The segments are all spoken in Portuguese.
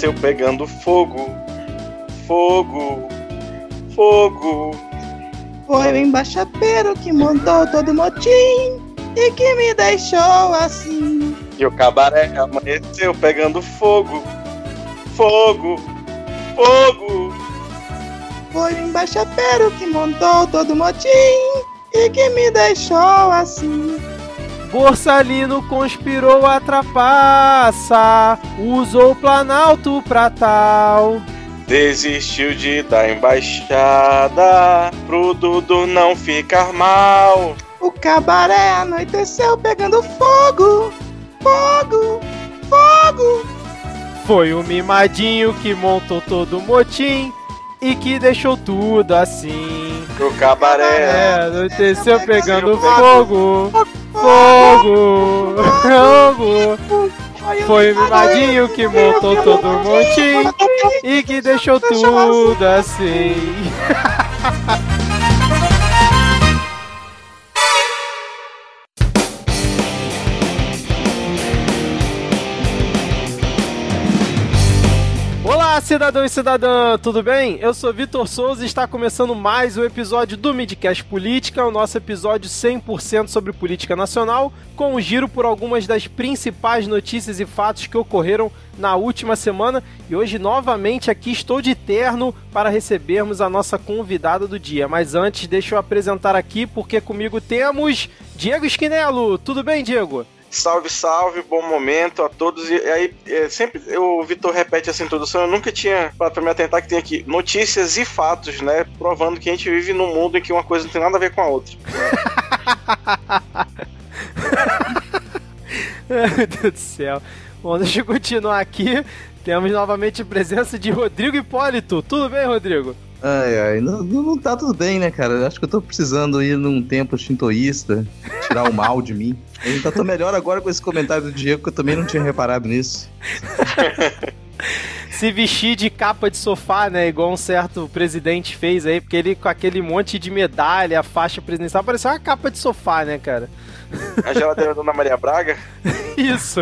amanheceu pegando fogo, fogo, fogo. Foi o embaixapeiro que montou todo o motim e que me deixou assim. E o cabaré amanheceu pegando fogo, fogo, fogo. Foi o embaixapeiro que montou todo o motim e que me deixou assim. Borsalino conspirou a trapaça, usou o Planalto pra tal. Desistiu de dar embaixada pro Dudu não ficar mal. O cabaré anoiteceu pegando fogo, fogo, fogo. Foi o mimadinho que montou todo o motim e que deixou tudo assim. O cabaré É, anoiteceu pegando fogo, fogo, fogo. Foi o mimadinho que montou todo o motim e que deixou tudo assim. Olá, cidadão e cidadã, tudo bem? Eu sou Vitor Souza e está começando mais um episódio do Midcast Política, o nosso episódio 100% sobre política nacional, com um giro por algumas das principais notícias e fatos que ocorreram na última semana. E hoje, novamente, aqui estou de terno para recebermos a nossa convidada do dia. Mas antes, deixa eu apresentar aqui, porque comigo temos Diego Esquinelo. Tudo bem, Diego? Salve, salve, bom momento a todos. E aí, é, sempre o Vitor repete essa introdução, eu nunca tinha pra me atentar que tem aqui notícias e fatos, né? Provando que a gente vive num mundo em que uma coisa não tem nada a ver com a outra. Meu Deus do céu. Bom, deixa eu continuar aqui. Temos novamente a presença de Rodrigo Hipólito. Tudo bem, Rodrigo? Ai, ai, não, não não tá tudo bem, né, cara? Acho que eu tô precisando ir num templo shintoísta, tirar o mal de mim. Então tô melhor agora com esse comentário do Diego, que eu também não tinha reparado nisso. Se vestir de capa de sofá, né? Igual um certo presidente fez aí, porque ele com aquele monte de medalha, faixa presidencial, parecia uma capa de sofá, né, cara? A geladeira da Dona Maria Braga. Isso.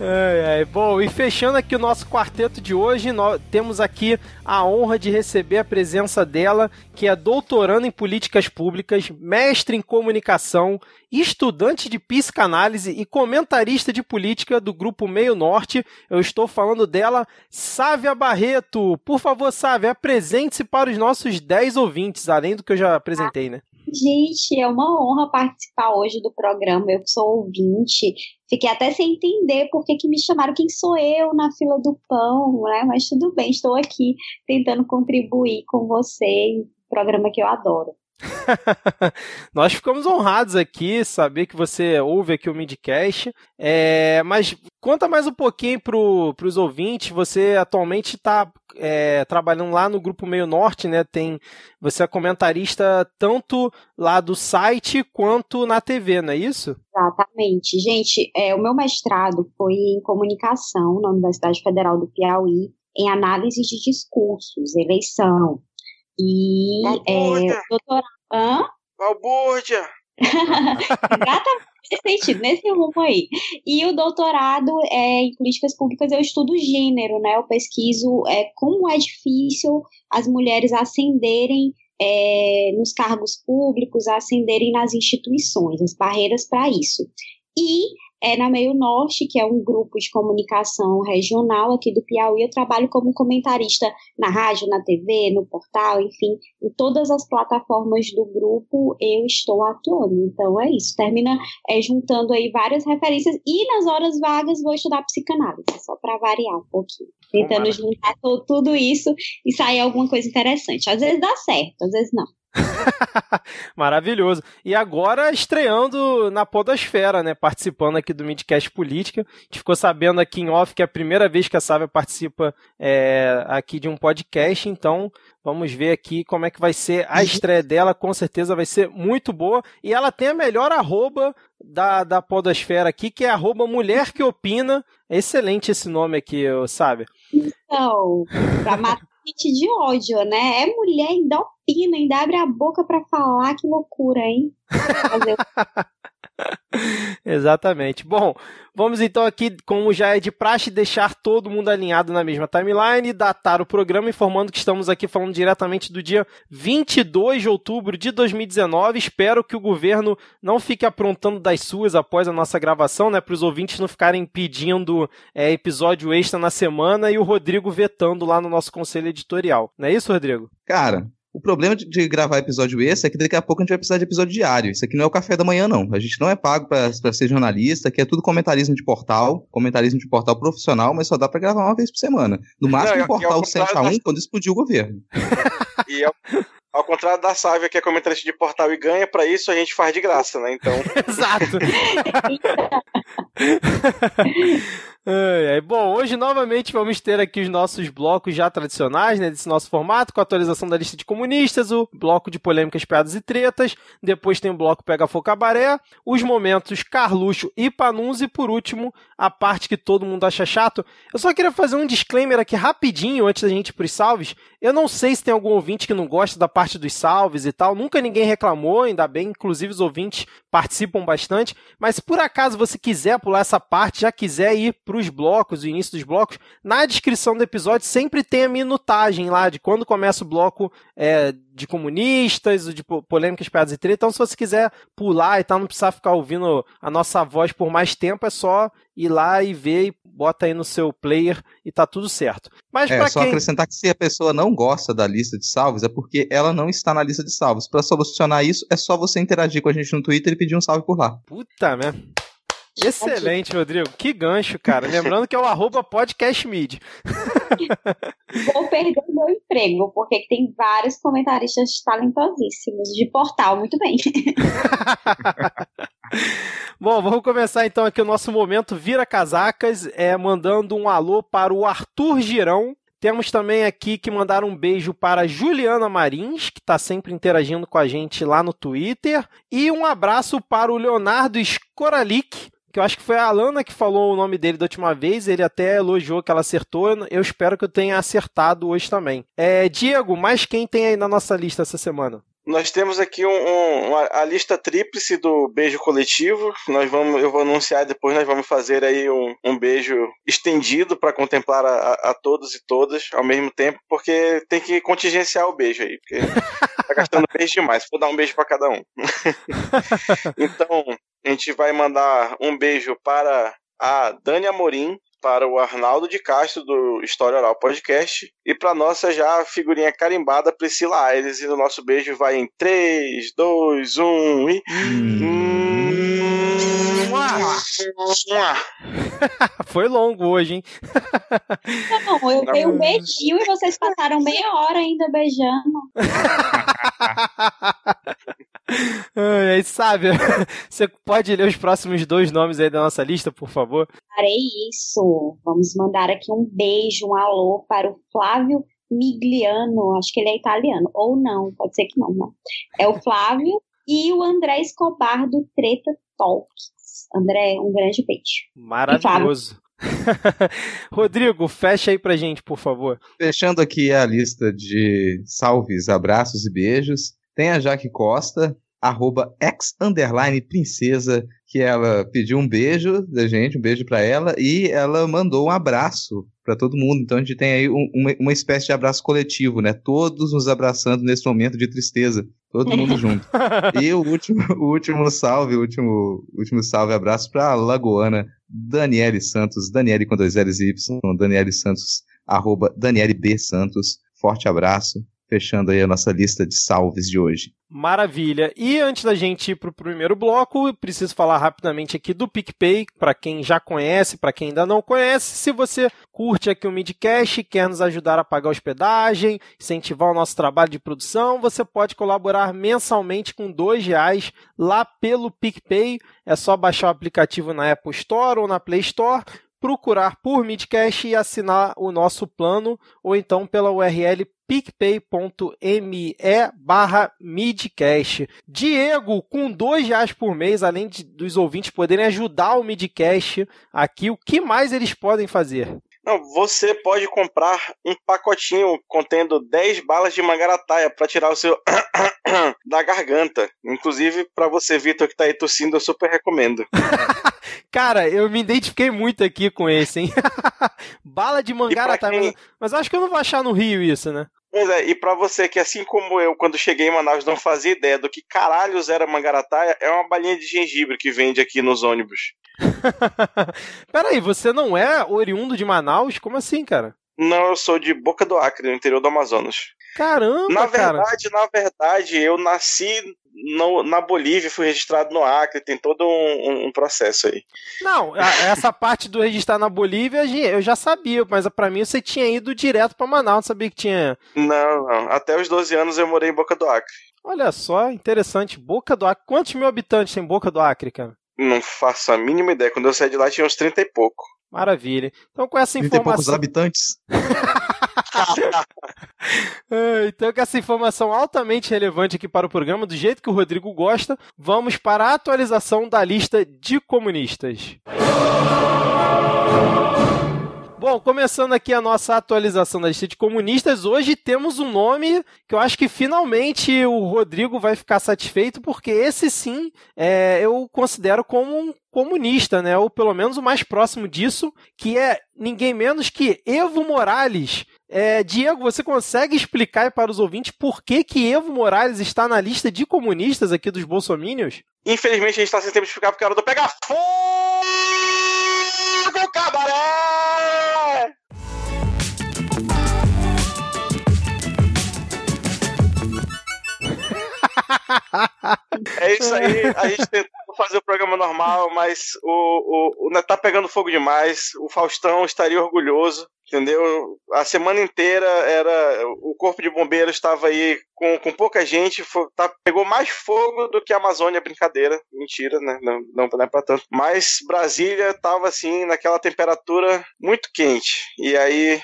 ai. Bom, e fechando aqui o nosso quarteto de hoje, nós temos aqui a honra de receber a presença dela, que é doutoranda em políticas públicas, mestre em comunicação, estudante de psicanálise e comentarista de política do grupo Meio Norte. Eu estou falando dela, Sávia Barreto. Por favor, Sávia, apresente-se para os nossos 10 ouvintes, além do que eu já apresentei, né? Gente, é uma honra participar hoje do programa. Eu sou ouvinte, fiquei até sem entender por que, que me chamaram, quem sou eu na fila do pão, né? Mas tudo bem, estou aqui tentando contribuir com você, programa que eu adoro. Nós ficamos honrados aqui, saber que você ouve aqui o Midcast. É, mas conta mais um pouquinho para os ouvintes. Você atualmente está trabalhando lá no Grupo Meio Norte, né? Tem, você é comentarista tanto lá do site quanto na TV, não é isso? Exatamente. Gente, é, o meu mestrado foi em comunicação na Universidade Federal do Piauí, em análise de discursos, eleição. E é, Balbúrdia! doutorado. Hã? Balbúrdia! Exatamente nesse sentido, nesse rumo aí. E o doutorado é, em políticas públicas eu estudo gênero, né? Eu pesquiso é, como é difícil as mulheres ascenderem é, nos cargos públicos, ascenderem nas instituições, as barreiras para isso. E é na Meio Norte, que é um grupo de comunicação regional aqui do Piauí. Eu trabalho como comentarista na rádio, na TV, no portal, enfim, em todas as plataformas do grupo eu estou atuando. Então é isso. Termina é, juntando aí várias referências e nas horas vagas vou estudar psicanálise, só para variar um pouquinho. Tentando Tomara. juntar tudo isso e sair alguma coisa interessante. Às vezes dá certo, às vezes não. Maravilhoso. E agora estreando na Podosfera, né? Participando aqui do Midcast Política. A gente ficou sabendo aqui em off que é a primeira vez que a Sávia participa é, aqui de um podcast, então vamos ver aqui como é que vai ser a estreia dela. Com certeza vai ser muito boa. E ela tem a melhor arroba da, da Podosfera aqui, que é arroba Mulher que Opina. Excelente esse nome aqui, Sávia. Então, pra matar gente de ódio, né? É mulher, ainda opina, ainda abre a boca pra falar, que loucura, hein? Exatamente. Bom, vamos então aqui, como já é de praxe, deixar todo mundo alinhado na mesma timeline e datar o programa, informando que estamos aqui falando diretamente do dia 22 de outubro de 2019. Espero que o governo não fique aprontando das suas após a nossa gravação, né? Para os ouvintes não ficarem pedindo é, episódio extra na semana e o Rodrigo vetando lá no nosso conselho editorial. Não é isso, Rodrigo? Cara, o problema de, de, gravar episódio esse é que daqui a pouco a gente vai precisar de episódio diário. Isso aqui não é o café da manhã, não. A gente não é pago para ser jornalista, aqui é tudo comentarismo de portal, comentarismo de portal profissional, mas só dá para gravar uma vez por semana. No máximo, não, um portal 7 a 1 da... quando explodiu o governo. e ao, ao contrário da Sávia, que é comentarista de portal e ganha, para isso a gente faz de graça, né? Então. Exato. É, bom, hoje novamente vamos ter aqui os nossos blocos já tradicionais, né, desse nosso formato, com a atualização da lista de comunistas, o bloco de polêmicas, piadas e tretas, depois tem o bloco Pega Fogo Cabaré, os momentos Carluxo e Panunzi, e por último, a parte que todo mundo acha chato. Eu só queria fazer um disclaimer aqui rapidinho, antes da gente ir pros salves. Eu não sei se tem algum ouvinte que não gosta da parte dos salves e tal, nunca ninguém reclamou, ainda bem, inclusive os ouvintes participam bastante, mas se por acaso você quiser pular essa parte, já quiser ir para os blocos, o início dos blocos, na descrição do episódio sempre tem a minutagem lá de quando começa o bloco é, de comunistas, de polêmicas, piadas e treta. Então, se você quiser pular e tal, não precisar ficar ouvindo a nossa voz por mais tempo, é só ir lá e ver e bota aí no seu player e tá tudo certo. Mas é só quem... acrescentar que se a pessoa não gosta da lista de salvos, é porque ela não está na lista de salvos. Para solucionar isso, é só você interagir com a gente no Twitter e pedir um salve por lá. Puta, né? Excelente, Rodrigo. Que gancho, cara. Lembrando que é o arroba podcastmid. Vou perder meu emprego, porque tem vários comentaristas talentosíssimos de portal. Muito bem. Bom, vamos começar então aqui o nosso momento Vira Casacas, é, mandando um alô para o Arthur Girão, temos também aqui que mandar um beijo para Juliana Marins, que está sempre interagindo com a gente lá no Twitter. E um abraço para o Leonardo Skoralik, que eu acho que foi a Alana que falou o nome dele da última vez, ele até elogiou que ela acertou, eu espero que eu tenha acertado hoje também. É, Diego, mais quem tem aí na nossa lista essa semana? Nós temos aqui um, um, a lista tríplice do beijo coletivo. Nós vamos, eu vou anunciar depois, nós vamos fazer aí um, um beijo estendido para contemplar a, a, todos e todas ao mesmo tempo, porque tem que contingenciar o beijo aí, porque tá gastando beijo demais. Vou dar um beijo para cada um. então, a gente vai mandar um beijo para a Dani Amorim, para o Arnaldo de Castro, do História Oral Podcast, e para nossa já figurinha carimbada, Priscila Aires. E o nosso beijo vai em 3, 2, 1 e. Foi longo hoje, hein? Não, eu dei um beijinho e vocês passaram meia hora ainda beijando. Aí, sabe, você pode ler os próximos dois nomes aí da nossa lista, por favor? Farei isso. Vamos mandar aqui um beijo, um alô para o Flávio Migliano, acho que ele é italiano, ou não, pode ser que não, não. É o Flávio e o André Escobar do Treta Talks. André, um grande beijo. Maravilhoso. Rodrigo, fecha aí pra gente, por favor. Fechando aqui a lista de salves, abraços e beijos. Tem a Jaque Costa, arroba ex underline princesa, que ela pediu um beijo da gente, um beijo para ela, e ela mandou um abraço para todo mundo. Então a gente tem aí um, uma, uma espécie de abraço coletivo, né? Todos nos abraçando nesse momento de tristeza. Todo mundo junto. E o último, o último salve, o último, último salve, abraço para Lagoana, Daniele Santos, Daniele com dois L's e Y, Daniele Santos, arroba Daniele B Santos. Forte abraço fechando aí a nossa lista de salves de hoje. Maravilha. E antes da gente ir para o primeiro bloco, preciso falar rapidamente aqui do PicPay, para quem já conhece, para quem ainda não conhece. Se você curte aqui o Midcast, quer nos ajudar a pagar hospedagem, incentivar o nosso trabalho de produção, você pode colaborar mensalmente com dois reais lá pelo PicPay. É só baixar o aplicativo na Apple Store ou na Play Store procurar por Midcast e assinar o nosso plano, ou então pela URL picpay.me barra midcast. Diego, com dois reais por mês, além de, dos ouvintes poderem ajudar o Midcast aqui, o que mais eles podem fazer? Não, você pode comprar um pacotinho contendo 10 balas de mangarataia para tirar o seu da garganta. Inclusive, para você, Vitor, que tá aí tossindo, eu super recomendo. Cara, eu me identifiquei muito aqui com esse, hein? Bala de mangaratá. Quem... Mas acho que eu não vou achar no Rio isso, né? Pois é, e pra você que, assim como eu, quando cheguei em Manaus, não fazia ideia do que caralhos era mangaratá, é uma balinha de gengibre que vende aqui nos ônibus. Peraí, você não é oriundo de Manaus? Como assim, cara? Não, eu sou de Boca do Acre, no interior do Amazonas. Caramba, na verdade, cara. na verdade, eu nasci no, na Bolívia, fui registrado no Acre, tem todo um, um, processo aí. Não, essa parte do registrar na Bolívia eu já sabia, mas para mim você tinha ido direto para Manaus, não sabia que tinha. Não, não. Até os 12 anos eu morei em Boca do Acre. Olha só, interessante. Boca do Acre. Quantos mil habitantes tem Boca do Acre, cara? Não faço a mínima ideia. Quando eu saí de lá tinha uns 30 e pouco. Maravilha. Então, com essa informação. 30 e poucos habitantes. É, então, com essa informação altamente relevante aqui para o programa, do jeito que o Rodrigo gosta, vamos para a atualização da lista de comunistas. Bom, começando aqui a nossa atualização da lista de comunistas, hoje temos um nome que eu acho que finalmente o Rodrigo vai ficar satisfeito, porque esse sim é, eu considero como um comunista, né? Ou pelo menos o mais próximo disso, que é ninguém menos que Evo Morales. É, Diego, você consegue explicar para os ouvintes por que, que Evo Morales está na lista de comunistas aqui dos bolsomínios? Infelizmente a gente está sem tempo de explicar porque a hora do Pega Fogo, cabaré! É isso aí, a gente tentou fazer o programa normal, mas o, o, o tá pegando fogo demais. O Faustão estaria orgulhoso, entendeu? A semana inteira era o corpo de bombeiros estava aí com, com pouca gente, foi, tá, pegou mais fogo do que a Amazônia, brincadeira, mentira, né? Não, não, não é para tanto. Mas Brasília estava assim naquela temperatura muito quente. E aí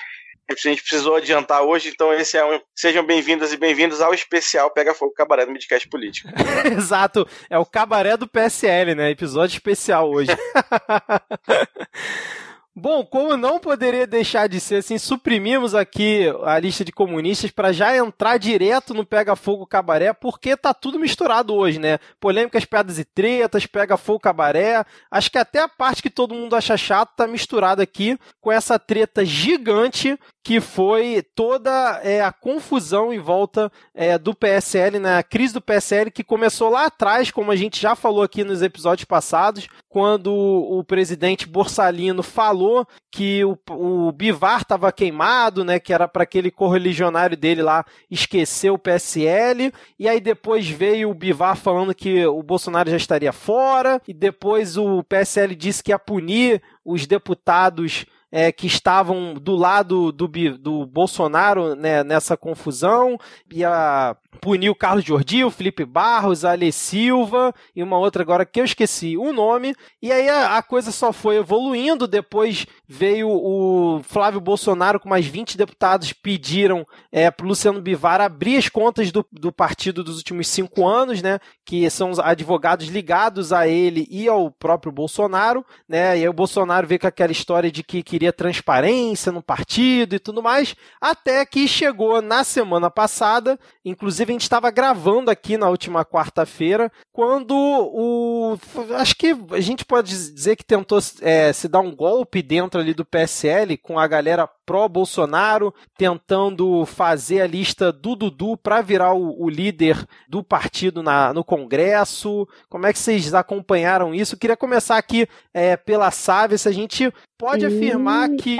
a gente precisou adiantar hoje, então esse é um. Sejam bem-vindas e bem-vindos ao especial Pega Fogo Cabaré do Midcast Político. Exato, é o cabaré do PSL, né? Episódio especial hoje. Bom, como não poderia deixar de ser assim, suprimimos aqui a lista de comunistas para já entrar direto no Pega Fogo Cabaré, porque tá tudo misturado hoje, né? Polêmicas, piadas e tretas, Pega Fogo Cabaré. Acho que até a parte que todo mundo acha chato tá misturada aqui com essa treta gigante que foi toda é, a confusão em volta é, do PSL, né? crise do PSL que começou lá atrás, como a gente já falou aqui nos episódios passados, quando o presidente Borsalino falou que o, o Bivar estava queimado, né, que era para aquele correligionário dele lá esquecer o PSL, e aí depois veio o Bivar falando que o Bolsonaro já estaria fora, e depois o PSL disse que ia punir os deputados é, que estavam do lado do, do Bolsonaro né, nessa confusão, ia punir o Carlos Jordi, o Felipe Barros, Ale Silva e uma outra agora que eu esqueci o nome. E aí a, a coisa só foi evoluindo. Depois veio o Flávio Bolsonaro com mais 20 deputados pediram é, para Luciano Bivar abrir as contas do, do partido dos últimos cinco anos, né? Que são os advogados ligados a ele e ao próprio Bolsonaro, né? E aí o Bolsonaro veio com aquela história de que queria transparência no partido e tudo mais, até que chegou na semana passada, inclusive Inclusive, a gente estava gravando aqui na última quarta-feira, quando o. Acho que a gente pode dizer que tentou é, se dar um golpe dentro ali do PSL, com a galera pró-Bolsonaro, tentando fazer a lista do Dudu para virar o, o, líder do partido na, no Congresso. Como é que vocês acompanharam isso? Eu queria começar aqui é, pela Sávia, se a gente pode afirmar que,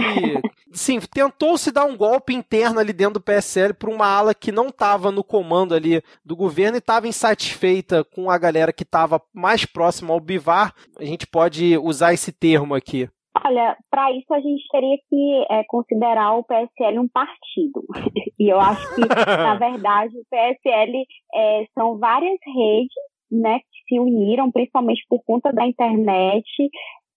sim, tentou se dar um golpe interno ali dentro do PSL para uma ala que não estava no comando ali do governo e estava insatisfeita com a galera que estava mais próxima ao Bivar. A gente pode usar esse termo aqui. Olha, para isso a gente teria que é, considerar o PSL um partido. e eu acho que, na verdade, o PSL é, são várias redes né, que se uniram, principalmente por conta da internet,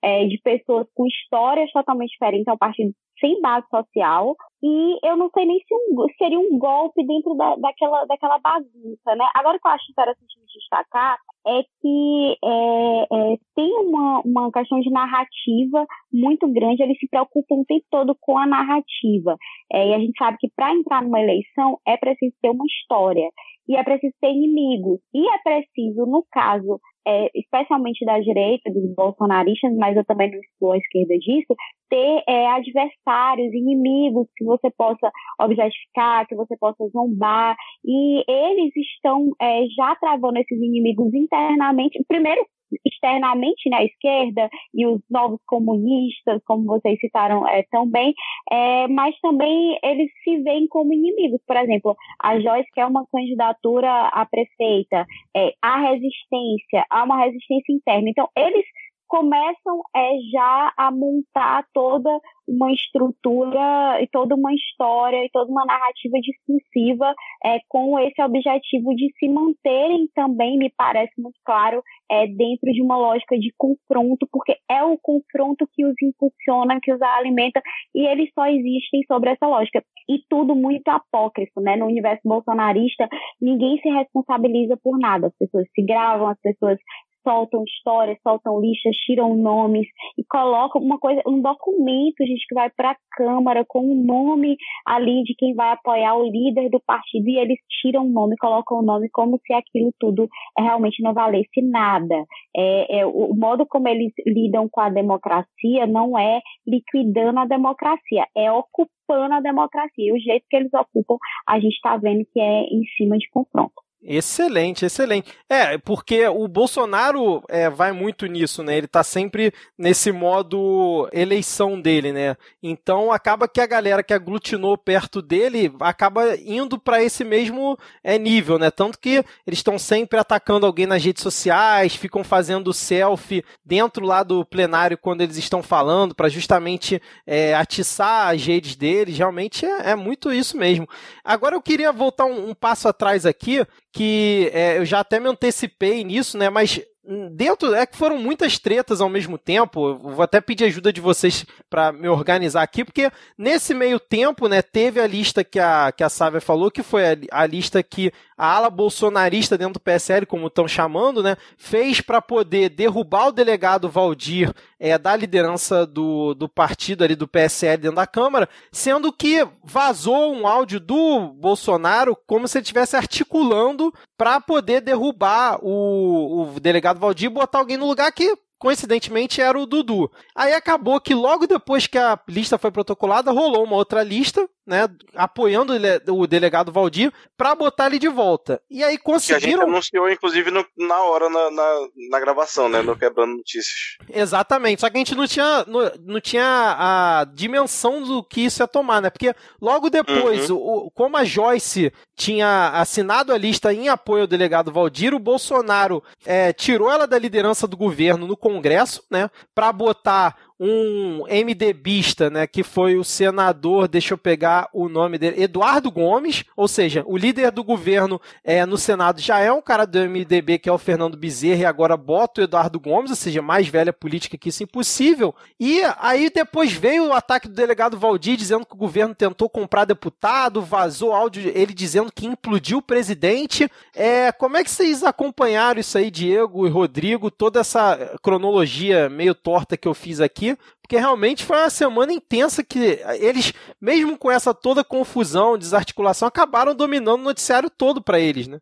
é, de pessoas com histórias totalmente diferentes, é um partido sem base social, e eu não sei nem se um, seria um golpe dentro da, daquela, daquela bagunça, né? Agora o que eu acho interessante destacar é que é, é, tem uma, uma questão de narrativa muito grande, eles se preocupam o tempo todo com a narrativa. É, e a gente sabe que para entrar numa eleição é preciso ter uma história. e é preciso ter inimigos. E é preciso, no caso, é, especialmente da direita, dos bolsonaristas, mas eu também não excluo a esquerda disso, ter é, adversários, inimigos que você possa objetificar, que você possa zombar. E eles estão é, já travando esses inimigos internamente. Primeiro, externamente na né, esquerda e os novos comunistas, como vocês citaram é, tão bem, é, mas também eles se veem como inimigos. Por exemplo, a Joyce quer uma candidatura a prefeita, é, há resistência, há uma resistência interna. Então, eles começam é, já a montar toda uma estrutura e toda uma história e toda uma narrativa discursiva é, com esse objetivo de se manterem também, me parece muito claro, é, dentro de uma lógica de confronto, porque é o confronto que os impulsiona, que os alimenta, e eles só existem sobre essa lógica. E tudo muito apócrifo, né? No universo bolsonarista, ninguém se responsabiliza por nada. As pessoas se gravam, as pessoas soltam histórias, soltam listas, tiram nomes e colocam uma coisa, um documento, gente, que vai para a Câmara com o nome ali de quem vai apoiar o líder do partido e eles tiram o nome, colocam o nome como se aquilo tudo realmente não valesse nada. É, é, o modo como eles lidam com a democracia não é liquidando a democracia, é ocupando a democracia. E o jeito que eles ocupam, a gente está vendo que é em cima de confronto. Excelente, excelente. É, porque o Bolsonaro é, vai muito nisso, né? Ele tá sempre nesse modo eleição dele, né? Então acaba que a galera que aglutinou perto dele acaba indo para esse mesmo é, nível, né? Tanto que eles estão sempre atacando alguém nas redes sociais, ficam fazendo selfie dentro lá do plenário quando eles estão falando, para justamente é, atiçar as redes deles. Realmente é, é, muito isso mesmo. Agora eu queria voltar um, um passo atrás aqui que é, eu já até me antecipei nisso, né? Mas dentro é que foram muitas tretas ao mesmo tempo. Eu vou até pedir ajuda de vocês para me organizar aqui, porque nesse meio tempo, né, teve a lista que a que a Sávia falou, que foi a, a lista que a ala bolsonarista dentro do PSL, como estão chamando, né, fez para poder derrubar o delegado Valdir é, da liderança do, do partido ali do PSL dentro da Câmara, sendo que vazou um áudio do Bolsonaro como se ele estivesse articulando para poder derrubar o, o delegado Valdir e botar alguém no lugar que coincidentemente era o Dudu. Aí acabou que logo depois que a lista foi protocolada, rolou uma outra lista, né, apoiando o delegado Valdir para botar ele de volta. E aí conseguiram. Que a gente anunciou, inclusive, no, na hora, na, na, na, gravação, né, no Quebrando Notícias. Exatamente, só que a gente não tinha, não, não tinha a dimensão do que isso ia tomar, né, porque logo depois, uhum. o, como a Joyce tinha assinado a lista em apoio ao delegado Valdir, o Bolsonaro é, tirou ela da liderança do governo no Congresso, né, para botar um MDBista, né, que foi o senador, deixa eu pegar o nome dele, Eduardo Gomes, ou seja, o líder do governo é, no Senado já é um cara do MDB, que é o Fernando Bezerra, e agora bota o Eduardo Gomes, ou seja, mais velha política que isso, impossível. E aí depois veio o ataque do delegado Valdir, dizendo que o governo tentou comprar deputado, vazou áudio, ele dizendo que implodiu o presidente. É, como é que vocês acompanharam isso aí, Diego e Rodrigo, toda essa cronologia meio torta que eu fiz aqui? Porque realmente foi uma semana intensa que eles, mesmo com essa toda confusão, desarticulação, acabaram dominando o noticiário todo para eles, né?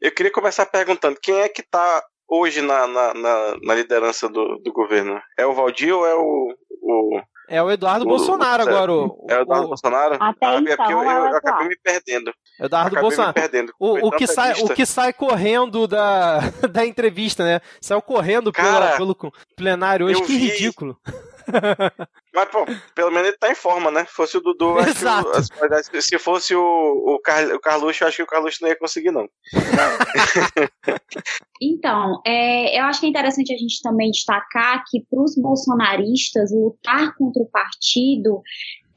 Eu queria começar perguntando, quem é que está hoje na, na, na, na, liderança do, do governo? É o Valdir ou é o, o... É o Eduardo o, Bolsonaro o, agora. O, é o Eduardo Bolsonaro? Até ah, então, eu, eu, eu acabei me perdendo. Eduardo Bolsonaro. O, o, que sai, o que sai correndo da, da entrevista, né? Saiu correndo Cara, pelo, pelo plenário hoje, que vi, ridículo. Mas, pô, pelo menos ele tá em forma, né? Se fosse o Dudu, Exato. O, se fosse o, o, Car, o Carluxo, eu acho que o Carluxo não ia conseguir, não. então, é, eu acho que é interessante a gente também destacar que para os bolsonaristas, lutar contra o partido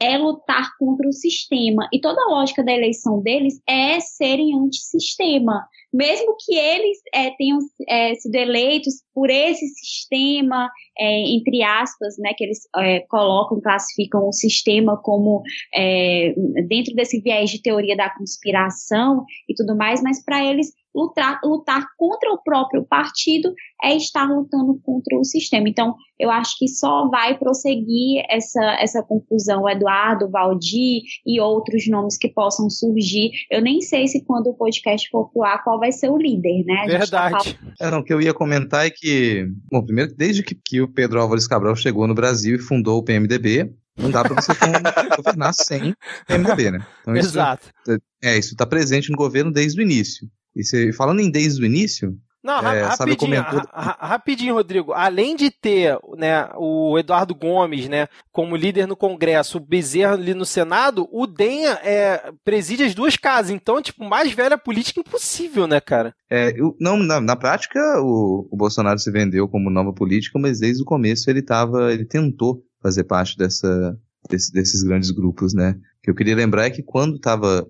é lutar contra o sistema. E toda a lógica da eleição deles é serem antissistema. Mesmo que eles é, tenham é, sido eleitos por esse sistema, é, entre aspas, né, que eles é, colocam, classificam o sistema como é, dentro desse viés de teoria da conspiração e tudo mais, mas para eles lutar, lutar contra o próprio partido é estar lutando contra o sistema. Então, eu acho que só vai prosseguir essa, essa confusão, Eduardo, Valdir e outros nomes que possam surgir. Eu nem sei se quando o podcast for pro ar, qual vai ser o líder, né? Tá Verdade. Tá é, não, o que eu ia comentar é que, bom, primeiro, desde que, que o Pedro Álvares Cabral chegou no Brasil e fundou o PMDB, não dá para você governar sem PMDB, né? Então, Exato. Isso, é, isso está presente no governo desde o início. E se, falando em desde o início, não, é, rapidinho, ra rapidinho, Rodrigo. Além de ter né, o Eduardo Gomes né, como líder no Congresso, o Bezerra ali no Senado, o Denha é, preside as duas casas. Então, tipo, mais velha política impossível, né, cara? É, eu, não, na, na prática, o, o Bolsonaro se vendeu como nova política, mas desde o começo ele tava, ele tentou fazer parte dessa, desse, desses grandes grupos, né? O que eu queria lembrar é que quando estava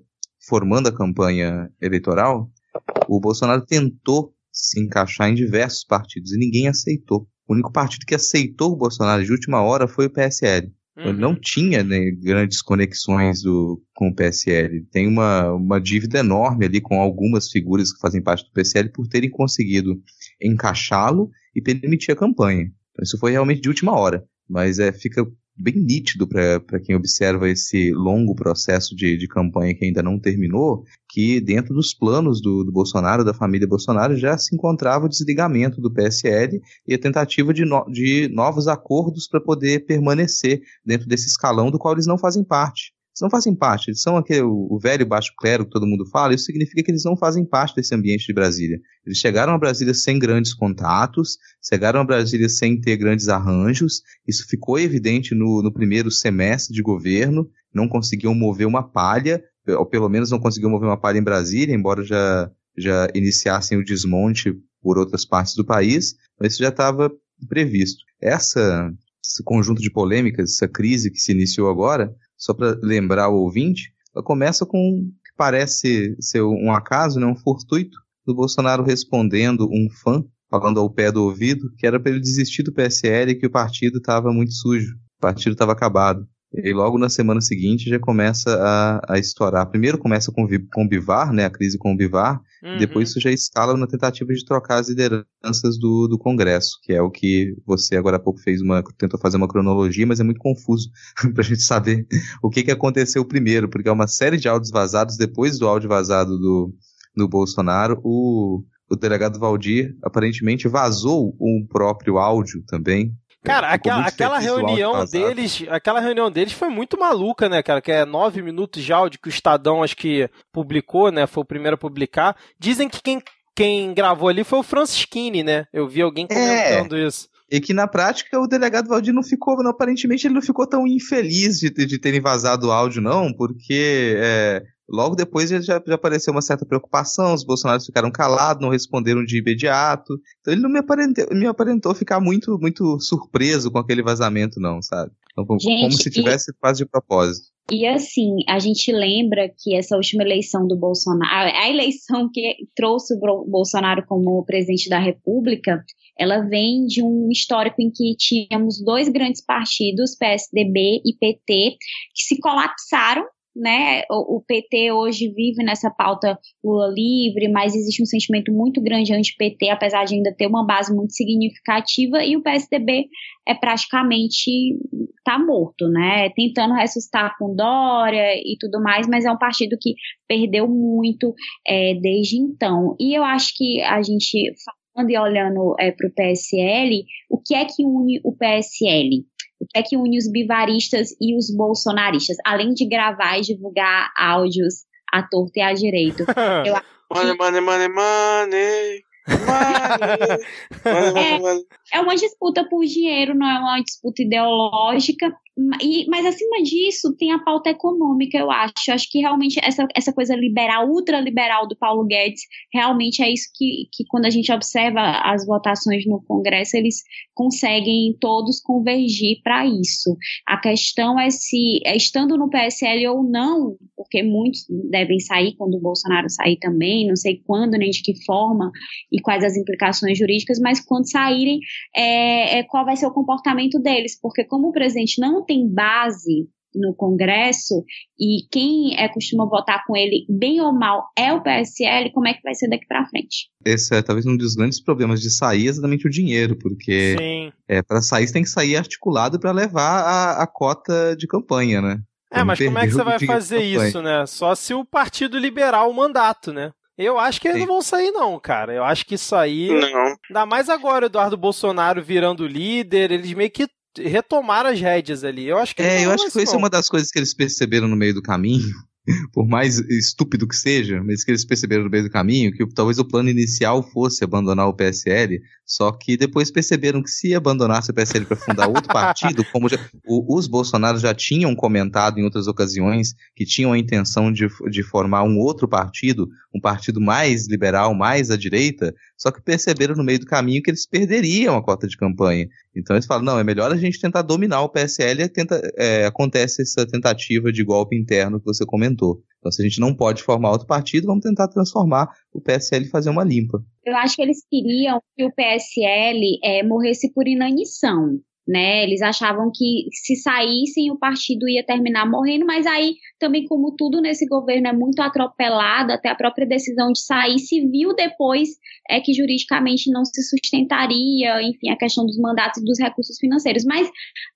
formando a campanha eleitoral, o Bolsonaro tentou se encaixar em diversos partidos e ninguém aceitou. O único partido que aceitou o Bolsonaro de última hora foi o PSL. Uhum. Ele não tinha né, grandes conexões do, com o PSL. Tem uma, uma dívida enorme ali com algumas figuras que fazem parte do PSL por terem conseguido encaixá-lo e permitir a campanha. Então, isso foi realmente de última hora. Mas é, fica bem nítido para quem observa esse longo processo de, de campanha que ainda não terminou, que dentro dos planos do, do Bolsonaro, da família Bolsonaro, já se encontrava o desligamento do PSL e a tentativa de, no, de novos acordos para poder permanecer dentro desse escalão do qual eles não fazem parte eles não fazem parte, eles são aquele, o velho baixo clero que todo mundo fala, isso significa que eles não fazem parte desse ambiente de Brasília. Eles chegaram a Brasília sem grandes contatos, chegaram a Brasília sem ter grandes arranjos, isso ficou evidente no, no primeiro semestre de governo, não conseguiam mover uma palha, ou pelo menos não conseguiam mover uma palha em Brasília, embora já, já iniciassem o desmonte por outras partes do país, mas isso já estava previsto. Essa, esse conjunto de polêmicas, essa crise que se iniciou agora, só para lembrar o ouvinte, ela começa com que parece ser um acaso, né, um fortuito, do Bolsonaro respondendo um fã, falando ao pé do ouvido, que era para ele desistir do PSL e que o partido estava muito sujo, o partido estava acabado. E logo na semana seguinte já começa a, a estourar. Primeiro começa com, com o Bivar, né, a crise com o Bivar, uhum. depois isso já escala na tentativa de trocar as lideranças do, do Congresso, que é o que você agora há pouco fez uma, tentou fazer uma cronologia, mas é muito confuso para a gente saber o que, que aconteceu primeiro, porque é uma série de áudios vazados, depois do áudio vazado do, do Bolsonaro, o, o delegado Valdir aparentemente vazou um próprio áudio também, Cara, aquela, aquela reunião deles, aquela reunião deles foi muito maluca, né, cara? Que é nove minutos de áudio que o Estadão acho que publicou, né? Foi o primeiro a publicar. Dizem que quem, quem gravou ali foi o Francisquini, né? Eu vi alguém comentando é. isso. E que na prática o delegado Valdir não ficou, não, aparentemente ele não ficou tão infeliz de, de terem vazado o áudio, não, porque é, Logo depois já, já apareceu uma certa preocupação, os bolsonaristas ficaram calados, não responderam de imediato. Então ele não me aparentou, me aparentou ficar muito, muito surpreso com aquele vazamento, não, sabe? Então, Gente, como se tivesse e... quase de propósito. E assim, a gente lembra que essa última eleição do Bolsonaro, a eleição que trouxe o Bolsonaro como presidente da República, ela vem de um histórico em que tínhamos dois grandes partidos, PSDB e PT, que se colapsaram né? O, o, PT hoje vive nessa pauta Lula livre, mas existe um sentimento muito grande anti-PT, apesar de ainda ter uma base muito significativa, e o PSDB é praticamente tá morto, né? Tentando ressuscitar com Dória e tudo mais, mas é um partido que perdeu muito é, desde então. E eu acho que a gente falando e olhando é, para o PSL, o que é que une o PSL? O que é que une os bivaristas e os bolsonaristas, além de gravar e divulgar áudios à torta e à direito. Eu money, money, money, money. é, é uma disputa por dinheiro, não é uma disputa ideológica, e, mas acima disso tem a pauta econômica, eu acho. Eu acho que realmente essa, essa coisa liberal, ultraliberal do Paulo Guedes, realmente é isso que, que quando a gente observa as votações no Congresso, eles conseguem todos convergir para isso. A questão é se, é estando no PSL ou não, porque muitos devem sair quando o Bolsonaro sair também, não sei quando, nem de que forma e quais as implicações jurídicas, mas quando saírem, é, é, qual vai ser o comportamento deles, porque como o presidente não tem base no Congresso e quem é, costuma votar com ele, bem ou mal, é o PSL, como é que vai ser daqui para frente? Esse é talvez um dos grandes problemas de sair, exatamente o dinheiro, porque é, para sair você tem que sair articulado para levar a, a cota de campanha, né? É, mas como é que você vai fazer isso, né? Só se o partido liberar o mandato, né? Eu acho que eles Sim. não vão sair, não, cara. Eu acho que isso aí. Não. Ainda mais agora o Eduardo Bolsonaro virando líder, eles meio que retomaram as rédeas ali. Eu acho que. É, eu acho que foi isso uma das coisas que eles perceberam no meio do caminho. Por mais estúpido que seja, mas que eles perceberam no meio do caminho que talvez o plano inicial fosse abandonar o PSL, só que depois perceberam que se abandonasse o PSL para fundar outro partido, como já, o, os Bolsonaros já tinham comentado em outras ocasiões que tinham a intenção de, de formar um outro partido, um partido mais liberal, mais à direita, só que perceberam no meio do caminho que eles perderiam a cota de campanha. Então eles falam, não, é melhor a gente tentar dominar o PSL e tenta, é, acontece essa tentativa de golpe interno que você comentou. Então se a gente não pode formar outro partido, vamos tentar transformar o PSL e fazer uma limpa. Eu acho que eles queriam que o PSL é, morresse por inanição né? Eles achavam que se saíssem o partido ia terminar morrendo, mas aí também como tudo nesse governo é muito atropelado, até a própria decisão de sair se viu depois é que juridicamente não se sustentaria, enfim, a questão dos mandatos e dos recursos financeiros. Mas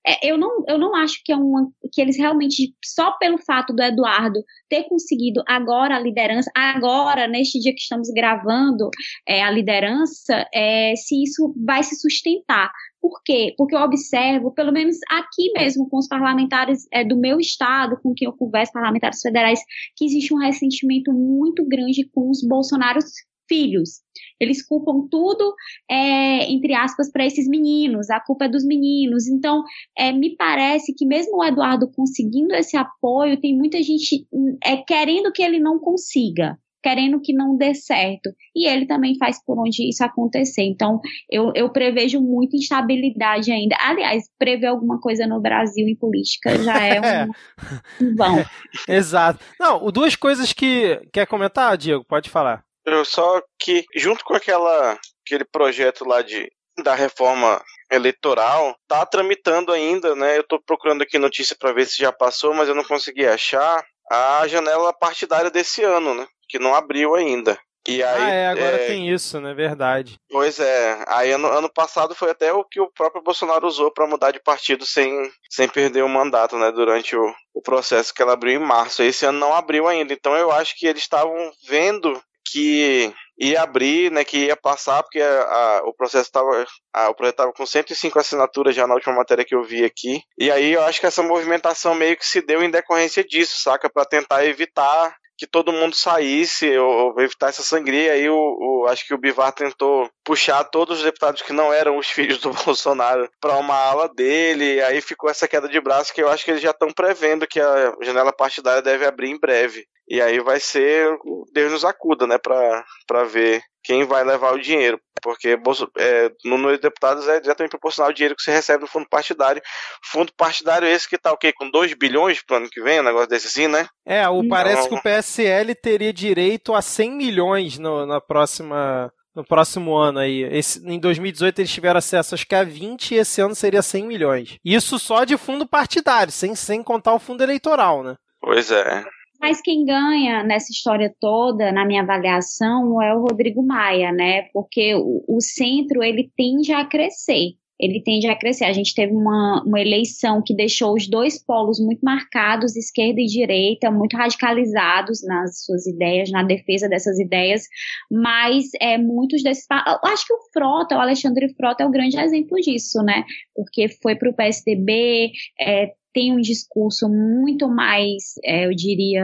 é, eu, não, eu não acho que é uma que eles realmente só pelo fato do Eduardo ter conseguido agora a liderança, agora neste dia que estamos gravando é, a liderança, é, se isso vai se sustentar. Por quê? Porque eu observo, pelo menos aqui mesmo, com os parlamentares é, do meu estado, com quem eu converso, parlamentares federais, que existe um ressentimento muito grande com os bolsonaros filhos. Eles culpam tudo, é, entre aspas, para esses meninos, a culpa é dos meninos. Então, é, me parece que mesmo o Eduardo conseguindo esse apoio, tem muita gente é, querendo que ele não consiga querendo que não dê certo. E ele também faz por onde isso acontecer. Então, eu, eu prevejo muita instabilidade ainda. Aliás, prever alguma coisa no Brasil em política já é um, um vão. Exato. Não, duas coisas que. Quer comentar, Diego? Pode falar. Eu só que, junto com aquela, aquele projeto lá de da reforma eleitoral tá tramitando ainda, né? Eu tô procurando aqui notícia para ver se já passou, mas eu não consegui achar a janela partidária desse ano, né? Que não abriu ainda. E aí, ah, é, agora é... tem isso, né? Verdade. Pois é. Aí ano, ano passado foi até o que o próprio Bolsonaro usou para mudar de partido sem, sem perder o mandato, né? Durante o, o processo que ela abriu em março. Esse ano não abriu ainda. Então eu acho que eles estavam vendo que ia abrir, né, que ia passar, porque a, a, o processo estava o projeto estava com 105 assinaturas já na última matéria que eu vi aqui. E aí eu acho que essa movimentação meio que se deu em decorrência disso, saca? Para tentar evitar que todo mundo saísse ou, ou evitar essa sangria. Aí o, o, acho que o Bivar tentou puxar todos os deputados que não eram os filhos do Bolsonaro para uma ala dele. Aí ficou essa queda de braço que eu acho que eles já estão prevendo que a janela partidária deve abrir em breve. E aí vai ser Deus nos acuda, né, para ver quem vai levar o dinheiro, porque é, no número de deputados é diretamente proporcional ao dinheiro que você recebe do fundo partidário. Fundo partidário esse que tá o quê? Com 2 bilhões pro ano que vem, um negócio desse assim, né? É, o, parece então... que o PSL teria direito a 100 milhões no, na próxima no próximo ano aí. Esse, em 2018 eles tiveram acesso acho que a 20 e esse ano seria 100 milhões. Isso só de fundo partidário, sem, sem contar o fundo eleitoral, né? Pois é. Mas quem ganha nessa história toda, na minha avaliação, é o Rodrigo Maia, né? Porque o, o centro ele tende a crescer ele tende a crescer. A gente teve uma, uma eleição que deixou os dois polos muito marcados, esquerda e direita, muito radicalizados nas suas ideias, na defesa dessas ideias, mas é, muitos desses. Acho que o Frota, o Alexandre Frota, é o grande exemplo disso, né? Porque foi para o PSDB, é, tem um discurso muito mais, é, eu diria,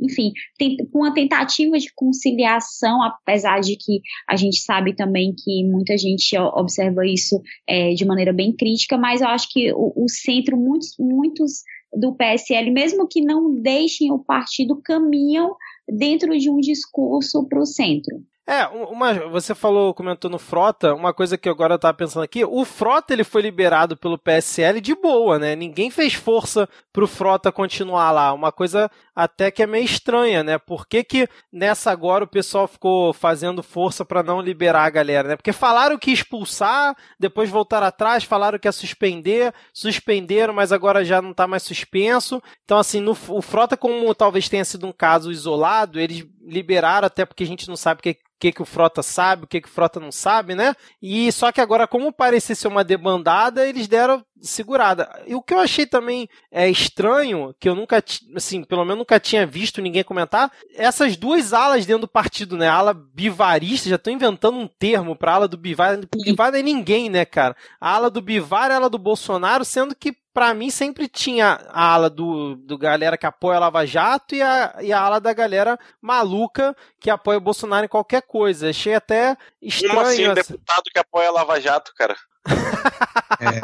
enfim, com uma tentativa de conciliação, apesar de que a gente sabe também que muita gente observa isso é, de maneira bem crítica, mas eu acho que o, o centro, muitos, muitos do PSL, mesmo que não deixem o partido, caminham dentro de um discurso para o centro. É, uma, você falou, comentou no Frota, uma coisa que agora eu tava pensando aqui, o Frota ele foi liberado pelo PSL de boa, né? Ninguém fez força pro Frota continuar lá. Uma coisa até que é meio estranha, né? Por que, que nessa agora o pessoal ficou fazendo força para não liberar a galera, né? Porque falaram que expulsar, depois voltaram atrás, falaram que ia suspender, suspenderam, mas agora já não tá mais suspenso. Então, assim, no, o Frota, como talvez tenha sido um caso isolado, eles liberaram, até porque a gente não sabe o que, que, que o Frota sabe, o que, que o Frota não sabe, né? E só que agora, como parecia ser uma debandada, eles deram segurada. E o que eu achei também é estranho, que eu nunca, assim, pelo menos nunca tinha visto ninguém comentar, essas duas alas dentro do partido, né? A ala bivarista, já estão inventando um termo para ala do Bivar. Bivar não é ninguém, né, cara? A ala do Bivar é a ala do Bolsonaro, sendo que para mim sempre tinha a ala do, do galera que apoia a Lava Jato e a, e a ala da galera maluca que apoia o Bolsonaro em qualquer coisa. Achei até estranho. Como assim, um deputado que apoia a Lava Jato, cara?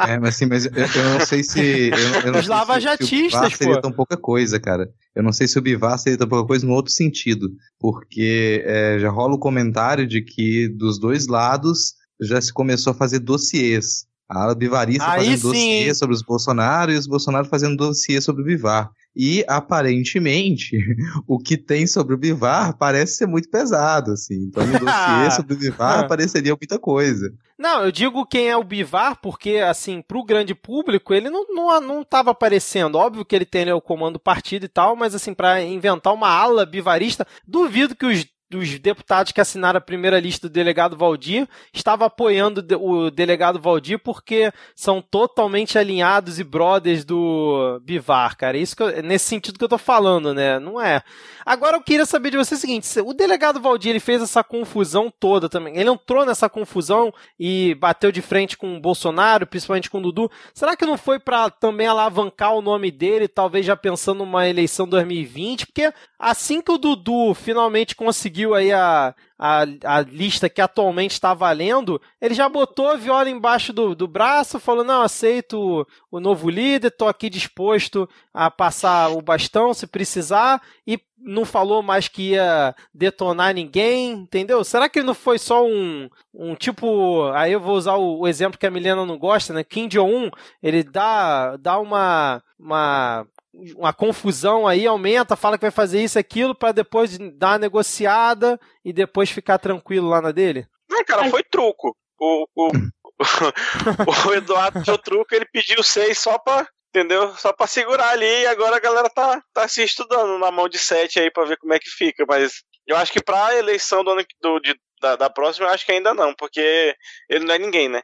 é, mas assim, mas eu, eu não sei se. Eu, eu não Os lavajatistas, se, seria tão pouca coisa, cara. Eu não sei se o Bivar seria tão pouca coisa no outro sentido. Porque é, já rola o comentário de que dos dois lados já se começou a fazer dossiês. A ala bivarista Aí fazendo sim. dossiê sobre os Bolsonaro e os Bolsonaro fazendo dossiê sobre o Bivar. E, aparentemente, o que tem sobre o Bivar parece ser muito pesado, assim. Então, no dossiê sobre o Bivar apareceria muita coisa. Não, eu digo quem é o Bivar, porque, assim, pro grande público, ele não, não, não tava aparecendo. Óbvio que ele tem né, o comando partido e tal, mas, assim, para inventar uma ala bivarista, duvido que os dos deputados que assinaram a primeira lista do delegado Valdir estava apoiando o delegado Valdir porque são totalmente alinhados e brothers do Bivar, cara. Isso eu, nesse sentido que eu tô falando, né? Não é. Agora eu queria saber de você o seguinte: o delegado Valdir ele fez essa confusão toda também. Ele entrou nessa confusão e bateu de frente com o Bolsonaro, principalmente com o Dudu. Será que não foi para também alavancar o nome dele, talvez já pensando numa eleição 2020? Porque assim que o Dudu finalmente conseguiu aí a, a, a lista que atualmente está valendo, ele já botou a viola embaixo do, do braço, falou: não, aceito o, o novo líder, estou aqui disposto a passar o bastão se precisar, e não falou mais que ia detonar ninguém, entendeu? Será que ele não foi só um, um tipo. Aí eu vou usar o, o exemplo que a Milena não gosta, né? Kim Jong-un, ele dá, dá uma, uma uma confusão aí, aumenta, fala que vai fazer isso, aquilo, para depois dar uma negociada e depois ficar tranquilo lá na dele? Não, cara, foi truco. O, o, o Eduardo deu truco, ele pediu seis só pra, entendeu? Só pra segurar ali e agora a galera tá, tá se estudando na mão de sete aí pra ver como é que fica, mas eu acho que pra eleição do ano do, de, da, da próxima, eu acho que ainda não, porque ele não é ninguém, né?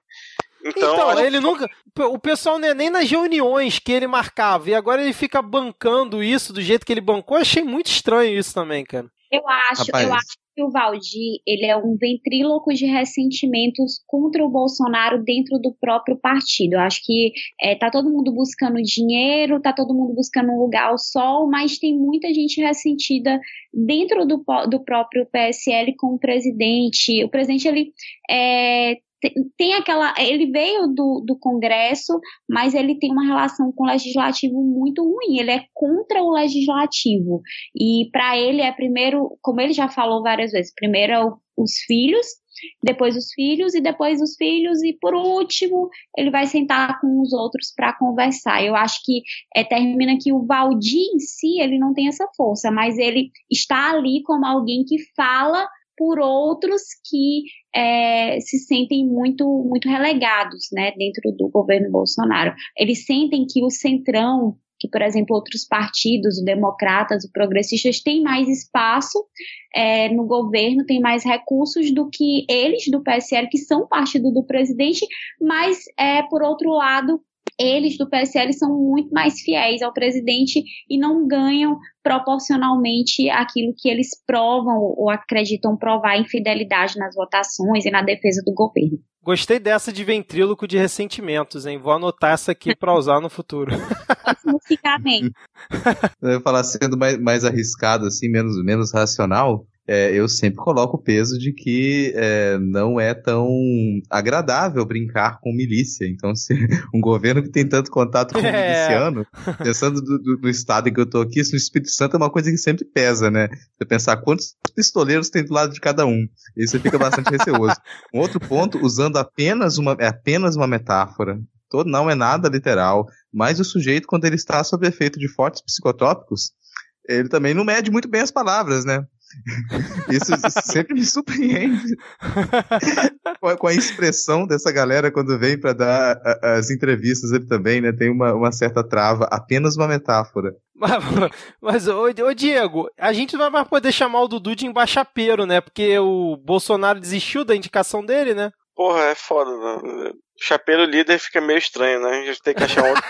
Então, então ele nunca. O pessoal não é nem nas reuniões que ele marcava, e agora ele fica bancando isso do jeito que ele bancou. Eu achei muito estranho isso também, cara. Eu acho, Rapaz. eu acho que o Valdir, ele é um ventríloco de ressentimentos contra o Bolsonaro dentro do próprio partido. Eu acho que é, tá todo mundo buscando dinheiro, tá todo mundo buscando um lugar ao sol, mas tem muita gente ressentida dentro do, do próprio PSL com o presidente. O presidente, ele é, tem aquela. Ele veio do, do Congresso, mas ele tem uma relação com o legislativo muito ruim. Ele é contra o legislativo. E para ele é primeiro, como ele já falou várias vezes, primeiro é o, os filhos, depois os filhos e depois os filhos e por último ele vai sentar com os outros para conversar. Eu acho que é, termina que o Valdir em si ele não tem essa força, mas ele está ali como alguém que fala por outros que é, se sentem muito, muito relegados né, dentro do governo Bolsonaro. Eles sentem que o centrão, que, por exemplo, outros partidos, o Democratas, o Progressistas, têm mais espaço é, no governo, têm mais recursos do que eles do PSL, que são partido do presidente, mas, é, por outro lado, eles do PSL são muito mais fiéis ao presidente e não ganham proporcionalmente aquilo que eles provam ou acreditam provar em fidelidade nas votações e na defesa do governo. Gostei dessa de ventríloco de ressentimentos, hein? Vou anotar essa aqui para usar no futuro. Ficar bem. Eu ia falar sendo mais, mais arriscado, assim, menos, menos racional. É, eu sempre coloco o peso de que é, não é tão agradável brincar com milícia. Então, se um governo que tem tanto contato com o É. miliciano, pensando do, do- do estado em que eu tô aqui, isso no Espírito Santo é uma coisa que sempre pesa, né? Você pensar quantos pistoleiros tem do lado de cada um. E você fica bastante receoso. Um outro ponto, usando apenas uma, é apenas uma metáfora, todo, não é nada literal, mas o sujeito, quando ele está sob efeito de fortes psicotrópicos, ele também não mede muito bem as palavras, né? Isso, sempre me surpreende com a, expressão dessa galera quando vem para dar as entrevistas. Ele também, né? Tem uma, uma certa trava, apenas uma metáfora. Mas, mas ô, ô, Diego, a gente não vai mais poder chamar o Dudu de embaixapeiro, né? Porque o Bolsonaro desistiu da indicação dele, né? Porra, é foda. Né? Chapeiro líder fica meio estranho, né? A gente tem que achar outro.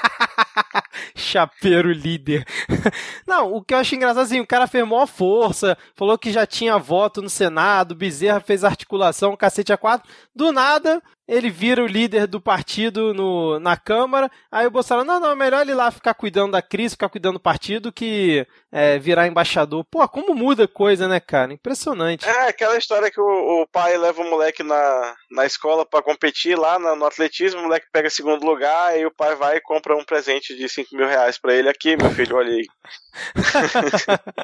Chapeiro líder. Não, o que eu acho engraçado assim, o cara fez maior força, falou que já tinha voto no Senado, Bezerra fez articulação, cacete a quatro. Do nada, ele vira o líder do partido no, na Câmara. Aí o Bolsonaro, não, não, é melhor ele lá ficar cuidando da crise, ficar cuidando do partido, que é, virar embaixador. Pô, como muda coisa, né, cara? Impressionante. É aquela história que o, o pai leva o moleque na, na escola pra competir lá na- no atletismo, o moleque pega segundo lugar, e o pai vai e compra um presente de 5 mil reais pra ele. Aqui, meu filho, olha aí.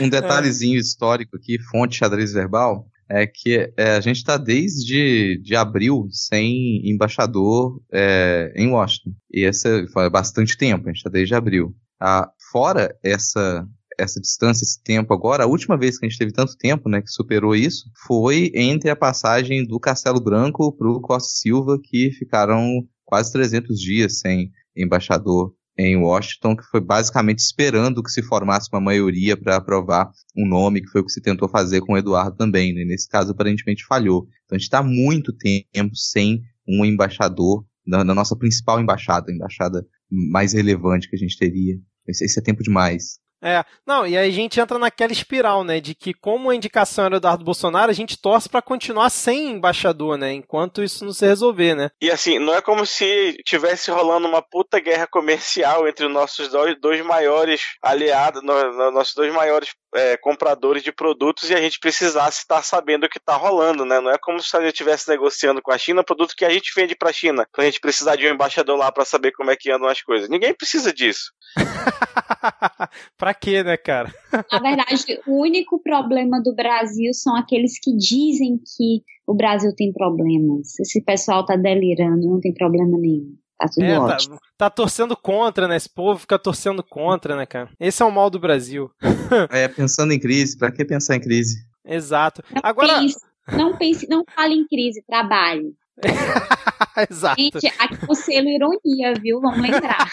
Um, um detalhezinho histórico aqui, fonte xadrez verbal, é que é, a gente está desde de abril sem embaixador é, em Washington. E essa foi bastante tempo, a gente está desde abril. Ah, fora essa essa distância, esse tempo agora, a última vez que a gente teve tanto tempo, né, que superou isso, foi entre a passagem do Castelo Branco para o Costa Silva, que ficaram quase 300 dias sem embaixador em Washington, que foi basicamente esperando que se formasse uma maioria para aprovar um nome, que foi o que se tentou fazer com o Eduardo também. Né? Nesse caso, aparentemente falhou. Então, a gente está muito tempo sem um embaixador na, na nossa principal embaixada, a embaixada mais relevante que a gente teria. Esse, esse é tempo demais. É, não, e aí a gente entra naquela espiral, né, de que como a indicação era do Eduardo Bolsonaro, a gente torce pra continuar sem embaixador, né, enquanto isso não se resolver, né. E assim, não é como se tivesse rolando uma puta guerra comercial entre os nossos dois, dois maiores aliados, no- no- nossos dois maiores é, compradores de produtos e a gente precisasse estar sabendo o que tá rolando, né? Não é como se a gente estivesse negociando com a China produto que a gente vende pra China, pra gente precisar de um embaixador lá pra saber como é que andam as coisas. Ninguém precisa disso. pra quê, né, cara? Na verdade, o único problema do Brasil são aqueles que dizem que o Brasil tem problemas. Esse pessoal tá delirando, não tem problema nenhum. Tá tudo É, tá, ótimo. tá torcendo contra, né, esse povo fica torcendo contra, né, cara. Esse é o mal do Brasil. É, pensando em crise, para que pensar em crise? Exato. Não Agora, pense, não pense, não fale em crise, trabalhe. exato. Gente, aqui o selo ironia, viu? Vamos lembrar.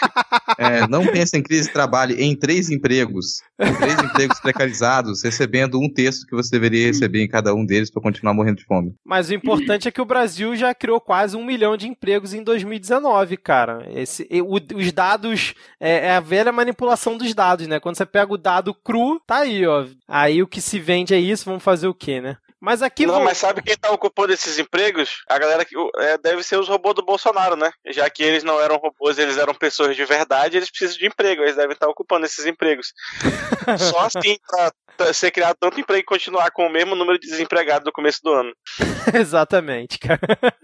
É, não pense em crise, trabalhe em três empregos, em três empregos precarizados, recebendo um terço que você deveria receber em cada um deles para continuar morrendo de fome. Mas o importante é que o Brasil já criou quase um milhão de empregos em 2019, cara. Esse, o- os dados, é, é a velha manipulação dos dados, né? Quando você pega o dado cru, tá aí, ó. Aí o que se vende é isso, vamos fazer o quê, né? Mas aqui não, vou- mas sabe quem tá ocupando esses empregos? A galera que é, deve ser os robôs do Bolsonaro, né? Já que eles não eram robôs, eles eram pessoas de verdade, eles precisam de emprego, eles devem estar ocupando esses empregos. Só assim pra, pra ser criado tanto emprego e continuar com o mesmo número de desempregados do começo do ano. Exatamente, cara.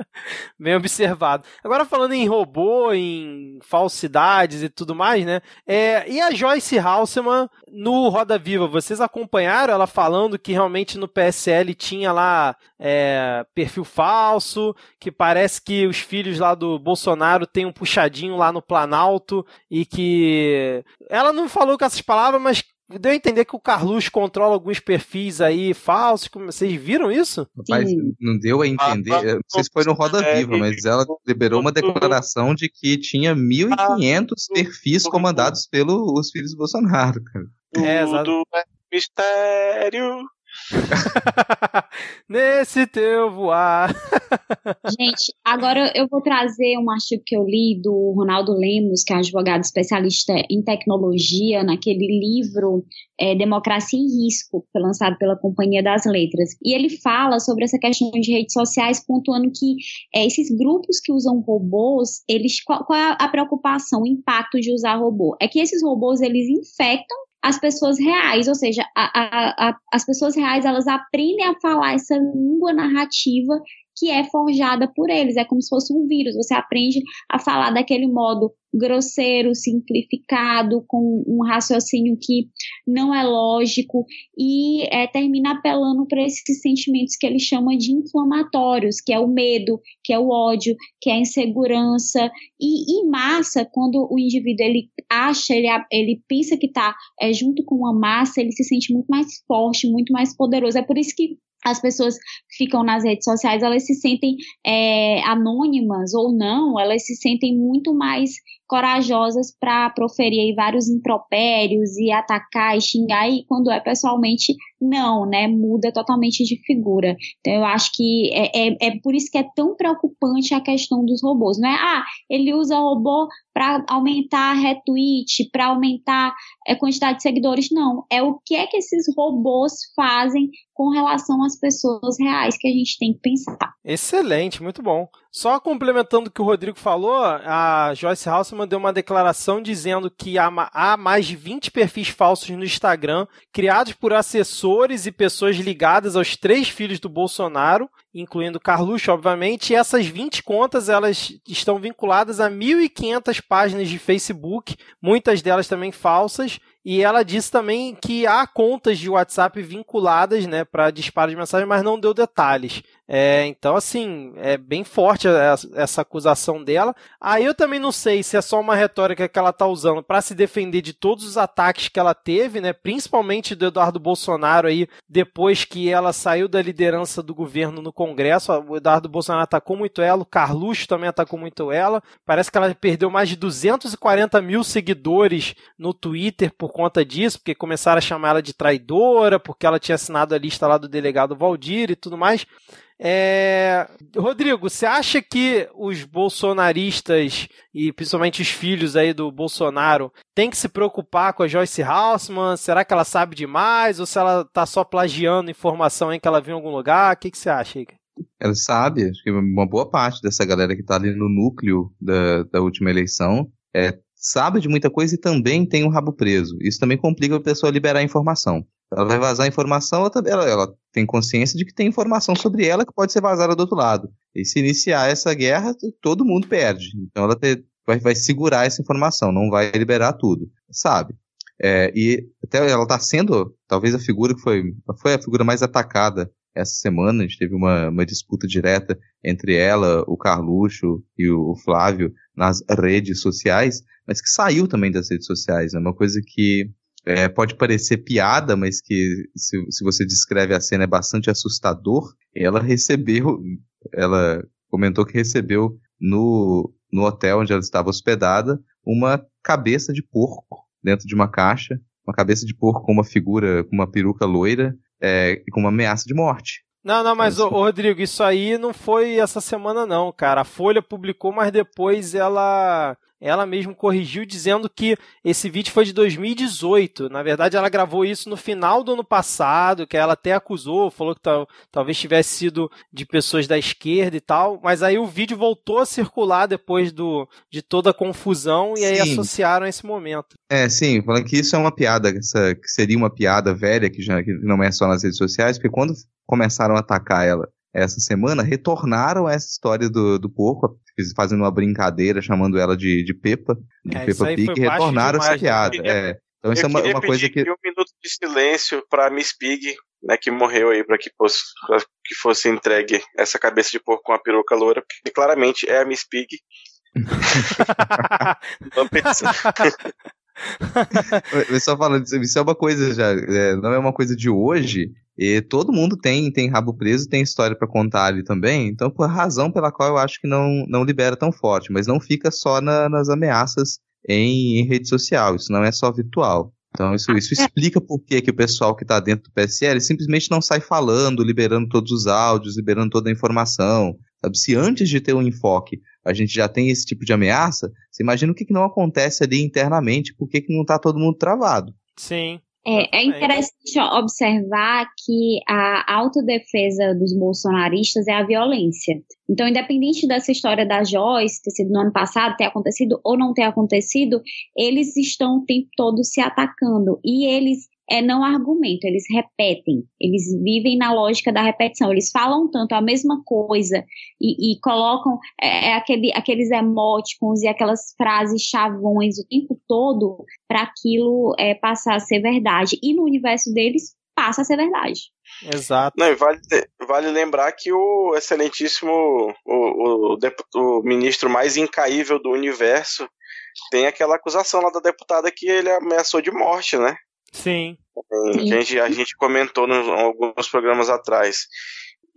Bem observado. Agora falando em robô, em falsidades e tudo mais, né? É, e a Joyce Halseman no Roda Viva, vocês acompanharam ela falando que realmente no PSL tinha lá é, perfil falso, que parece que os filhos lá do Bolsonaro têm um puxadinho lá no Planalto e que ela não falou com essas palavras, mas deu a entender que o Carlos controla alguns perfis aí falsos. Como- Vocês viram isso? Rapaz, não deu a entender, Ah, não sei se foi no Roda é, Viva, mas ela liberou uma declaração de que tinha 1.500 perfis comandados pelos filhos do Bolsonaro, cara. É, exato. Tudo é mistério. Nesse teu voar. Gente, agora eu vou trazer um artigo que eu li do Ronaldo Lemos, que é um advogado especialista em tecnologia, naquele livro é, Democracia em Risco, que foi lançado pela Companhia das Letras. E ele fala sobre essa questão de redes sociais, pontuando que é, esses grupos que usam robôs, eles qual, qual é a preocupação, o impacto de usar robô? É que esses robôs eles infectam as pessoas reais, ou seja, a, a, a, as pessoas reais elas aprendem a falar essa língua narrativa que é forjada por eles. É como se fosse um vírus. Você aprende a falar daquele modo grosseiro, simplificado, com um raciocínio que não é lógico e é, termina apelando para esses sentimentos que ele chama de inflamatórios, que é o medo, que é o ódio, que é a insegurança e em massa, quando o indivíduo ele acha, ele, ele pensa que está é, junto com uma massa, ele se sente muito mais forte, muito mais poderoso. É por isso que as pessoas que ficam nas redes sociais, elas se sentem é, anônimas ou não, elas se sentem muito mais corajosas para proferir vários impropérios e atacar e xingar, e quando é pessoalmente, não, né? Muda totalmente de figura. Então eu acho que é, é, é por isso que é tão preocupante a questão dos robôs. Não é, ah, ele usa robô para aumentar retweet, para aumentar a quantidade de seguidores. Não. É o que é que esses robôs fazem com relação às pessoas reais que a gente tem que pensar. Excelente, muito bom. Só complementando o que o Rodrigo falou, a Joyce Halseman deu uma declaração dizendo que há, há mais de 20 perfis falsos no Instagram, criados por assessores e pessoas ligadas aos três filhos do Bolsonaro, incluindo Carluxo, obviamente, e essas 20 contas elas estão vinculadas a 1.500 páginas de Facebook, muitas delas também falsas, e ela disse também que há contas de WhatsApp vinculadas né, para disparo de mensagem, mas não deu detalhes. É, então, assim, é bem forte essa acusação dela. Aí eu também não sei se é só uma retórica que ela está usando para se defender de todos os ataques que ela teve, né? Principalmente do Eduardo Bolsonaro aí, depois que ela saiu da liderança do governo no Congresso. O Eduardo Bolsonaro atacou muito ela, o Carluxo também atacou muito ela. Parece que ela perdeu mais de 240 mil seguidores no Twitter por conta disso, porque começaram a chamar ela de traidora, porque ela tinha assinado a lista lá do delegado Valdir e tudo mais. É... Rodrigo, você acha que os bolsonaristas e principalmente os filhos aí do Bolsonaro têm que se preocupar com a Joyce Hausman? Será que ela sabe demais ou se ela tá só plagiando informação em que ela viu em algum lugar? O que, você acha? Ela sabe, acho que uma boa parte dessa galera que tá ali no núcleo da, da última eleição é, sabe de muita coisa e também tem um rabo preso. Isso também complica a pessoa liberar informação. Ela vai vazar informação, ela, ela, tem consciência de que tem informação sobre ela que pode ser vazada do outro lado. E se iniciar essa guerra, todo mundo perde. Então ela te, vai, vai, segurar essa informação, não vai liberar tudo, sabe? É, e até ela está sendo, talvez a figura que foi, foi a figura mais atacada essa semana. A gente teve uma, uma disputa direta entre ela, o Carluxo e o Flávio nas redes sociais, mas que saiu também das redes sociais. É né? uma coisa que é, pode parecer piada, mas que se, se você descreve a cena é bastante assustador. Ela recebeu, ela comentou que recebeu no, no hotel onde ela estava hospedada uma cabeça de porco dentro de uma caixa, uma cabeça de porco com uma figura, com uma peruca loira é, com uma ameaça de morte. Não, não, mas, ô, Rodrigo, isso aí não foi essa semana, não, cara. A Folha publicou, mas depois ela ela mesmo corrigiu dizendo que esse vídeo foi de 2018. Na verdade, ela gravou isso no final do ano passado, que ela até acusou, falou que tal, talvez tivesse sido de pessoas da esquerda e tal, mas aí o vídeo voltou a circular depois do, de toda a confusão e aí associaram esse momento. É, sim, falando que isso é uma piada, essa, que seria uma piada velha, que, já, que não é só nas redes sociais, porque quando começaram a atacar ela essa semana, retornaram essa história do, do porco, fazendo uma brincadeira, chamando ela de, de Pepa, de é, Peppa Pig, e retornaram essa piada. É. Então isso é uma, uma coisa que... um minuto de silêncio para Miss Pig, né, que morreu aí, para que fosse, que fosse entregue essa cabeça de porco com a peruca loura, porque claramente é a Miss Pig. Só falando, isso é uma coisa já, é, não é uma coisa de hoje, e todo mundo tem, tem rabo preso, tem história para contar ali também, então por razão pela qual eu acho que não, não libera tão forte, mas não fica só na, nas ameaças em, em, rede social, isso não é só virtual. Então isso, isso explica por que, que o pessoal que está dentro do PSL simplesmente não sai falando, liberando todos os áudios, liberando toda a informação. Sabe? Se antes de ter um enfoque a gente já tem esse tipo de ameaça, você imagina o que, que não acontece ali internamente, por que, que não está todo mundo travado. Sim. É, é interessante observar que a autodefesa dos bolsonaristas é a violência. Então, independente dessa história da Joyce ter sido no ano passado, ter acontecido ou não ter acontecido, eles estão o tempo todo se atacando. E eles é não argumento, eles repetem, eles vivem na lógica da repetição, eles falam tanto a mesma coisa e, e colocam é, é aquele, aqueles emoticons e aquelas frases chavões o tempo todo para aquilo é, passar a ser verdade. E no universo deles passa a ser verdade. Exato. Não, vale, vale lembrar que o excelentíssimo, o, o, o ministro mais incaível do universo tem aquela acusação lá da deputada que ele ameaçou de morte, né? Sim. Que a gente, a gente comentou em alguns programas atrás.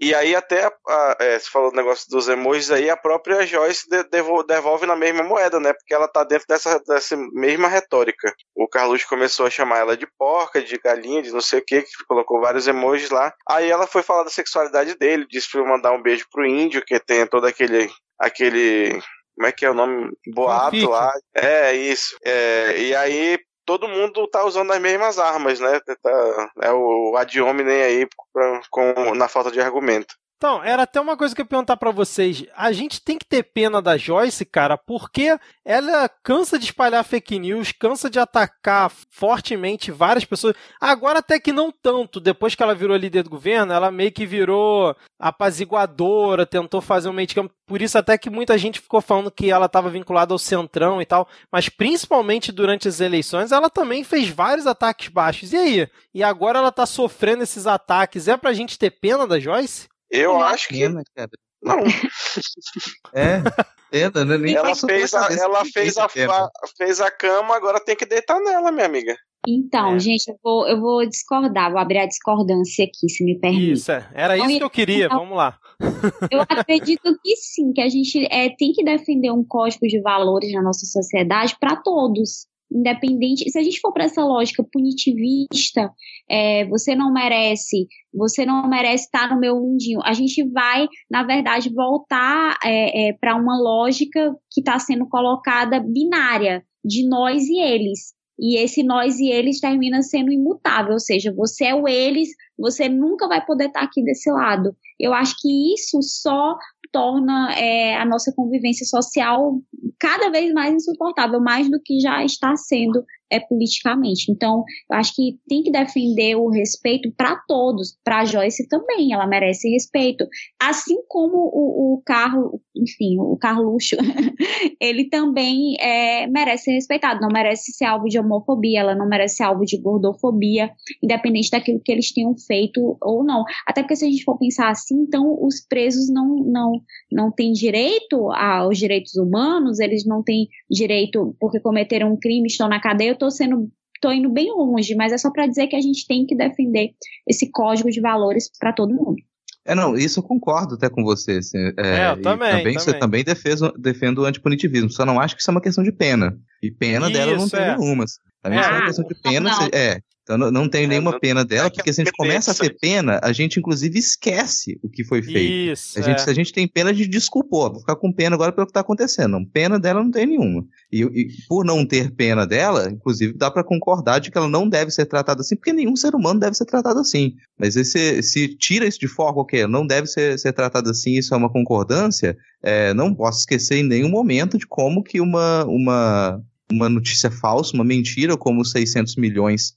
E aí até, a, é, você falou do negócio dos emojis aí, a própria Joyce devolve, devolve, na mesma moeda, né? Porque ela tá dentro dessa, dessa mesma retórica. O Carlos começou a chamar ela de porca, de galinha, de não sei o que, que colocou vários emojis lá. Aí ela foi falar da sexualidade dele, disse pra eu mandar um beijo pro índio, que tem todo aquele, aquele como é que é o nome? Boato lá. É, isso. É, e aí todo mundo tá usando as mesmas armas, né? Tá, é o ad hominem aí pra, com, na falta de argumento. Então, era até uma coisa que eu ia perguntar para vocês. A gente tem que ter pena da Joyce, cara, porque ela cansa de espalhar fake news, cansa de atacar fortemente várias pessoas. Agora até que não tanto. Depois que ela virou líder do governo, ela meio que virou apaziguadora, tentou fazer um meio de campo. Por isso até que muita gente ficou falando que ela estava vinculada ao Centrão e tal. Mas principalmente durante as eleições, ela também fez vários ataques baixos. E aí? E agora ela tá sofrendo esses ataques. É pra gente ter pena da Joyce? Eu acho que. Pena, cara. Não. é, pena, né? Nem ela fez, a, ela fez, a, fez a cama, agora tem que deitar nela, minha amiga. Então, é. gente, eu vou, eu vou discordar, vou abrir a discordância aqui, se me permite. Isso, é. era isso que eu queria, então, vamos lá. Eu acredito que sim, que a gente é, tem que defender um código de valores na nossa sociedade para todos independente. Se a gente for para essa lógica punitivista, é, você não merece, você não merece estar no meu mundinho. A gente vai, na verdade, voltar é, é, para uma lógica que está sendo colocada binária de nós e eles. E esse nós e eles termina sendo imutável, ou seja, você é o eles, você nunca vai poder estar aqui desse lado. Eu acho que isso só torna é, a nossa convivência social cada vez mais insuportável, mais do que já está sendo é, politicamente. Então, eu acho que tem que defender o respeito para todos, para Joyce também, ela merece respeito. Assim como o, o carro, enfim, o Carluxo, ele também é, merece ser respeitado, não merece ser alvo de homofobia, ela não merece ser alvo de gordofobia, independente daquilo que eles tenham feito ou não. Até porque se a gente for pensar assim, então os presos não, não, não têm direito aos direitos humanos, eles não têm direito porque cometeram um crime, estão na cadeia, tô sendo tô indo bem longe, mas é só para dizer que a gente tem que defender esse código de valores para todo mundo. É, não, isso eu concordo até com você. Assim, é, é, eu também, também, também. Você também defesa, defende o antipunitivismo, só não acho que isso é uma questão de pena. E pena isso, dela não tem é. nenhuma. Também é. isso é uma questão de pena. Não. é, então não, não tem é, nenhuma pena dela, porque se a gente começa a ter pena, a gente inclusive esquece o que foi feito. Isso, a gente, é. Se a gente tem pena, a gente desculpou. Vou ficar com pena agora pelo que está acontecendo. Não, pena dela não tem nenhuma. E, e por não ter pena dela, inclusive dá para concordar de que ela não deve ser tratada assim, porque nenhum ser humano deve ser tratado assim. Mas se, se tira isso de forma qualquer, não deve ser, ser tratado assim, isso é uma concordância, é, não posso esquecer em nenhum momento de como que uma, uma, uma notícia falsa, uma mentira, como 600 milhões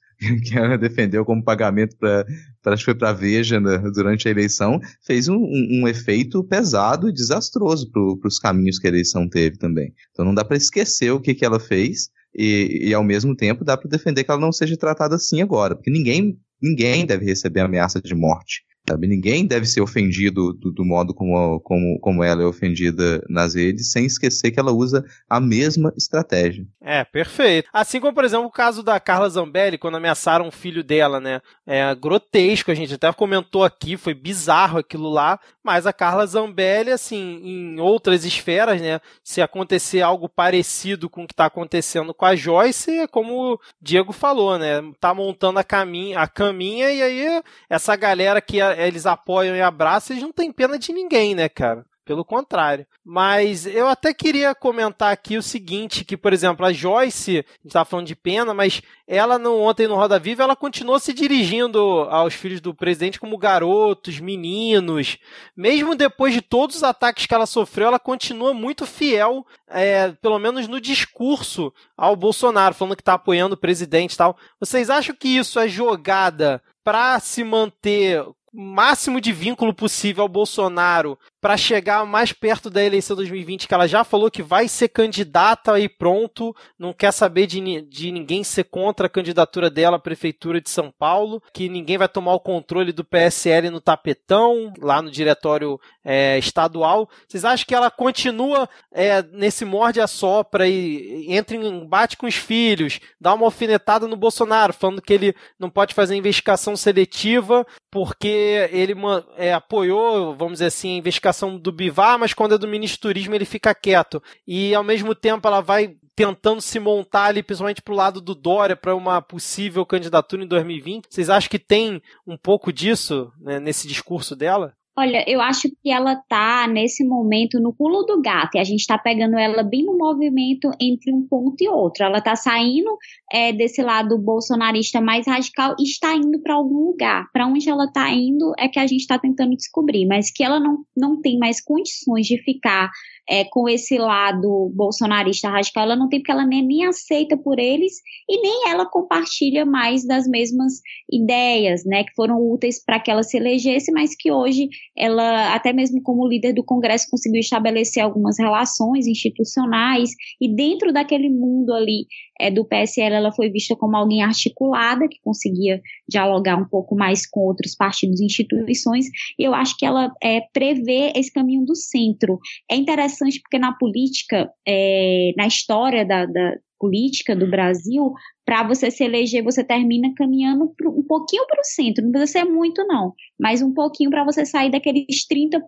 que ela defendeu como pagamento para acho que foi para a Veja né, durante a eleição, fez um, um, um efeito pesado e desastroso para os caminhos que a eleição teve também. Então não dá para esquecer o que, que ela fez e, e ao mesmo tempo dá para defender que ela não seja tratada assim agora, porque ninguém ninguém deve receber ameaça de morte. Sabe? Ninguém deve ser ofendido do, do modo como, como, como ela é ofendida nas redes, sem esquecer que ela usa a mesma estratégia. É, perfeito. Assim como, por exemplo, o caso da Carla Zambelli, quando ameaçaram o filho dela, né? É grotesco, a gente até comentou aqui, foi bizarro aquilo lá, mas a Carla Zambelli, assim, em outras esferas, né? Se acontecer algo parecido com o que está acontecendo com a Joyce, é como o Diego falou, né? Tá montando a caminha, a caminha e aí essa galera que eles apoiam e abraçam, eles não têm pena de ninguém, né, cara? pelo contrário. Mas eu até queria comentar aqui o seguinte, que, por exemplo, a Joyce, a gente estava falando de pena, mas ela ontem no Roda Viva, ela continuou se dirigindo aos filhos do presidente como garotos, meninos. Mesmo depois de todos os ataques que ela sofreu, ela continua muito fiel, é, pelo menos no discurso, ao Bolsonaro, falando que está apoiando o presidente e tal. Vocês acham que isso é jogada para se manter máximo de vínculo possível ao Bolsonaro para chegar mais perto da eleição 2020, que ela já falou que vai ser candidata e pronto, não quer saber de, de ninguém ser contra a candidatura dela à prefeitura de São Paulo, que ninguém vai tomar o controle do PSL no tapetão, lá no diretório é, estadual. Vocês acham que ela continua é, nesse morde a sopra e entra em embate com os filhos, dá uma alfinetada no Bolsonaro, falando que ele não pode fazer investigação seletiva porque ele é, apoiou, vamos dizer assim, a investigação do Bivar, mas quando é do ministro turismo ele fica quieto. E ao mesmo tempo ela vai tentando se montar ali, principalmente pro lado do Dória, para uma possível candidatura em 2020. Vocês acham que tem um pouco disso né, nesse discurso dela? Olha, eu acho que ela tá nesse momento no pulo do gato e a gente tá pegando ela bem no movimento entre um ponto e outro. Ela tá saindo é, desse lado bolsonarista mais radical e está indo para algum lugar. Para onde ela tá indo é que a gente tá tentando descobrir, mas que ela não, não tem mais condições de ficar é, com esse lado bolsonarista radical, ela não tem porque ela nem, nem aceita por eles e nem ela compartilha mais das mesmas ideias, né, que foram úteis para que ela se elegesse, mas que hoje ela, até mesmo como líder do Congresso, conseguiu estabelecer algumas relações institucionais e dentro daquele mundo ali é, do PSL, ela foi vista como alguém articulada, que conseguia dialogar um pouco mais com outros partidos e instituições, e eu acho que ela é, prevê esse caminho do centro. É interessante porque na política, é, na história da, da política do Brasil, para você se eleger, você termina caminhando um pouquinho para o centro, não precisa ser muito, não, mas um pouquinho para você sair daqueles 30%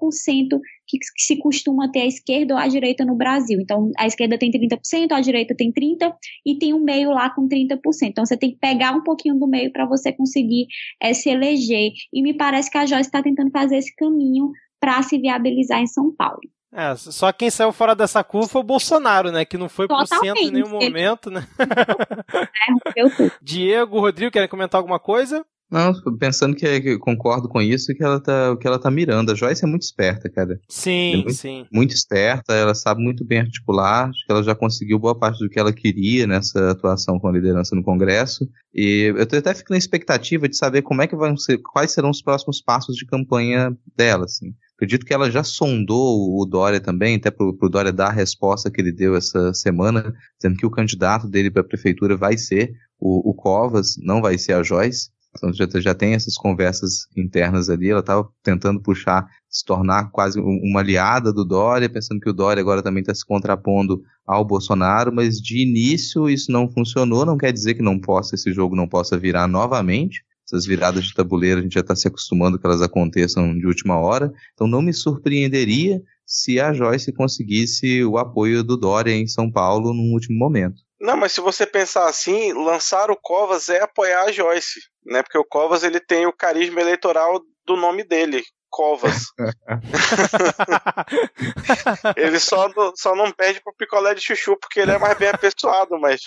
que, que se costuma ter a esquerda ou a direita no Brasil. Então, a esquerda tem 30%, a direita tem 30% e tem um meio lá com 30%. Então, você tem que pegar um pouquinho do meio para você conseguir é, se eleger. E me parece que a Joyce está tentando fazer esse caminho para se viabilizar em São Paulo. É, só quem saiu fora dessa curva foi o Bolsonaro, né? Que não foi pro centro em nenhum momento, né? É, Diego, Rodrigo, querem comentar alguma coisa? Não, pensando que, que concordo com isso, que ela tá, que ela tá mirando. A Joyce é muito esperta, cara. Sim, é muito, sim. Muito esperta, ela sabe muito bem articular. Acho que ela já conseguiu boa parte do que ela queria nessa atuação com a liderança no Congresso. E eu até fico na expectativa de saber como é que vão ser, quais serão os próximos passos de campanha dela, assim. Acredito que ela já sondou o Dória também, até para o Dória dar a resposta que ele deu essa semana, dizendo que o candidato dele para a prefeitura vai ser o, o, Covas, não vai ser a Joyce. Então já, já tem essas conversas internas ali. Ela estava tentando puxar, se tornar quase uma aliada do Dória, pensando que o Dória agora também está se contrapondo ao Bolsonaro, mas de início isso não funcionou. Não quer dizer que não possa esse jogo não possa virar novamente essas viradas de tabuleiro a gente já está se acostumando que elas aconteçam de última hora. Então não me surpreenderia se a Joyce conseguisse o apoio do Dória em São Paulo num último momento. Não, mas se você pensar assim, lançar o Covas é apoiar a Joyce, né? Porque o Covas ele tem o carisma eleitoral do nome dele, Covas. ele só, só não perde pro picolé de chuchu porque ele é mais bem apessoado, mas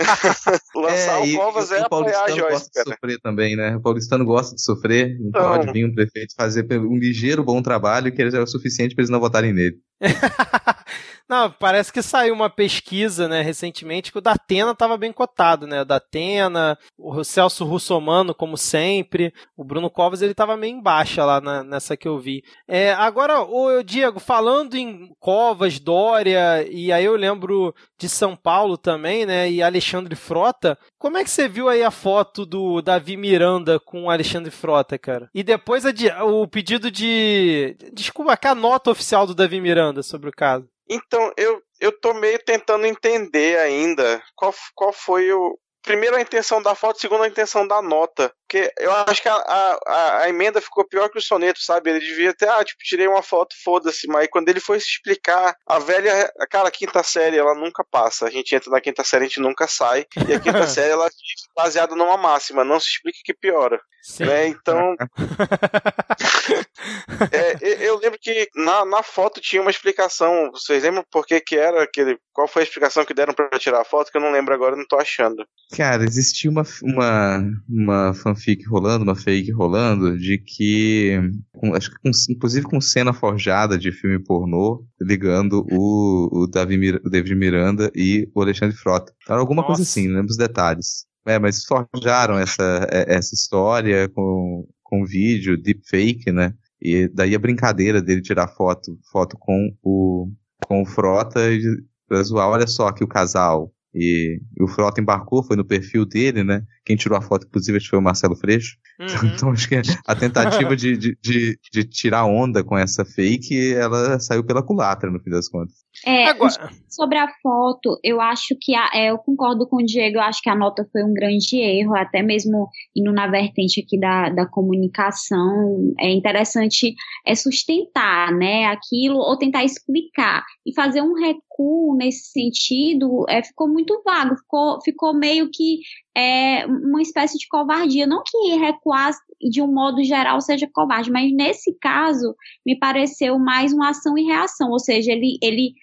lançar é, o Covas é apoiar a Joyce. Gosta de sofrer também, né? O paulistano gosta de sofrer, não então... pode vir um prefeito fazer um ligeiro bom trabalho que é o suficiente para eles não votarem nele. Não, parece que saiu uma pesquisa, né, recentemente, que o Datena estava bem cotado, né? O Datena, o Celso Russomano, como sempre, o Bruno Covas, ele estava meio em baixa lá na, nessa que eu vi. É, agora, o Diego, falando em Covas, Dória, e aí eu lembro de São Paulo também, né, e Alexandre Frota, como é que você viu aí a foto do Davi Miranda com o Alexandre Frota, cara? E depois a, o pedido de. Desculpa, a nota oficial do Davi Miranda sobre o caso. Então, eu, eu tô meio tentando entender ainda qual, qual foi o. Primeiro a intenção da foto, segundo a intenção da nota. Porque eu acho que a, a, a, emenda ficou pior que o soneto, sabe? Ele devia ter, ah, tipo, tirei uma foto, foda-se. Mas quando ele foi se explicar, a velha, cara, a quinta série, ela nunca passa. A gente entra na quinta série, a gente nunca sai. E a quinta série, ela é baseada numa máxima, não se explica que piora. Né? Então. é, eu lembro que na, na foto tinha uma explicação. Vocês lembram por que, que era aquele. Qual foi a explicação que deram para tirar a foto? Que eu não lembro agora, não tô achando. Cara, existia uma, uma, uma fanfic rolando, uma fake rolando, de que. Com, acho que com, inclusive com cena forjada de filme pornô, ligando o, o, Davi, o David Miranda e o Alexandre Frota. Era alguma Nossa. coisa assim, não lembro os detalhes. É, mas forjaram essa, é, essa história com, com vídeo, deepfake, né? E daí a brincadeira dele tirar foto, foto com o, com o Frota e pra zoar, olha só que o casal. E, e o Frota embarcou, foi no perfil dele, né? Quem tirou a foto, inclusive, foi o Marcelo Freixo. Uhum. Então, acho que a tentativa de, de, de, de, tirar onda com essa fake, ela saiu pela culatra, no fim das contas. É, Agora... sobre a foto, eu acho que, a, é, eu concordo com o Diego, eu acho que a nota foi um grande erro, até mesmo indo na vertente aqui da, da comunicação, é interessante é sustentar, né, aquilo, ou tentar explicar, e fazer um recuo nesse sentido, é, ficou muito vago, ficou, ficou meio que é uma espécie de covardia. Não que recuar de um modo geral seja covarde, mas nesse caso me pareceu mais uma ação e reação, ou seja, ele, ele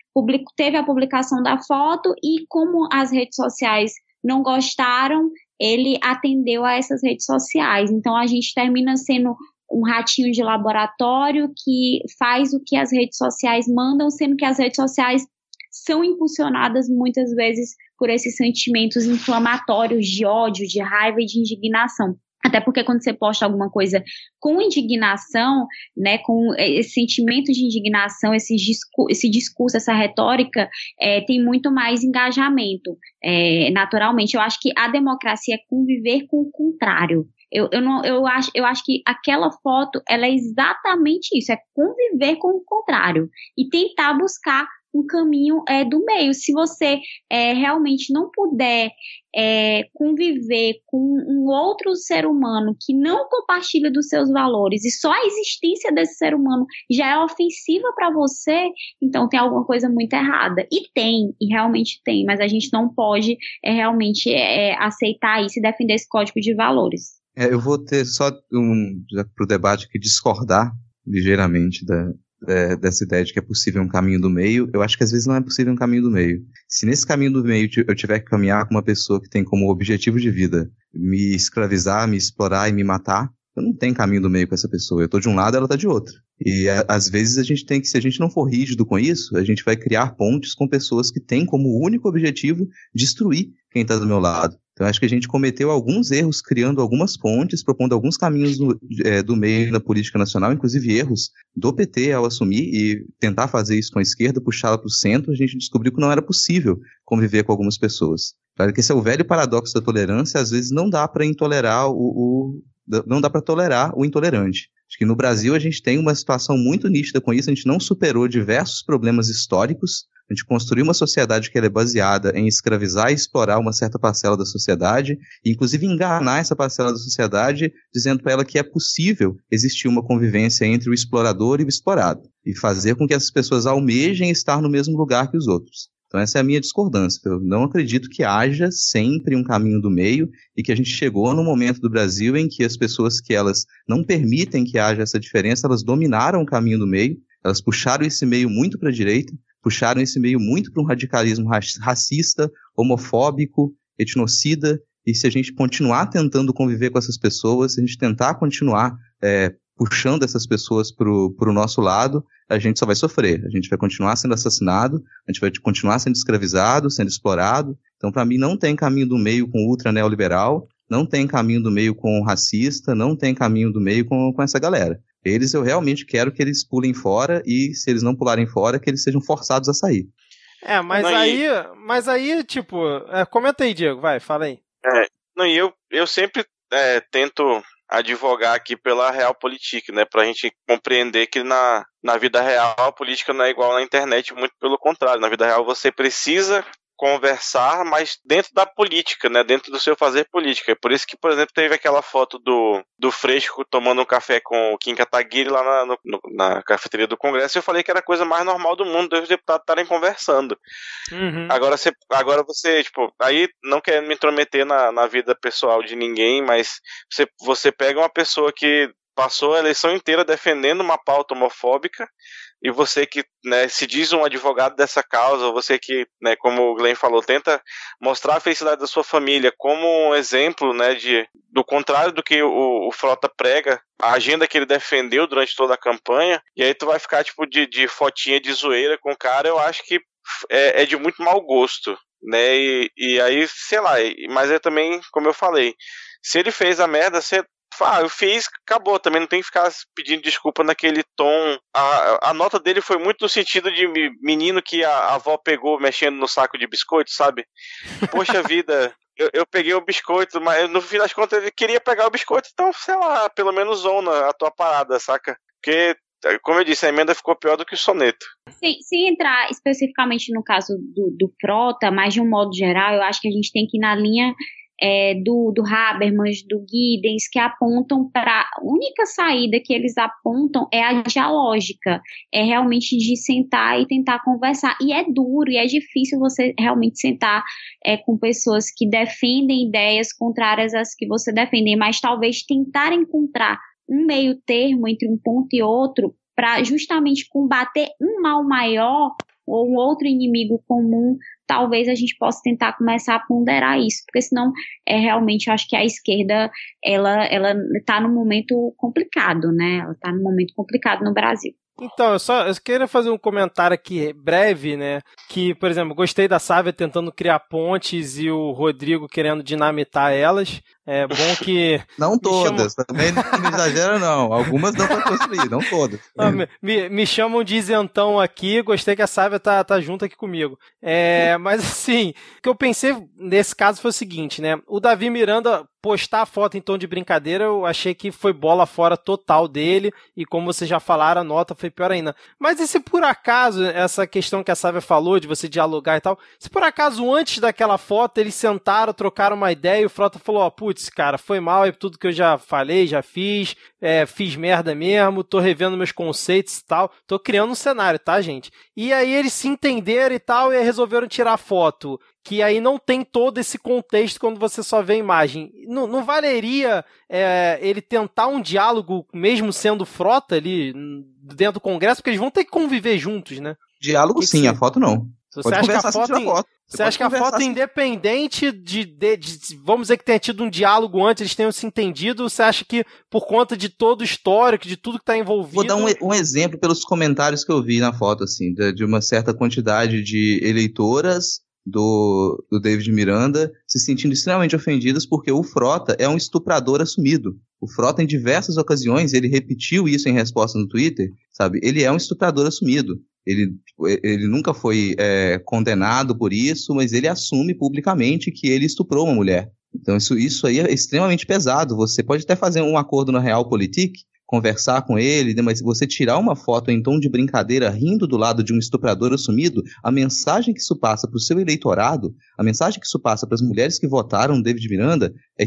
teve a publicação da foto e como as redes sociais não gostaram, ele atendeu a essas redes sociais. Então a gente termina sendo um ratinho de laboratório que faz o que as redes sociais mandam, sendo que as redes sociais são impulsionadas muitas vezes por esses sentimentos inflamatórios de ódio, de raiva e de indignação. Até porque quando você posta alguma coisa com indignação, né, com esse sentimento de indignação, esse, discurso, esse discurso essa retórica, é, tem muito mais engajamento, é, naturalmente. Eu acho que a democracia é conviver com o contrário. Eu, eu, não, eu, acho, eu acho que aquela foto, ela é exatamente isso, é conviver com o contrário e tentar buscar um caminho é, do meio. Se você é, realmente não puder é, conviver com um outro ser humano que não compartilha dos seus valores e só a existência desse ser humano já é ofensiva para você, então tem alguma coisa muito errada. E tem, e realmente tem, mas a gente não pode é, realmente é, aceitar isso e defender esse código de valores. É, eu vou ter só um, para o debate aqui discordar ligeiramente da, é, dessa ideia de que é possível um caminho do meio, eu acho que às vezes não é possível um caminho do meio. Se nesse caminho do meio eu tiver que caminhar com uma pessoa que tem como objetivo de vida me escravizar, me explorar e me matar, eu não tenho caminho do meio com essa pessoa. Eu estou de um lado, ela está de outro. E a, às vezes a gente tem que, se a gente não for rígido com isso, a gente vai criar pontes com pessoas que têm como único objetivo destruir quem está do meu lado. Então, acho que a gente cometeu alguns erros criando algumas pontes, propondo alguns caminhos do, é, do meio na política nacional, inclusive erros do PT ao assumir e tentar fazer isso com a esquerda, puxá-la para o centro, a gente descobriu que não era possível conviver com algumas pessoas. Claro que esse é o velho paradoxo da tolerância, às vezes não dá para intolerar o, o não dá para tolerar o intolerante. Acho que no Brasil a gente tem uma situação muito nítida com isso, a gente não superou diversos problemas históricos, a gente construiu uma sociedade que é baseada em escravizar e explorar uma certa parcela da sociedade, e inclusive enganar essa parcela da sociedade, dizendo para ela que é possível existir uma convivência entre o explorador e o explorado, e fazer com que essas pessoas almejem estar no mesmo lugar que os outros. Então essa é a minha discordância. Eu não acredito que haja sempre um caminho do meio e que a gente chegou no momento do Brasil em que as pessoas que elas não permitem que haja essa diferença, elas dominaram o caminho do meio, elas puxaram esse meio muito para a direita, puxaram esse meio muito para um radicalismo racista, homofóbico, etnocida, e se a gente continuar tentando conviver com essas pessoas, se a gente tentar continuar é, puxando essas pessoas para o nosso lado, a gente só vai sofrer. A gente vai continuar sendo assassinado, a gente vai continuar sendo escravizado, sendo explorado. Então, para mim, não tem caminho do meio com ultra neoliberal, não tem caminho do meio com racista, não tem caminho do meio com, com essa galera. Eles, eu realmente quero que eles pulem fora e, se eles não pularem fora, que eles sejam forçados a sair. É, mas não, aí, e... mas aí, tipo, é, comenta aí, Diego, vai, fala aí. É, não, e eu, eu sempre é, tento advogar aqui pela realpolitik, né, pra gente compreender que na, na vida real a política não é igual na internet, muito pelo contrário, na vida real você precisa conversar, mas dentro da política, né? Dentro do seu fazer política. Por isso que, por exemplo, teve aquela foto do, do Fresco tomando um café com o Kim Kataguiri lá na, no, na cafeteria do Congresso. E eu falei que era a coisa mais normal do mundo, dois deputados estarem conversando. Uhum. Agora, você, agora você, tipo, aí não querendo me intrometer na, na vida pessoal de ninguém, mas você, você pega uma pessoa que passou a eleição inteira defendendo uma pauta homofóbica e você que né, se diz um advogado dessa causa, você que, né, como o Glenn falou, tenta mostrar a felicidade da sua família como um exemplo né, de, do contrário do que o, o Frota prega, a agenda que ele defendeu durante toda a campanha, e aí tu vai ficar tipo de, de fotinha de zoeira com o cara, eu acho que é, é de muito mau gosto, né? E, e aí, sei lá, mas é também, como eu falei, se ele fez a merda, você ah, eu fiz, acabou. Também não tem que ficar pedindo desculpa naquele tom. A, a nota dele foi muito no sentido de menino que a, a avó pegou mexendo no saco de biscoito, sabe? Poxa vida, eu, eu, peguei o biscoito, mas no fim das contas ele queria pegar o biscoito, então, sei lá, pelo menos zona a tua parada, saca? Porque, como eu disse, a emenda ficou pior do que o soneto. Sem, sem entrar especificamente no caso do, do Frota, mas de um modo geral, eu acho que a gente tem que ir na linha é, do, do Habermas, do Giddens, que apontam para a única saída que eles apontam é a dialógica, é realmente de sentar e tentar conversar. E é duro e é difícil você realmente sentar é, com pessoas que defendem ideias contrárias às que você defende, mas talvez tentar encontrar um meio termo entre um ponto e outro para justamente combater um mal maior ou um outro inimigo comum talvez a gente possa tentar começar a ponderar isso, porque senão é realmente eu acho que a esquerda ela ela está num momento complicado, né? Ela está num momento complicado no Brasil. Então, eu só eu queria fazer um comentário aqui breve, né? Que, por exemplo, gostei da Sávia tentando criar pontes e o Rodrigo querendo dinamitar elas. É bom que. Não todas, chamam... também não exagera, não. Algumas dão pra construir, não todas. Não, me, me, chamam de isentão aqui, gostei que a Sávia tá, tá junto aqui comigo. É, mas assim, o que eu pensei nesse caso foi o seguinte, né? O Davi Miranda postar a foto em tom de brincadeira, eu achei que foi bola fora total dele, e como vocês já falaram, a nota foi pior ainda. Mas e se por acaso, essa questão que a Sávia falou, de você dialogar e tal, se por acaso antes daquela foto eles sentaram, trocaram uma ideia e o Frota falou, ó, oh, putz, cara, foi mal, é tudo que eu já falei, já fiz, é, fiz merda mesmo, tô revendo meus conceitos e tal, tô criando um cenário, tá, gente? E aí eles se entenderam e tal, e resolveram tirar foto que aí não tem todo esse contexto quando você só vê a imagem. Não, não valeria é, ele tentar um diálogo, mesmo sendo frota ali dentro do Congresso, porque eles vão ter que conviver juntos, né? Diálogo que sim, que... a foto não. Você Pode acha que a foto, em... foto. Você, você acha que a foto, assim. independente de, de, de, vamos dizer que tenha tido um diálogo antes, eles tenham se entendido, você acha que por conta de todo o histórico, de tudo que está envolvido... Vou dar um, um, exemplo pelos comentários que eu vi na foto, assim, de, de uma certa quantidade de eleitoras do, do David Miranda se sentindo extremamente ofendidas porque o Frota é um estuprador assumido. O Frota, em diversas ocasiões, ele repetiu isso em resposta no Twitter, sabe? Ele é um estuprador assumido. Ele, ele nunca foi é, condenado por isso, mas ele assume publicamente que ele estuprou uma mulher. Então isso, isso aí é extremamente pesado. Você pode até fazer um acordo na Realpolitik, conversar com ele, né, mas você tirar uma foto em tom de brincadeira rindo do lado de um estuprador assumido, a mensagem que isso passa para o seu eleitorado, a mensagem que isso passa para as mulheres que votaram David Miranda, é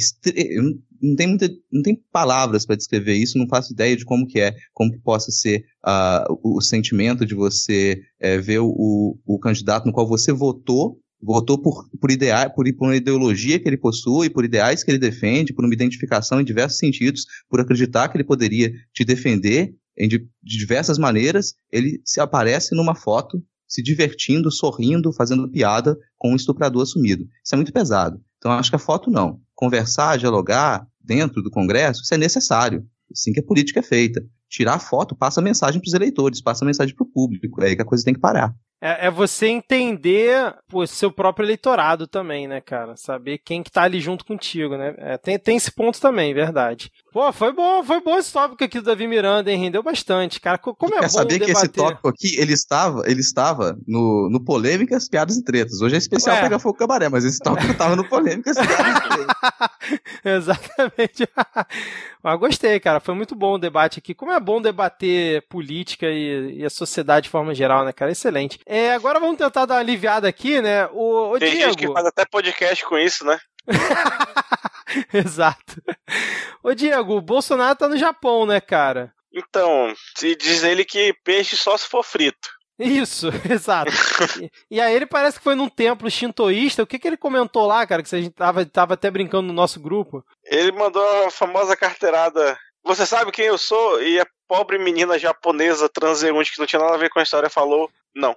não tem muita, não tem palavras para descrever isso, não faço ideia de como que é, como que possa ser uh, o, o, sentimento de você uh, ver o, o candidato no qual você votou votou por, por, ideais, por, por uma ideologia que ele possui, por ideais que ele defende, por uma identificação em diversos sentidos, por acreditar que ele poderia te defender em, de, de diversas maneiras, ele se aparece numa foto se divertindo, sorrindo, fazendo piada com um estuprador assumido. Isso é muito pesado. Então, acho que a foto não. Conversar, dialogar dentro do Congresso, isso é necessário. Assim que a política é feita. Tirar a foto passa mensagem para os eleitores, passa mensagem para o público. É aí que a coisa tem que parar. É, é, você entender o seu próprio eleitorado também, né, cara? Saber quem que tá ali junto contigo, né? É, tem, tem esse ponto também, verdade. Pô, foi bom, foi bom esse tópico aqui do Davi Miranda, hein? Rendeu bastante, cara. Como é Quer bom saber que esse tópico aqui, ele estava, ele estava no, no Polêmicas, Piadas e Tretas. Hoje é especial Ué. pegar fogo cabaré, mas esse tópico tava no Polêmicas, Piadas e Tretas. Exatamente. mas gostei, cara. Foi muito bom o debate aqui. Como é bom debater política e, e a sociedade de forma geral, né, cara? Excelente. É, agora vamos tentar dar uma aliviada aqui, né? O, o Tem Diego. gente que faz até podcast com isso, né? Exato. Ô Diego, o Bolsonaro tá no Japão, né, cara? Então, se diz ele que peixe só se for frito. Isso, exato. e, aí ele parece que foi num templo shintoísta. O que, que ele comentou lá, cara? Que a gente tava, tava até brincando no nosso grupo. Ele mandou a famosa carteirada. Você sabe quem eu sou? E a pobre menina japonesa transeunte que não tinha nada a ver com a história falou: Não.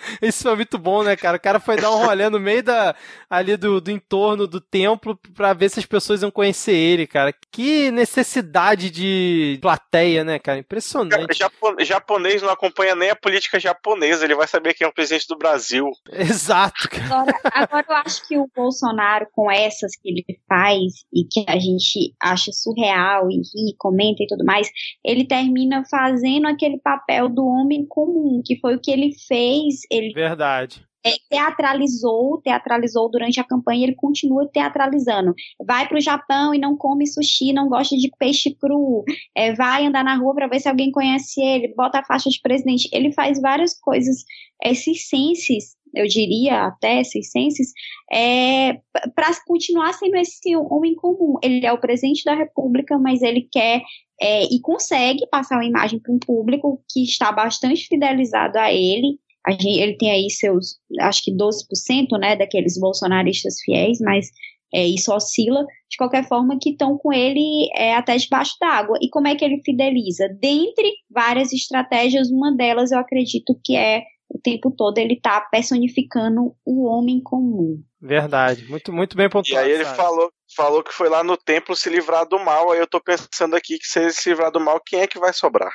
Isso foi muito bom, né, cara? O cara foi dar um rolê no meio da, ali do, do entorno do templo pra ver se as pessoas iam conhecer ele, cara. Que necessidade de plateia, né, cara? Impressionante. Japo, japonês não acompanha nem a política japonesa, ele vai saber quem é o presidente do Brasil. Exato, cara. Agora, agora eu acho que o Bolsonaro, com essas que ele faz e que a gente acha surreal e ri, comenta e tudo mais, ele termina fazendo aquele papel do homem comum, que foi o que ele fez. Ele Verdade. é, teatralizou, teatralizou durante a campanha, ele continua teatralizando. Vai para o Japão e não come sushi, não gosta de peixe cru, é, vai andar na rua para ver se alguém conhece ele, bota a faixa de presidente. Ele faz várias coisas é, circenses, eu diria até circenses, é, para continuar sendo esse homem comum. Ele é o presidente da República, mas ele quer é, e consegue passar uma imagem para um público que está bastante fidelizado a ele. A gente, ele tem aí seus, acho que 12%, né, daqueles bolsonaristas fiéis, mas é, isso oscila, de qualquer forma, que estão com ele é, até debaixo d'água. E como é que ele fideliza? Dentre várias estratégias, uma delas eu acredito que é o tempo todo ele tá personificando o homem comum. Verdade. Muito, muito bem E pontuado. aí ele falou, falou que foi lá no templo se livrar do mal. Aí eu tô pensando aqui que se ele se livrar do mal, quem é que vai sobrar?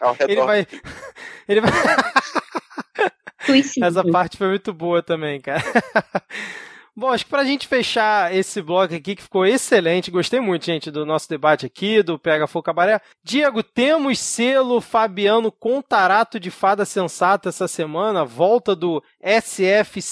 Ao redor. Ele vai. Ele vai. Essa parte foi muito boa também, cara. Bom, acho que pra gente fechar esse bloco aqui, que ficou excelente, gostei muito, gente, do nosso debate aqui, do Pega Fogo Cabaré. Diego, temos selo Fabiano Contarato de Fada Sensata essa semana, volta do SFCFS?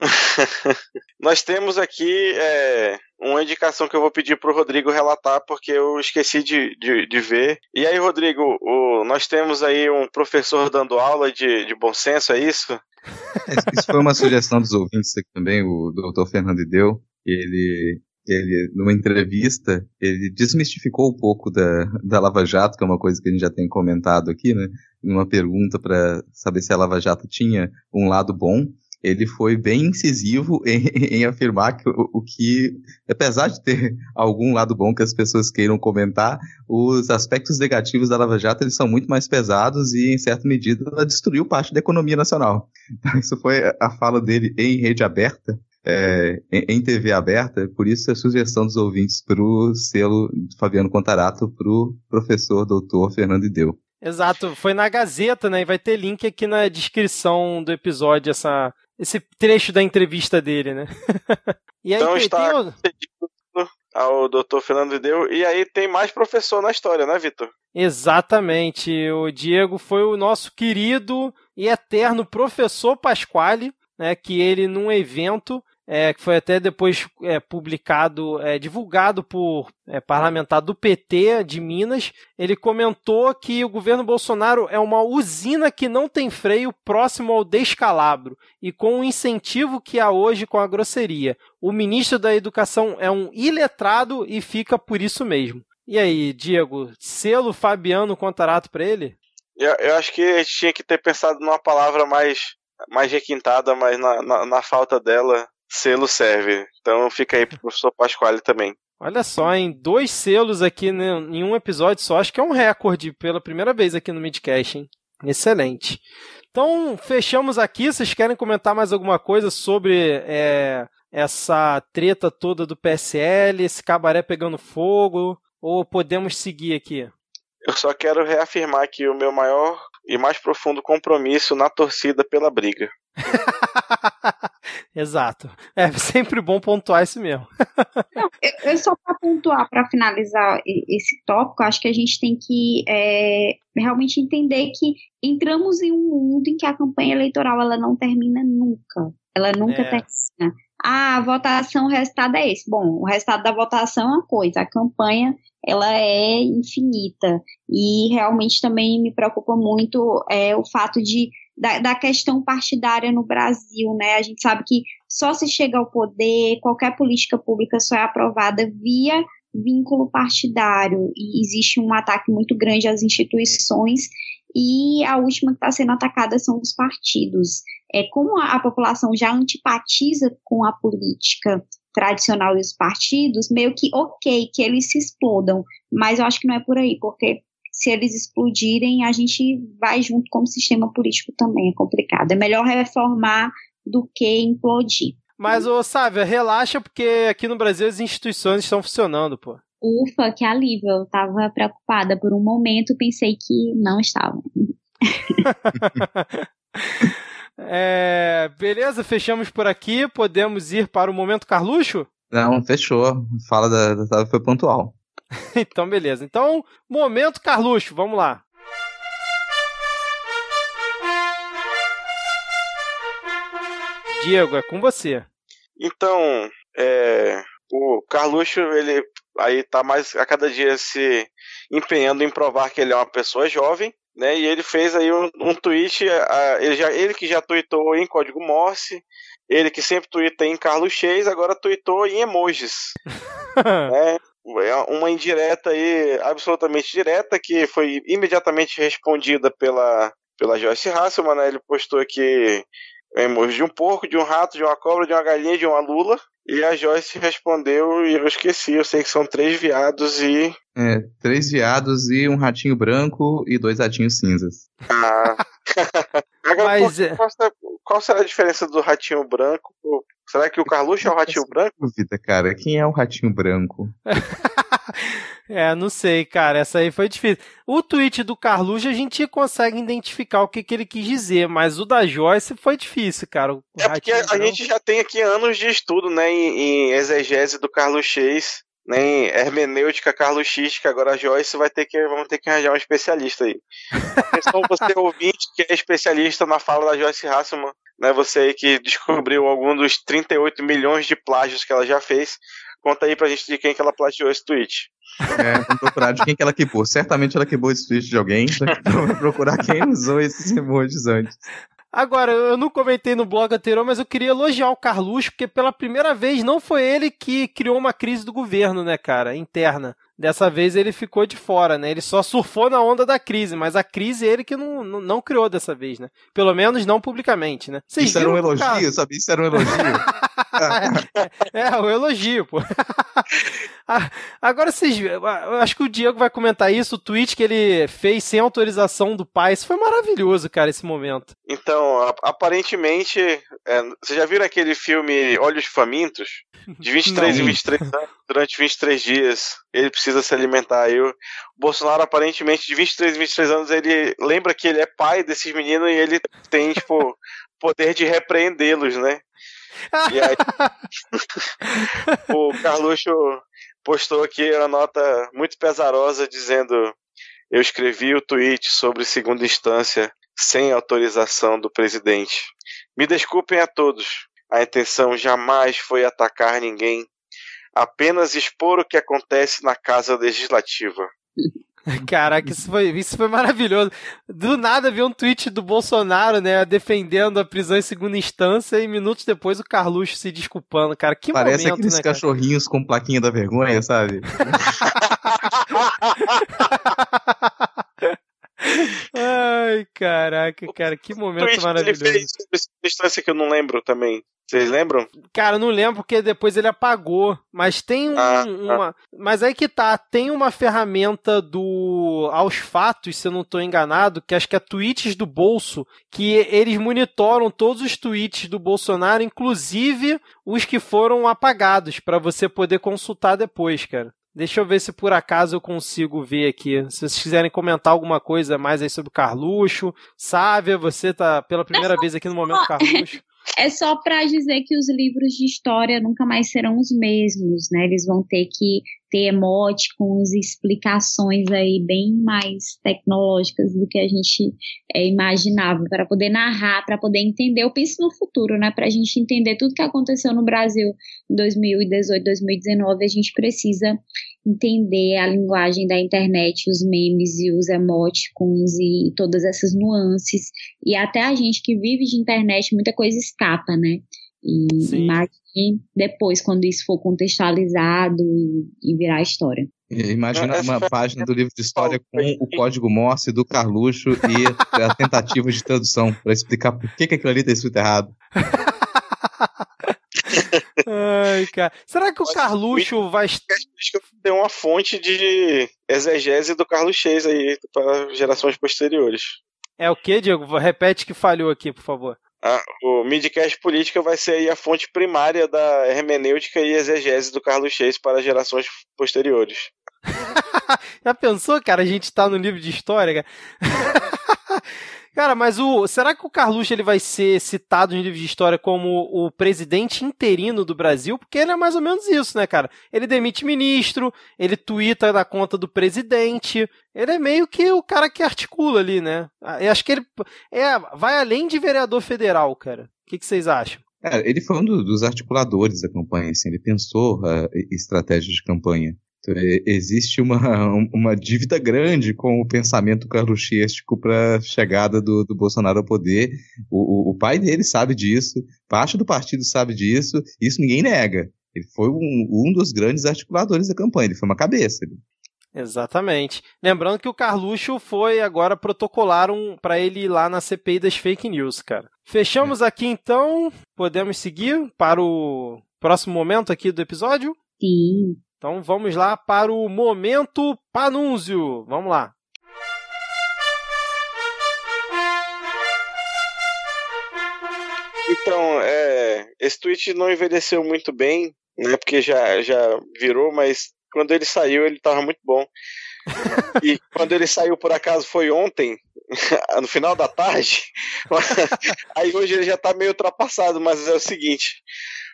Nós temos aqui é, uma indicação que eu vou pedir pro Rodrigo relatar, porque eu esqueci de, de, de ver. E aí, Rodrigo, o- nós temos aí um professor dando aula de, de bom senso, é isso? Isso foi uma sugestão dos ouvintes aqui também, o Dr. Fernando deu. Ele, ele, numa entrevista, ele desmistificou um pouco da, da Lava Jato, que é uma coisa que a gente já tem comentado aqui, né? Numa pergunta para saber se a Lava Jato tinha um lado bom. Ele foi bem incisivo em, em afirmar que o, o que, apesar de ter algum lado bom que as pessoas queiram comentar, os aspectos negativos da Lava Jato eles são muito mais pesados e, em certa medida, ela destruiu parte da economia nacional. Então, isso foi a fala dele em rede aberta, é, em, TV aberta, por isso a sugestão dos ouvintes para o selo de Fabiano Contarato para o professor doutor Fernando Ideu. Exato, foi na Gazeta, né? E vai ter link aqui na descrição do episódio, essa, esse trecho da entrevista dele, né? e aí Então tem, está- tem o- Ao doutor Fernando Deu. E aí tem mais professor na história, né, Vitor? Exatamente. O Diego foi o nosso querido e eterno professor Pasquale, né, que ele num evento é, que foi até depois é, publicado, é, divulgado por é, parlamentar do PT de Minas, ele comentou que o governo Bolsonaro é uma usina que não tem freio próximo ao descalabro e com o incentivo que há hoje com a grosseria. O ministro da Educação é um iletrado e fica por isso mesmo. E aí, Diego, selo Fabiano Contarato pra ele? Eu, eu acho que a gente tinha que ter pensado numa palavra mais, mais requintada, mas na, na, na falta dela, selo serve. Então fica aí pro professor Pasquale também. Olha só, em dois selos aqui né, em um episódio só, acho que é um recorde pela primeira vez aqui no Midcast, hein? Excelente. Então, fechamos aqui. Vocês querem comentar mais alguma coisa sobre é, essa treta toda do PSL, esse cabaré pegando fogo? Ou podemos seguir aqui? Eu só quero reafirmar que o meu maior e mais profundo compromisso na torcida pela briga. Exato. É sempre bom pontuar isso mesmo. Não, eu, só para pontuar, para finalizar esse tópico, acho que a gente tem que é, realmente entender que entramos em um mundo em que a campanha eleitoral ela não termina nunca. Ela nunca É. termina. ah, a votação, o resultado é esse. Bom, o resultado da votação é uma coisa, a campanha ela é infinita. E realmente também me preocupa muito é, o fato de da, da, questão partidária no Brasil, né? A gente sabe que só se chega ao poder, qualquer política pública só é aprovada via vínculo partidário e existe um ataque muito grande às instituições e a última que está sendo atacada são os partidos. É como a, a população já antipatiza com a política tradicional e os partidos, meio que ok que eles se explodam, mas eu acho que não é por aí, porque se eles explodirem, a gente vai junto com o sistema político também, é complicado. É melhor reformar do que implodir. Mas, ô Sávia, relaxa, porque aqui no Brasil as instituições estão funcionando, pô. Ufa, que alívio. Eu tava preocupada por um momento, pensei que não estavam. é, beleza, fechamos por aqui. Podemos ir para o momento Carluxo? Não, fechou. Fala da, da foi pontual. então, beleza. Então, momento Carluxo, vamos lá. Diego, é com você. Então, é, o Carluxo, ele aí tá mais a cada dia se empenhando em provar que ele é uma pessoa jovem, né? E ele fez aí um, um tweet, ele, já, ele que já tweetou em código Morse, ele que sempre tweeta em Carlos agora tweetou em emojis. né? É uma indireta aí, absolutamente direta, que foi imediatamente respondida pela, pela Joyce Hasselman, né? Ele postou aqui é emoji de um porco, de um rato, de uma cobra, de uma galinha, de uma lula. E a Joyce respondeu e eu esqueci, eu sei que são três viados e. É, três viados e um ratinho branco e dois ratinhos cinzas. Ah. Agora, Mas, qual, é- qual, será, qual, será, a diferença do ratinho branco? Será que o Carluxo é o ratinho branco? Dúvida, cara. Quem é o ratinho branco? É, não sei, cara. Essa aí foi difícil. O tweet do Carluxo a gente consegue identificar o que, que ele quis dizer, mas o da Joyce foi difícil, cara. O é porque a, a gente já tem aqui anos de estudo, né, em, em exegese do Carlos Chase, né, em hermenêutica carluxística. Agora a Joyce vai ter que, vamos ter que arranjar um especialista aí. Então você ouvinte que é especialista na fala da Joyce Hasselman, né, você aí que descobriu algum dos 38 milhões de plágios que ela já fez, conta aí pra gente de quem que ela plagiou esse tweet. É, vamos procurar de quem que ela queimou. Certamente ela queimou esse tweet de alguém. Vamos procurar quem usou esses emojis antes. Agora, eu não comentei no blog anterior, mas eu queria elogiar o Carluxo, porque pela primeira vez não foi ele que criou uma crise do governo, né, cara, interna. Dessa vez ele ficou de fora, né? Ele só surfou na onda da crise, mas a crise é ele que não, não, não criou dessa vez, né? Pelo menos não publicamente, né? Vocês Isso era um elogio, cara... sabia? Isso era um elogio. é, é, um elogio, pô. Agora vocês. Acho que o Diego vai comentar isso, o tweet que ele fez sem autorização do pai. Isso foi maravilhoso, cara, esse momento. Então, aparentemente. É, vocês já viram aquele filme Olhos Famintos? De 23 em 23 anos, durante 23 dias. Ele precisa se alimentar. E o Bolsonaro, aparentemente, de 23 em 23 anos, ele lembra que ele é pai desses meninos e ele tem, tipo, poder de repreendê-los, né? E aí, o Carluxo postou aqui a nota muito pesarosa dizendo: Eu escrevi o tweet sobre segunda instância sem autorização do presidente. Me desculpem a todos. A intenção jamais foi atacar ninguém, apenas expor o que acontece na Casa Legislativa. Caraca, isso foi, isso foi maravilhoso. Do nada vi um tweet do Bolsonaro, né, defendendo a prisão em segunda instância e minutos depois o Carluxo se desculpando, cara. Que Parece momento, aqueles né, cachorrinhos com plaquinha da vergonha, sabe? Ai, caraca, cara, que momento maravilhoso. Ele fez distância que eu não lembro também. Vocês lembram? Cara, não lembro porque depois ele apagou. Mas tem um, ah, uma. Ah. Mas aí que tá, tem uma ferramenta do Aos Fatos, se eu não estou enganado, que acho que é tweets do bolso, que eles monitoram todos os tweets do Bolsonaro, inclusive os que foram apagados, para você poder consultar depois, cara. Deixa eu ver se por acaso eu consigo ver aqui. Se vocês quiserem comentar alguma coisa mais aí sobre o Carluxo. Sávia, você tá pela primeira vez aqui no Momento Carluxo. É só para dizer que os livros de história nunca mais serão os mesmos, né? Eles vão ter que ter emoticons explicações aí bem mais tecnológicas do que a gente é, imaginava, para poder narrar, para poder entender. Eu penso no futuro, né? Para a gente entender tudo que aconteceu no Brasil em 2018, 2019, a gente precisa entender a linguagem da internet, os memes e os emoticons e todas essas nuances. E até a gente que vive de internet, muita coisa escapa, né? E Sim. imagine depois, quando isso for contextualizado e, e virar história. Imagina uma página do livro de história com o código Morse do Carluxo e a tentativa de tradução para explicar por que, que aquilo ali está escrito errado. Ai, cara. Será que o Carluxo vai. Tem uma fonte de exegese do Carlos Chase aí para gerações posteriores. É o que, Diego? Repete que falhou aqui, por favor. Ah, o Midcast Política vai ser aí a fonte primária da hermenêutica e exegese do Carlos Chase para gerações posteriores. Já pensou, cara? A gente tá no livro de história, cara? Cara, mas o será que o Carluxo ele vai ser citado no livro de história como o presidente interino do Brasil? Porque ele é mais ou menos isso, né, cara? Ele demite ministro, ele tuita na conta do presidente. Ele é meio que o cara que articula ali, né? Ah, eu acho que ele é, vai além de vereador federal, cara. O que, que vocês acham? É, ele foi um dos articuladores da campanha, assim, ele pensou uh, estratégias de campanha. É, existe uma, uma dívida grande com o pensamento carluxístico para a chegada do, do Bolsonaro ao poder. O, o, o, pai dele sabe disso, parte do partido sabe disso, isso ninguém nega. Ele foi um, um dos grandes articuladores da campanha, ele foi uma cabeça. Exatamente. Lembrando que o Carluxo foi agora protocolar um, para ele ir lá na CPI das fake news, cara. Fechamos é. aqui então, podemos seguir para o próximo momento aqui do episódio? Sim. Então vamos lá para o momento Panúncio. Vamos lá. Então, é, esse tweet não envelheceu muito bem, né? Porque já, já virou, mas quando ele saiu ele estava muito bom. e quando ele saiu por acaso foi ontem, no final da tarde. Aí hoje ele já está meio ultrapassado, mas é o seguinte: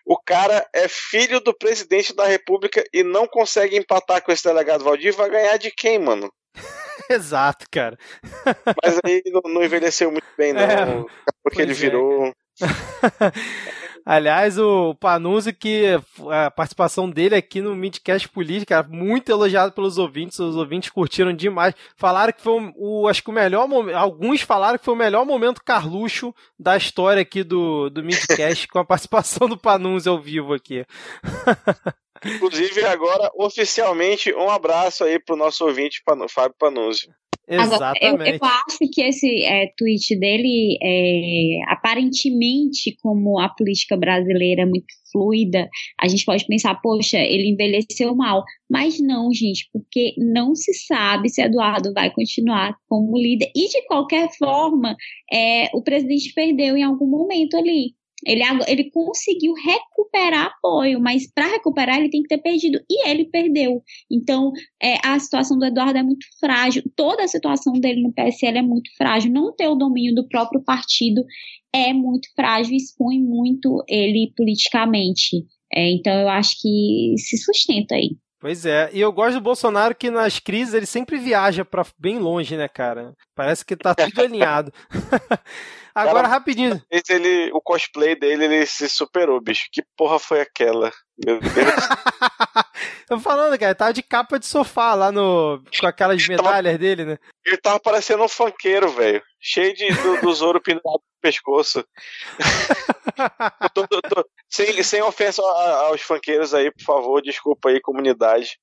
o cara é filho do presidente da república e não consegue empatar com esse delegado Valdir, vai ganhar de quem, mano? Exato, cara. Mas aí não, não envelheceu muito bem, não. É, porque ele é, virou. Aliás, o Panuzzi, que a participação dele aqui no Midcast Política, muito elogiado pelos ouvintes, os ouvintes curtiram demais. Falaram que foi o, acho que o melhor momento, alguns falaram que foi o melhor momento Carluxo da história aqui do, do Midcast, com a participação do Panuzzi ao vivo aqui. Inclusive, agora, oficialmente, um abraço aí pro nosso ouvinte, Fábio Panuzzi. Exatamente. Agora, eu, eu, acho que esse é, tweet dele, é, aparentemente, como a política brasileira é muito fluida, a gente pode pensar, poxa, ele envelheceu mal. Mas não, gente, porque não se sabe se Eduardo vai continuar como líder. E, de qualquer forma, é, o presidente perdeu em algum momento ali. Ele, ele conseguiu recuperar apoio, mas para recuperar ele tem que ter perdido. E ele perdeu. Então, é, a situação do Eduardo é muito frágil. Toda a situação dele no PSL é muito frágil. Não ter o domínio do próprio partido é muito frágil, expõe muito ele politicamente. É, então, eu acho que se sustenta aí. Pois é, e eu gosto do Bolsonaro que nas crises ele sempre viaja para bem longe, né, cara? Parece que tá tudo alinhado. Agora, cara, rapidinho. Ele, o cosplay dele, ele se superou, bicho. Que porra foi aquela? Meu Deus. Tô falando, cara, tava de capa de sofá lá no. com aquelas medalhas dele, né? Ele tava parecendo um funkeiro, velho. Cheio de, do, dos ouro pendurado pescoço. tô, tô, tô, sem, sem ofensa aos funkeiros aí, por favor, desculpa aí, comunidade.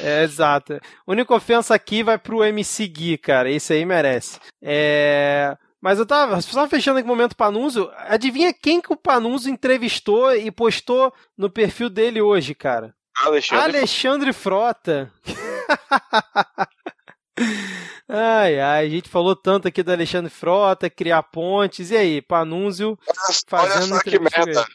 É, exato. Única ofensa aqui vai pro MC Gui, cara. Esse aí merece. É. Mas eu tava só fechando aqui o momento Panunzo. Adivinha quem que o Panunzo entrevistou e postou no perfil dele hoje, cara? Alexandre, Alexandre Frota. ai, ai, a gente falou tanto aqui do Alexandre Frota, criar pontes. E aí, Panunzio fazendo Olha só que merda.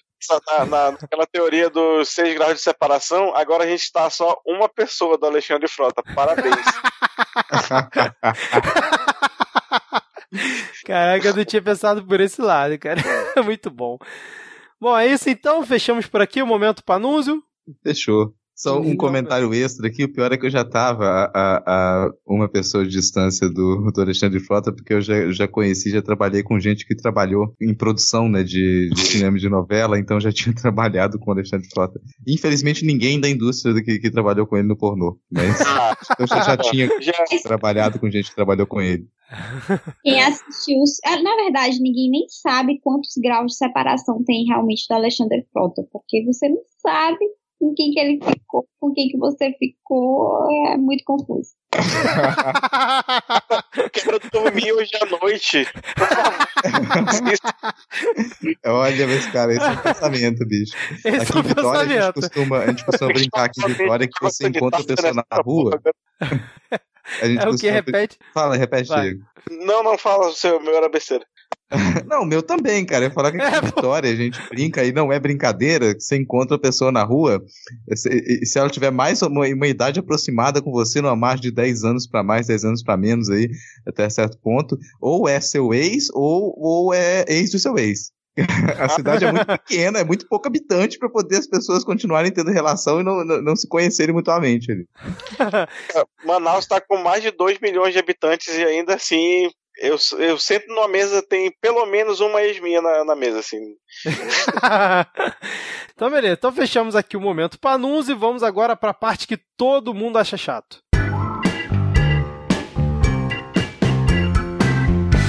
Na, na, naquela teoria dos seis graus de separação, agora a gente está só uma pessoa do Alexandre Frota. Parabéns. Caraca, eu não tinha pensado por esse lado, cara. Muito bom. Bom, é isso então. Fechamos por aqui o momento Panúzio. Fechou. Só um comentário extra aqui, o pior é que eu já estava a, a, a, uma pessoa de distância do, do Alexandre Frota, porque eu já, já conheci, já trabalhei com gente que trabalhou em produção né, de, de cinema e de novela, então já tinha trabalhado com o Alexandre Frota. Infelizmente, ninguém da indústria que, que trabalhou com ele no pornô, mas eu já, já tinha trabalhado com gente que trabalhou com ele. Quem assistiu. Ah, na verdade, ninguém nem sabe quantos graus de separação tem realmente do Alexandre Frota, porque você não sabe com quem que ele ficou, com quem que você ficou, é muito confuso. Quero dormir hoje à noite. Olha, mas cara, esse é um pensamento, bicho. Esse aqui é um em Vitória, a gente, pensamento. costuma, a gente costuma brincar aqui em Vitória que você encontra a pessoa na rua. A gente É o que? costuma- Repete. Fala, repete, Vai. Diego. Não, não fala, seu meu era besteira. Não, o meu também, cara. Eu falar que É, Vitória a gente brinca e não é brincadeira, que você encontra a pessoa na rua, se, e- se ela tiver mais uma, uma idade aproximada com você, numa margem de 10 anos pra mais, 10 anos pra menos aí, até certo ponto, ou é seu ex, ou, ou é ex do seu ex. A cidade é muito pequena, é muito pouco habitante pra poder as pessoas continuarem tendo relação e não, não, não se conhecerem mutuamente ali. Manaus está com mais de 2 milhões de habitantes e ainda assim eu, eu sento numa mesa, tem pelo menos uma ex minha na, na mesa, assim. então, beleza. Então, fechamos aqui o momento Panus e vamos agora para a parte que todo mundo acha chato.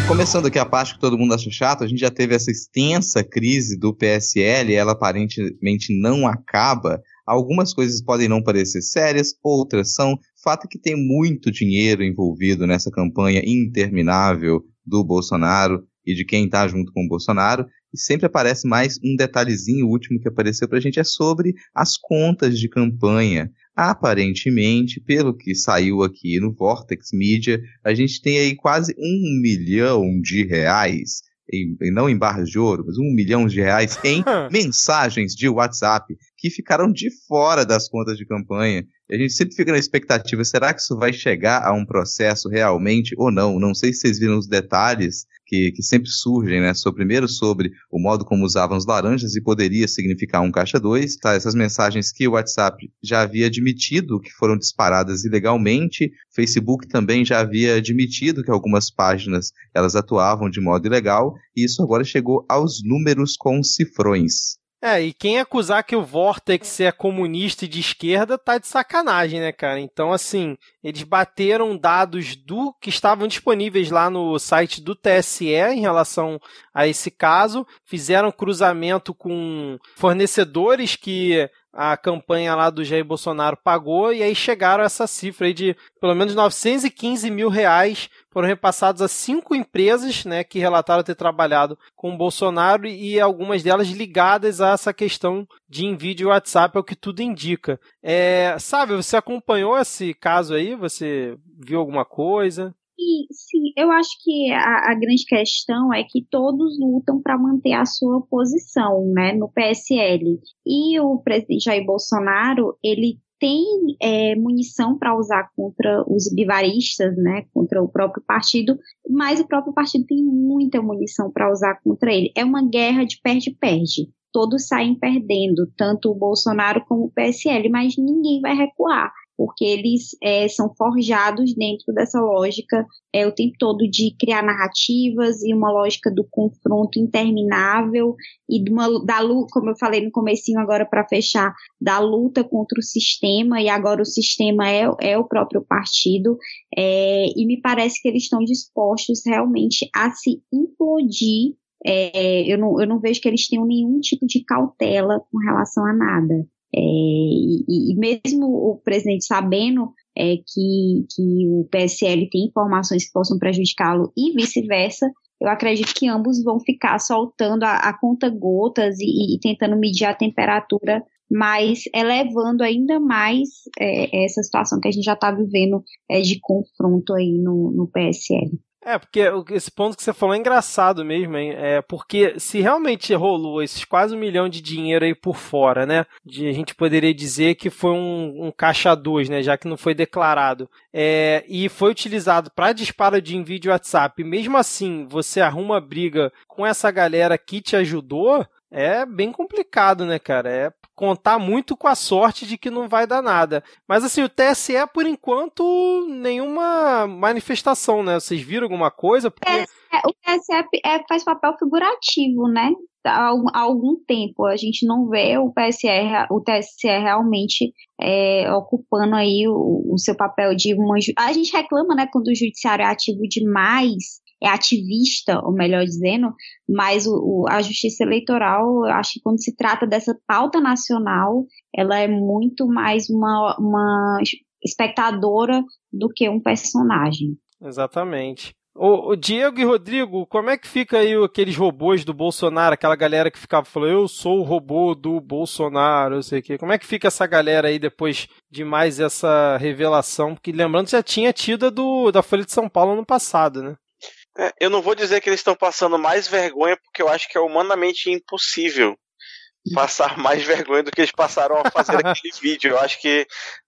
Começando aqui a parte que todo mundo acha chato, a gente já teve essa extensa crise do PSL, ela aparentemente não acaba. Algumas coisas podem não parecer sérias, outras são. Fato é que tem muito dinheiro envolvido nessa campanha interminável do Bolsonaro e de quem está junto com o Bolsonaro. E sempre aparece mais um detalhezinho, o último que apareceu pra gente é sobre as contas de campanha. Aparentemente, pelo que saiu aqui no Vortex Media, a gente tem aí quase um milhão de reais, em- não em barras de ouro, mas um milhão de reais em mensagens de WhatsApp que ficaram de fora das contas de campanha. A gente sempre fica na expectativa, será que isso vai chegar a um processo realmente ou não? Não sei se vocês viram os detalhes que, que sempre surgem, né? So, primeiro sobre o modo como usavam os laranjas e poderia significar um caixa 2, tá? Essas mensagens que o WhatsApp já havia admitido que foram disparadas ilegalmente, Facebook também já havia admitido que algumas páginas elas atuavam de modo ilegal, e isso agora chegou aos números com cifrões. É, e quem acusar que o Vortex é comunista e de esquerda tá de sacanagem, né, cara? Então, assim, eles bateram dados do que estavam disponíveis lá no site do TSE em relação a esse caso, fizeram cruzamento com fornecedores que a campanha lá do Jair Bolsonaro pagou e aí chegaram essa cifra aí de pelo menos 915 mil reais foram repassados a cinco empresas né, que relataram ter trabalhado com o Bolsonaro e algumas delas ligadas a essa questão de envio de WhatsApp, é o que tudo indica. É, sabe, você acompanhou esse caso aí? Você viu alguma coisa? Sim, eu acho que a, a grande questão é que todos lutam para manter a sua posição, né, no PSL. E o presidente Jair Bolsonaro, ele tem é, munição para usar contra os vivaristas, né, contra o próprio partido, mas o próprio partido tem muita munição para usar contra ele. É uma guerra de perde-perde. Todos saem perdendo, tanto o Bolsonaro como o PSL, mas ninguém vai recuar porque eles é, são forjados dentro dessa lógica é, o tempo todo de criar narrativas e uma lógica do confronto interminável e de uma, da luta, como eu falei no comecinho agora para fechar, da luta contra o sistema e agora o sistema é, é o próprio partido é, e me parece que eles estão dispostos realmente a se implodir é, eu, não, eu não vejo que eles tenham nenhum tipo de cautela com relação a nada. É, e, e, mesmo o presidente sabendo é, que, que o PSL tem informações que possam prejudicá-lo e vice-versa, eu acredito que ambos vão ficar soltando a, a conta gotas e, e, tentando medir a temperatura, mas elevando ainda mais é, essa situação que a gente já está vivendo é, de confronto aí no, no PSL. É, porque esse ponto que você falou é engraçado mesmo, hein? É, porque se realmente rolou esses quase um milhão de dinheiro aí por fora, né? De, a gente poderia dizer que foi um, um caixa 2, né? Já que não foi declarado. É, e foi utilizado para disparo de envio de WhatsApp. E mesmo assim, você arruma briga com essa galera que te ajudou, é bem complicado, né, cara? É contar muito com a sorte de que não vai dar nada. Mas assim, o TSE, por enquanto, nenhuma manifestação, né? Vocês viram alguma coisa? Porque... É, o TSE é, faz papel figurativo, né? Há, há algum tempo a gente não vê o TSE, o TSE realmente é, ocupando aí o, o, seu papel de uma. A gente reclama, né, quando o judiciário é ativo demais é ativista, ou melhor dizendo, mas o, o, a justiça eleitoral, eu acho que quando se trata dessa pauta nacional, ela é muito mais uma, uma espectadora do que um personagem. Exatamente. O, o, Diego e Rodrigo, como é que fica aí aqueles robôs do Bolsonaro, aquela galera que ficava falando, eu sou o robô do Bolsonaro, não sei o quê. Como é que fica essa galera aí depois de mais essa revelação? Porque lembrando, já tinha tido do, da Folha de São Paulo no passado, né? É, eu não vou dizer que eles estão passando mais vergonha, porque eu acho que é humanamente impossível passar mais vergonha do que eles passaram a fazer aquele vídeo. Eu acho que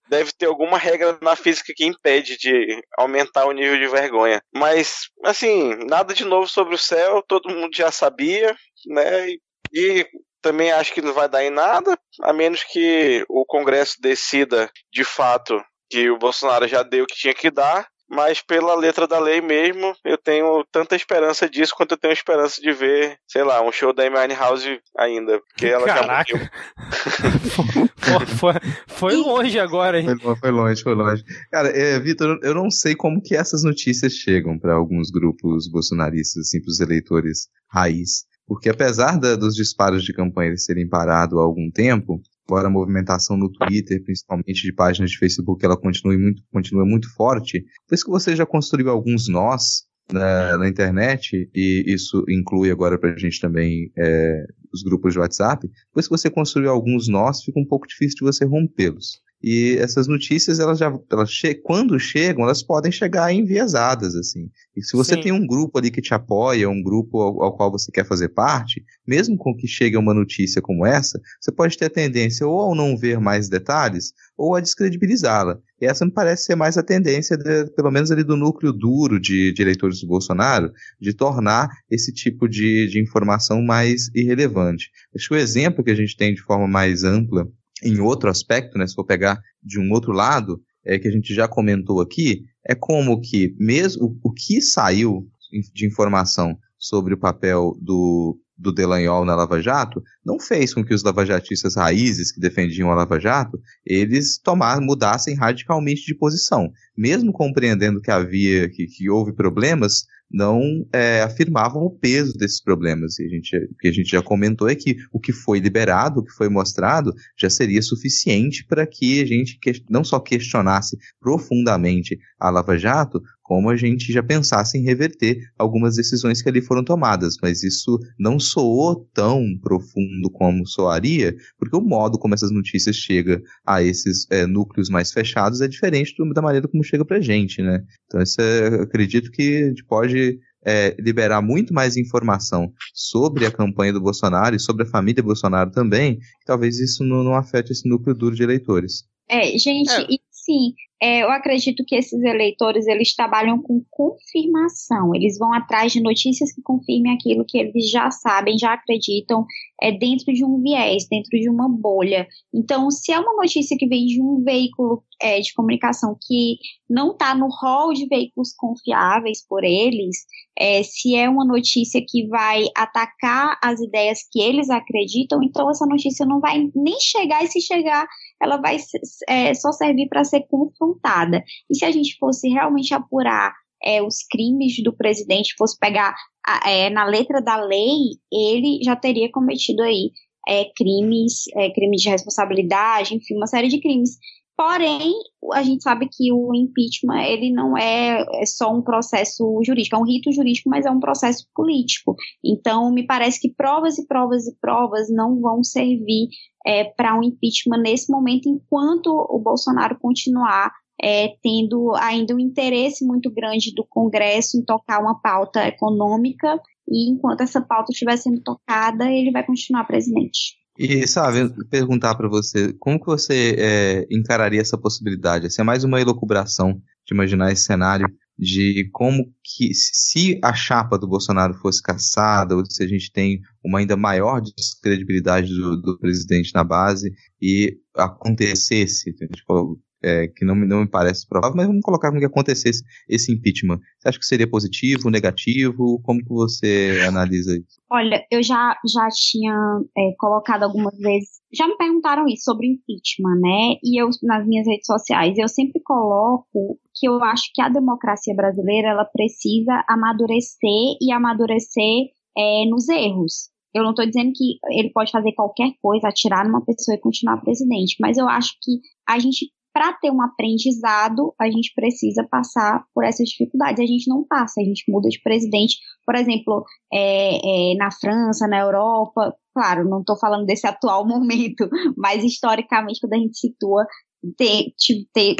deve ter alguma regra na física que impede de aumentar o nível de vergonha. Mas, assim, nada de novo sobre o céu, todo mundo já sabia, né? E também acho que não vai dar em nada, a menos que o Congresso decida de fato que o Bolsonaro já deu o que tinha que dar mas pela letra da lei mesmo, eu tenho tanta esperança disso quanto eu tenho esperança de ver, sei lá, um show da Amy House ainda, porque ela Caraca. já foi, foi, foi, longe agora, hein? Foi, foi longe, foi longe. Cara, é, Vitor, eu não sei como que essas notícias chegam para alguns grupos bolsonaristas, assim, para os eleitores raiz. Porque apesar da, dos disparos de campanha serem parados há algum tempo, embora a movimentação no Twitter, principalmente de páginas de Facebook, ela continue muito, continua muito forte, depois que você já construiu alguns nós na, na internet, e isso inclui agora para a gente também é, os grupos de WhatsApp, depois que você construiu alguns nós, fica um pouco difícil de você rompê-los. E essas notícias, elas já, elas che quando chegam, elas podem chegar enviesadas, assim. E se você Sim. tem um grupo ali que te apoia, um grupo ao, ao, qual você quer fazer parte, mesmo com que chegue uma notícia como essa, você pode ter a tendência ou a não ver mais detalhes, ou a descredibilizá-la. E essa me parece ser mais a tendência, de, pelo menos ali do núcleo duro de, de eleitores do Bolsonaro, de tornar esse tipo de, de informação mais irrelevante. Acho que o exemplo que a gente tem de forma mais ampla em outro aspecto, né, se for pegar de um outro lado, é, que a gente já comentou aqui, é como que mesmo o, que saiu de informação sobre o papel do, do Delanhol na Lava Jato não fez com que os lavajatistas raízes que defendiam a Lava Jato, eles tomar, mudassem radicalmente de posição. Mesmo compreendendo que havia, que, que houve problemas, não é, afirmavam o peso desses problemas. E a gente, o que a gente já comentou é que o que foi liberado, o que foi mostrado, já seria suficiente para que a gente que, não só questionasse profundamente a Lava Jato, como a gente já pensasse em reverter algumas decisões que ali foram tomadas. Mas isso não soou tão profundo como soaria, porque o modo como essas notícias chegam a esses é, núcleos mais fechados é diferente da maneira como chega para a gente, né? Então, isso é, acredito que a gente pode é, liberar muito mais informação sobre a campanha do Bolsonaro e sobre a família Bolsonaro também, que talvez isso não, não afete esse núcleo duro de eleitores. É, gente, é. e sim, é, eu acredito que esses eleitores eles trabalham com confirmação, eles vão atrás de notícias que confirmem aquilo que eles já sabem, já acreditam, é dentro de um viés, dentro de uma bolha. Então, se é uma notícia que vem de um veículo é, de comunicação que não está no hall de veículos confiáveis por eles, é, se é uma notícia que vai atacar as ideias que eles acreditam, então essa notícia não vai nem chegar, e se chegar, ela vai é, só servir para ser confrontada. E se a gente fosse realmente apurar é, os crimes do presidente, fosse pegar é, na letra da lei, ele já teria cometido aí é, crimes, é, crimes de responsabilidade, enfim, uma série de crimes. Porém, a gente sabe que o impeachment ele não é, é só um processo jurídico, é um rito jurídico, mas é um processo político. Então, me parece que provas e provas e provas não vão servir é, para um impeachment nesse momento, enquanto o Bolsonaro continuar é, tendo ainda um interesse muito grande do Congresso em tocar uma pauta econômica, e enquanto essa pauta estiver sendo tocada, ele vai continuar presidente. E, sabe, perguntar para você, como que você é, encararia essa possibilidade? Essa é mais uma elucubração de imaginar esse cenário de como que se a chapa do Bolsonaro fosse caçada, ou se a gente tem uma ainda maior descredibilidade do, do presidente na base e acontecesse, a gente falou, é, que não, não me parece provável, mas vamos colocar como que acontecesse esse impeachment. Você acha que seria positivo, negativo? Como que você analisa isso? Olha, eu já, já tinha é, colocado algumas vezes, já me perguntaram isso sobre impeachment, né? E eu, nas minhas redes sociais, eu sempre coloco que eu acho que a democracia brasileira, ela precisa amadurecer e amadurecer é, nos erros. Eu não estou dizendo que ele pode fazer qualquer coisa, atirar numa pessoa e continuar presidente, mas eu acho que a gente para ter um aprendizado, a gente precisa passar por essas dificuldades. A gente não passa, a gente muda de presidente. Por exemplo, é, é, na França, na Europa, claro, não estou falando desse atual momento, mas historicamente, quando a gente situa, ter, ter,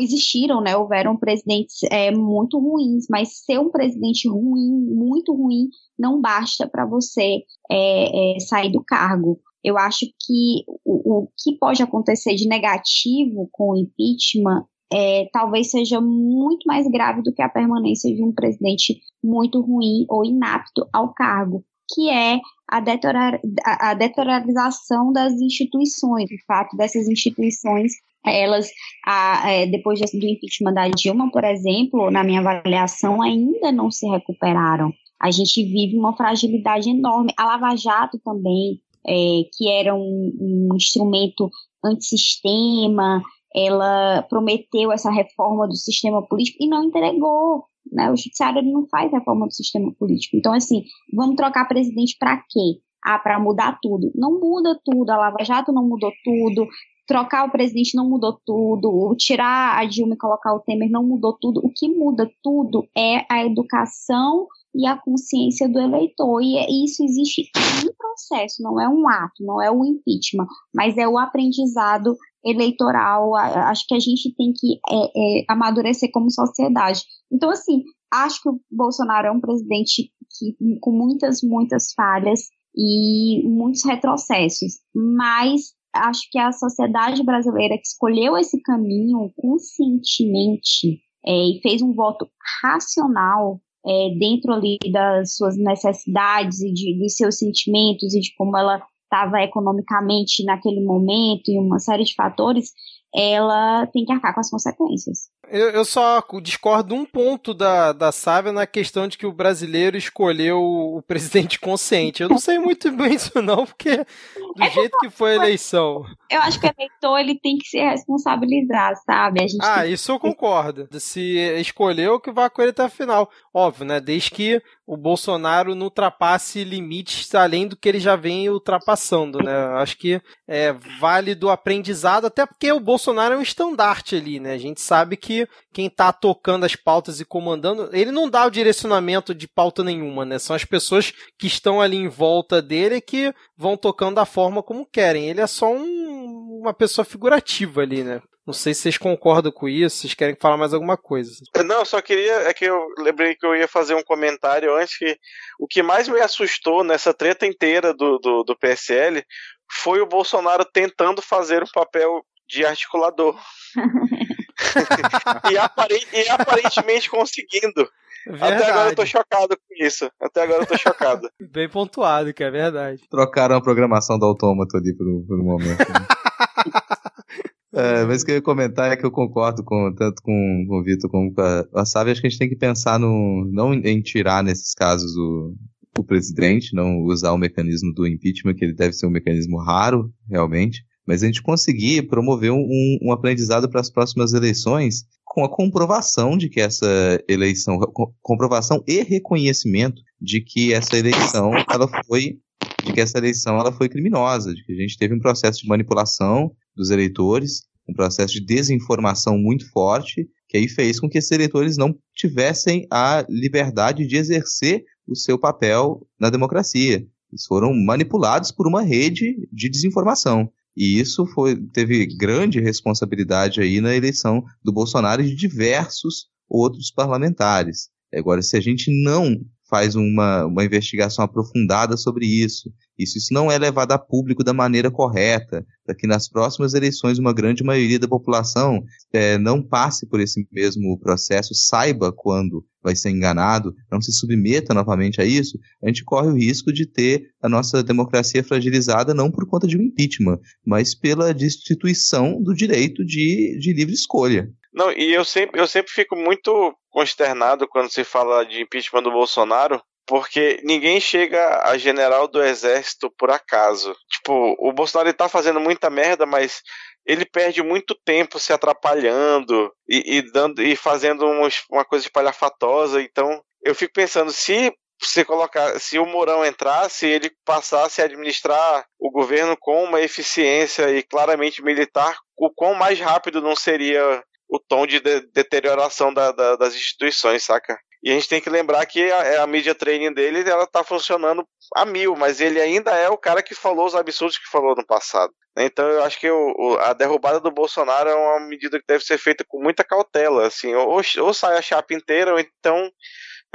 existiram, né, houveram presidentes é, muito ruins, mas ser um presidente ruim, muito ruim, não basta para você é, é, sair do cargo. Eu acho que o, o que pode acontecer de negativo com o impeachment é, talvez seja muito mais grave do que a permanência de um presidente muito ruim ou inapto ao cargo, que é a, deteriorar, a deteriorização das instituições, o fato dessas instituições elas, a, é, depois do impeachment da Dilma, por exemplo, na minha avaliação, ainda não se recuperaram. A gente vive uma fragilidade enorme. A Lava Jato também é, que era um, um instrumento antissistema, ela prometeu essa reforma do sistema político e não entregou. Né? O judiciário não faz reforma do sistema político. Então, assim, vamos trocar presidente para quê? Ah, para mudar tudo. Não muda tudo, a Lava Jato não mudou tudo, trocar o presidente não mudou tudo, tirar a Dilma e colocar o Temer não mudou tudo. O que muda tudo é a educação e a consciência do eleitor. E é, isso existe um processo, não é um ato, não é o impeachment, mas é o aprendizado eleitoral. Acho que a gente tem que é, é, amadurecer como sociedade. Então, assim, acho que o Bolsonaro é um presidente que, com muitas, muitas falhas e muitos retrocessos, mas acho que a sociedade brasileira que escolheu esse caminho conscientemente é, e fez um voto racional é, dentro ali das suas necessidades e de, dos seus sentimentos e de como ela estava economicamente naquele momento e uma série de fatores, ela tem que arcar com as consequências. Eu, eu só discordo um ponto da, da Sávia na questão de que o brasileiro escolheu o presidente consciente. Eu não sei muito bem isso não, porque do é jeito que foi a eleição. Eu acho que o eleitor ele tem que se responsabilizar, sabe? ah, isso eu concordo. Se escolheu, que vai com ele até a final. Óbvio, né? Desde que o Bolsonaro não ultrapasse limites além do que ele já vem ultrapassando, né? Acho que é válido o aprendizado, até porque o Bolsonaro é um estandarte ali, né? A gente sabe que quem tá tocando as pautas e comandando, ele não dá o direcionamento de pauta nenhuma, né? São as pessoas que estão ali em volta dele que vão tocando da forma como querem. Ele é só um, uma pessoa figurativa ali, né? Não sei se vocês concordam com isso, vocês querem falar mais alguma coisa. Não, só queria. É que eu lembrei que eu ia fazer um comentário antes que o que mais me assustou nessa treta inteira do, do, do PSL foi o Bolsonaro tentando fazer um papel de articulador. e, e, aparentemente conseguindo. Verdade. Até agora eu tô chocado com isso. Até agora eu tô chocado. Bem pontuado, que é verdade. Trocaram a programação do autômato ali por, por um momento. Né? É, mas o que eu ia comentar é que eu concordo com, tanto com, com o Vitor como com a, a Sávia. Acho que a gente tem que pensar no, não em tirar, nesses casos, o, o presidente, não usar o mecanismo do impeachment, que ele deve ser um mecanismo raro, realmente, mas a gente conseguir promover um, um aprendizado para as próximas eleições com a comprovação de que essa eleição, comprovação e reconhecimento de que essa eleição ela foi de que essa eleição ela foi criminosa, de que a gente teve um processo de manipulação dos eleitores, um processo de desinformação muito forte, que aí fez com que esses eleitores não tivessem a liberdade de exercer o seu papel na democracia. Eles foram manipulados por uma rede de desinformação. E isso foi, teve grande responsabilidade aí na eleição do Bolsonaro e de diversos outros parlamentares. Agora, se a gente não faz uma, uma investigação aprofundada sobre isso. Isso, isso não é levado a público da maneira correta, para que nas próximas eleições uma grande maioria da população é, não passe por esse mesmo processo, saiba quando vai ser enganado, não se submeta novamente a isso, a gente corre o risco de ter a nossa democracia fragilizada não por conta de um impeachment, mas pela destituição do direito de, de livre escolha. Não, e eu sempre, eu sempre fico muito consternado quando se fala de impeachment do Bolsonaro, porque ninguém chega a general do exército por acaso. Tipo, o Bolsonaro está fazendo muita merda, mas ele perde muito tempo se atrapalhando e, e dando e fazendo umas, uma coisa espalhafatosa. Então, eu fico pensando se se colocar, se o Mourão entrasse, ele passasse a administrar o governo com uma eficiência e claramente militar, o quão mais rápido não seria o tom de, de deterioração da, da, das instituições, saca? E a gente tem que lembrar que a, a mídia training dele ela tá funcionando a mil, mas ele ainda é o cara que falou os absurdos que falou no passado. Então eu acho que o, o, a derrubada do Bolsonaro é uma medida que deve ser feita com muita cautela, assim, ou, ou sai a chapa inteira, ou então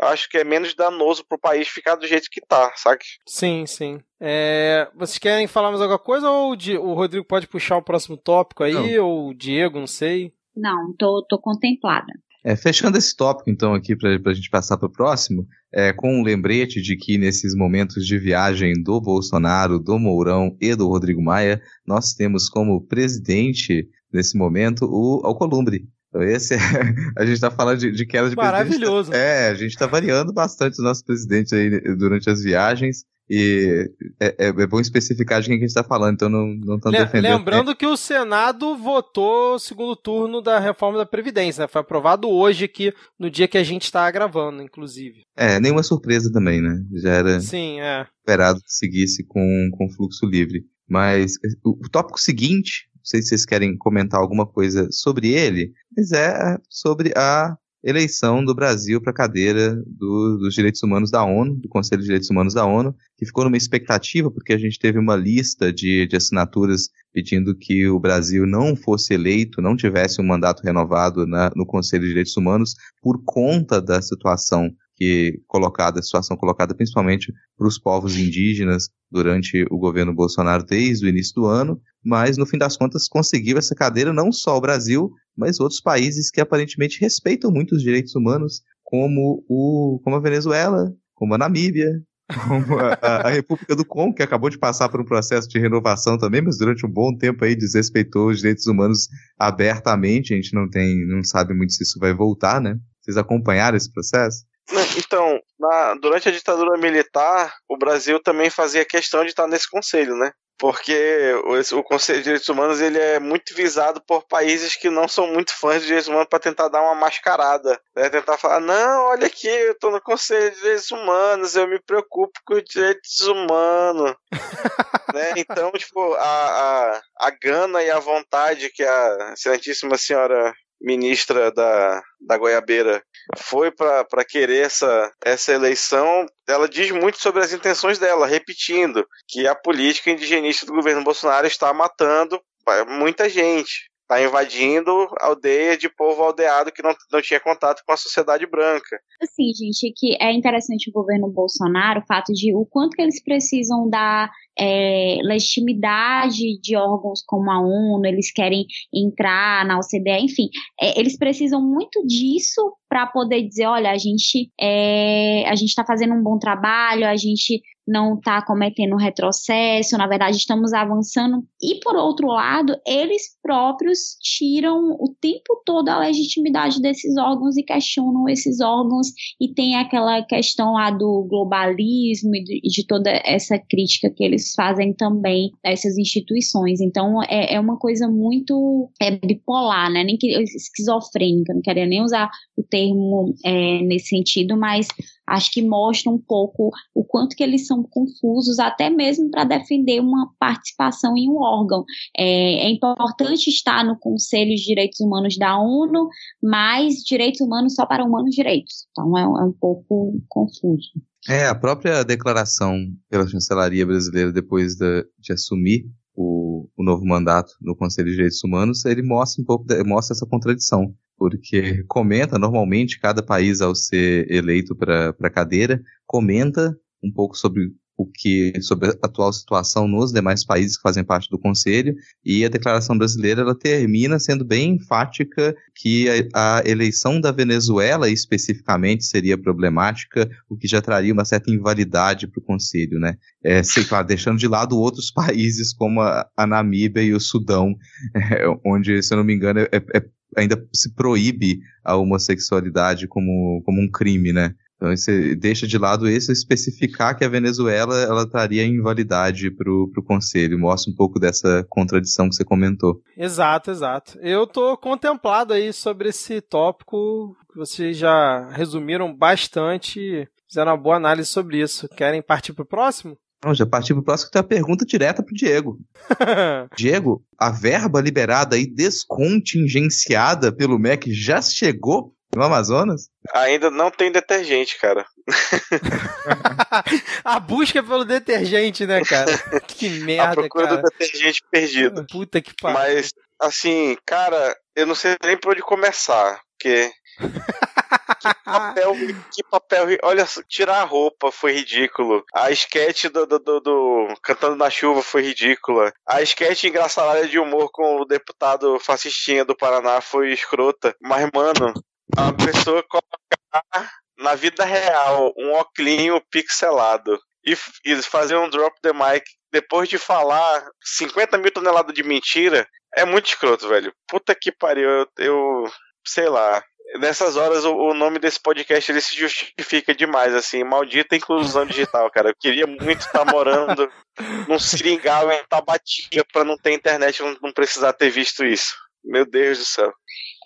eu acho que é menos danoso pro país ficar do jeito que tá, sabe? Sim, sim. É, vocês querem falar mais alguma coisa ou o, Rodrigo pode puxar o próximo tópico aí, não. ou o Diego, não sei? Não, tô, tô contemplada. É, fechando esse tópico, então, aqui, para a gente passar para o próximo, é, com um lembrete de que nesses momentos de viagem do Bolsonaro, do Mourão e do Rodrigo Maia, nós temos como presidente, nesse momento, o Alcolumbre. Então, esse é, a gente está falando de, de queda de Maravilhoso. É, a gente está variando bastante os nossos presidentes aí durante as viagens. E é, é, é, bom especificar de quem que a gente está falando, então não, não estamos defendendo. Lembrando que o Senado votou o segundo turno da reforma da Previdência, né? Foi aprovado hoje aqui, no dia que a gente está gravando, inclusive. É, nenhuma surpresa também, né? Já era Sim, é. esperado que seguisse com, com fluxo livre. Mas o, o tópico seguinte, não sei se vocês querem comentar alguma coisa sobre ele, mas é sobre a eleição do Brasil para a cadeira do, dos direitos humanos da ONU, do Conselho de Direitos Humanos da ONU, que ficou numa expectativa, porque a gente teve uma lista de, de assinaturas pedindo que o Brasil não fosse eleito, não tivesse um mandato renovado na, no Conselho de Direitos Humanos, por conta da situação que colocada, a situação colocada principalmente para os povos indígenas durante o governo Bolsonaro desde o início do ano, mas no fim das contas conseguiu essa cadeira não só o Brasil, mas outros países que aparentemente respeitam muito os direitos humanos, como, o, como a Venezuela, como a Namíbia, como a, a, República do Congo, que acabou de passar por um processo de renovação também, mas durante um bom tempo aí desrespeitou os direitos humanos abertamente. A gente não tem, não sabe muito se isso vai voltar, né? Vocês acompanharam esse processo? Então, na, durante a ditadura militar, o Brasil também fazia questão de estar nesse conselho, né? Porque o, o, Conselho de Direitos Humanos ele é muito visado por países que não são muito fãs de direitos humanos para tentar dar uma mascarada. Né? Tentar falar, não, olha aqui, eu estou no Conselho de Direitos Humanos, eu me preocupo com os direitos humanos. né? Então, tipo, a, a, a gana e a vontade que a excelentíssima senhora ministra da, da Goiabeira foi para querer essa, essa eleição, ela diz muito sobre as intenções dela, repetindo que a política indigenista do governo Bolsonaro está matando muita gente está invadindo aldeia de povo aldeado que não, não tinha contato com a sociedade branca. Assim, gente, que é interessante o governo Bolsonaro, o fato de o quanto que eles precisam dar é, legitimidade de órgãos como a ONU, eles querem entrar na OCDE, enfim, é, eles precisam muito disso para poder dizer, olha, a gente é, a gente está fazendo um bom trabalho, a gente não está cometendo retrocesso, na verdade estamos avançando. E por outro lado, eles próprios tiram o tempo todo a legitimidade desses órgãos e questionam esses órgãos e tem aquela questão lá do globalismo e de, toda essa crítica que eles fazem também a essas instituições. Então é, é uma coisa muito é, bipolar, né? Nem que esquizofrênica, não queria nem usar o termo é, nesse sentido, mas acho que mostra um pouco o quanto que eles são confusos, até mesmo para defender uma participação em um órgão. É, é, importante estar no Conselho de Direitos Humanos da ONU, mas direitos humanos só para humanos direitos. Então é, é um pouco confuso. É, a própria declaração pela chancelaria brasileira depois de, assumir o, o, novo mandato no Conselho de Direitos Humanos, ele mostra um pouco, mostra essa contradição porque comenta normalmente cada país ao ser eleito para a cadeira comenta um pouco sobre o que sobre a atual situação nos demais países que fazem parte do Conselho e a declaração brasileira ela termina sendo bem enfática que a, a eleição da Venezuela especificamente seria problemática, o que já traria uma certa invalidade para o Conselho, né? É, sei, claro, deixando de lado outros países como a, a Namíbia e o Sudão, é, onde, se eu não me engano, é, é ainda se proíbe a homossexualidade como, como um crime, né? Então você deixa de lado esse especificar que a Venezuela ela estaria em invalidade para o conselho. Mostra um pouco dessa contradição que você comentou. Exato, exato. Eu tô contemplado aí sobre esse tópico vocês já resumiram bastante, fizeram uma boa análise sobre isso. Querem partir para o próximo? Não, já parti pro próximo que tem uma pergunta direta pro Diego. Diego, a verba liberada e descontingenciada pelo MEC já chegou no Amazonas? Ainda não tem detergente, cara. a busca pelo detergente, né, cara? Que merda, a procura cara. do detergente perdido. Puta que pariu. Mas, assim, cara, eu não sei nem por onde começar, porque que papel, que papel. Olha, tirar a roupa foi ridículo. A sketch do, do, do, do Cantando na Chuva foi ridícula. A sketch engraçada de humor com o deputado fascistinha do Paraná foi escrota. Mas, mano, a pessoa colocar na vida real um oclinho pixelado e, e fazer um drop the mic depois de falar 50 mil toneladas de mentira é muito escroto, velho. Puta que pariu. Eu, eu sei lá nessas horas o, o, nome desse podcast ele se justifica demais, assim, maldita inclusão digital, cara. Eu queria muito estar tá morando num seringal em Tabatia para não ter internet, não, não, precisar ter visto isso. Meu Deus do céu.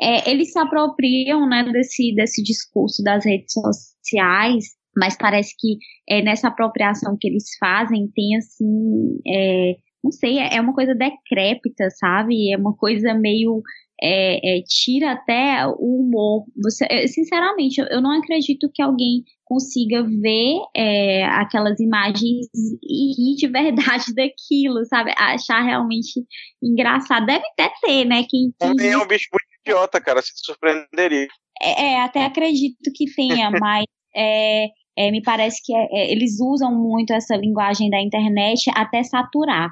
É, eles se apropriam, né, desse, desse discurso das redes sociais, mas parece que é, nessa apropriação que eles fazem tem, assim, é, não sei, é uma coisa decrépita, sabe? É uma coisa meio é, é, tira até o humor. Você, sinceramente, eu, não acredito que alguém consiga ver é, aquelas imagens e rir de verdade daquilo, sabe? Achar realmente engraçado. Deve até ter, né? Quem, quem... é um bicho muito idiota, cara, se surpreenderia. É, é até acredito que tenha, mas é, é, me parece que é, eles usam muito essa linguagem da internet até saturar.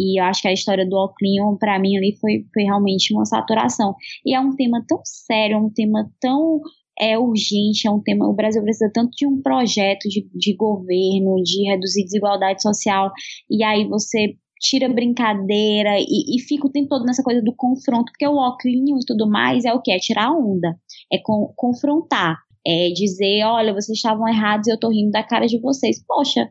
E eu acho que a história do Oclinho, para mim, ali foi, foi realmente uma saturação. E é um tema tão sério, um tema tão é urgente, é um tema. O Brasil precisa tanto de um projeto de, de governo, de reduzir desigualdade social, e aí você tira brincadeira e, e fica o tempo todo nessa coisa do confronto, porque o Oclinho e tudo mais é o que? É tirar onda, é com, confrontar. É dizer, olha, vocês estavam errados e eu tô rindo da cara de vocês. Poxa,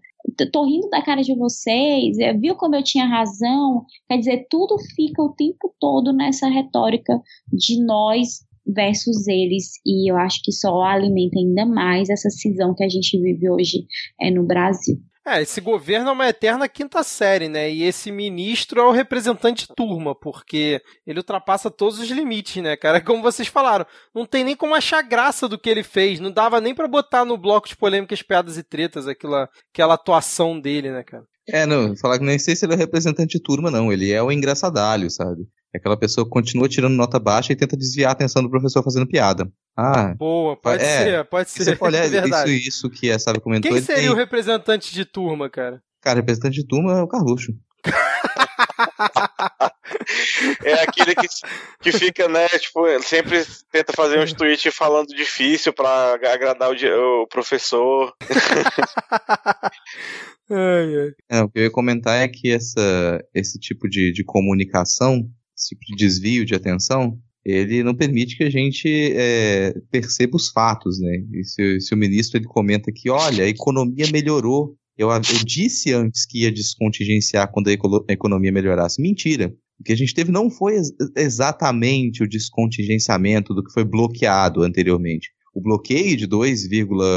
tô rindo da cara de vocês, é, viu como eu tinha razão? Quer dizer, tudo fica o tempo todo nessa retórica de nós versus eles, e eu acho que só alimenta ainda mais essa cisão que a gente vive hoje é, no Brasil. É, esse governo é uma eterna quinta série, né? E esse ministro é o representante turma, porque ele ultrapassa todos os limites, né, cara? Como vocês falaram, não tem nem como achar graça do que ele fez, não dava nem para botar no bloco de polêmicas, piadas e tretas aquela, aquela atuação dele, né, cara? É, não, falar que nem sei se ele é representante de turma, não. Ele é o engraçadalho, sabe? É aquela pessoa que continua tirando nota baixa e tenta desviar a atenção do professor fazendo piada. Ah, boa, pode é, ser, pode ser. Você olha é isso, isso que a Sábio comentou. Quem seria tem... o representante de turma, cara? Cara, representante de turma é o Carluxo. é aquele que, que fica, né, tipo, sempre tenta fazer uns tweets falando difícil pra agradar o, o professor. ai, ai. É, o que eu ia comentar é que essa, esse tipo de, de comunicação tipo de desvio de atenção, ele não permite que a gente é, perceba os fatos, né? E se, se, o ministro ele comenta que, olha, a economia melhorou, eu, eu disse antes que ia descontingenciar quando a, a economia melhorasse. Mentira. O que a gente teve não foi ex exatamente o descontingenciamento do que foi bloqueado anteriormente. O bloqueio de 2,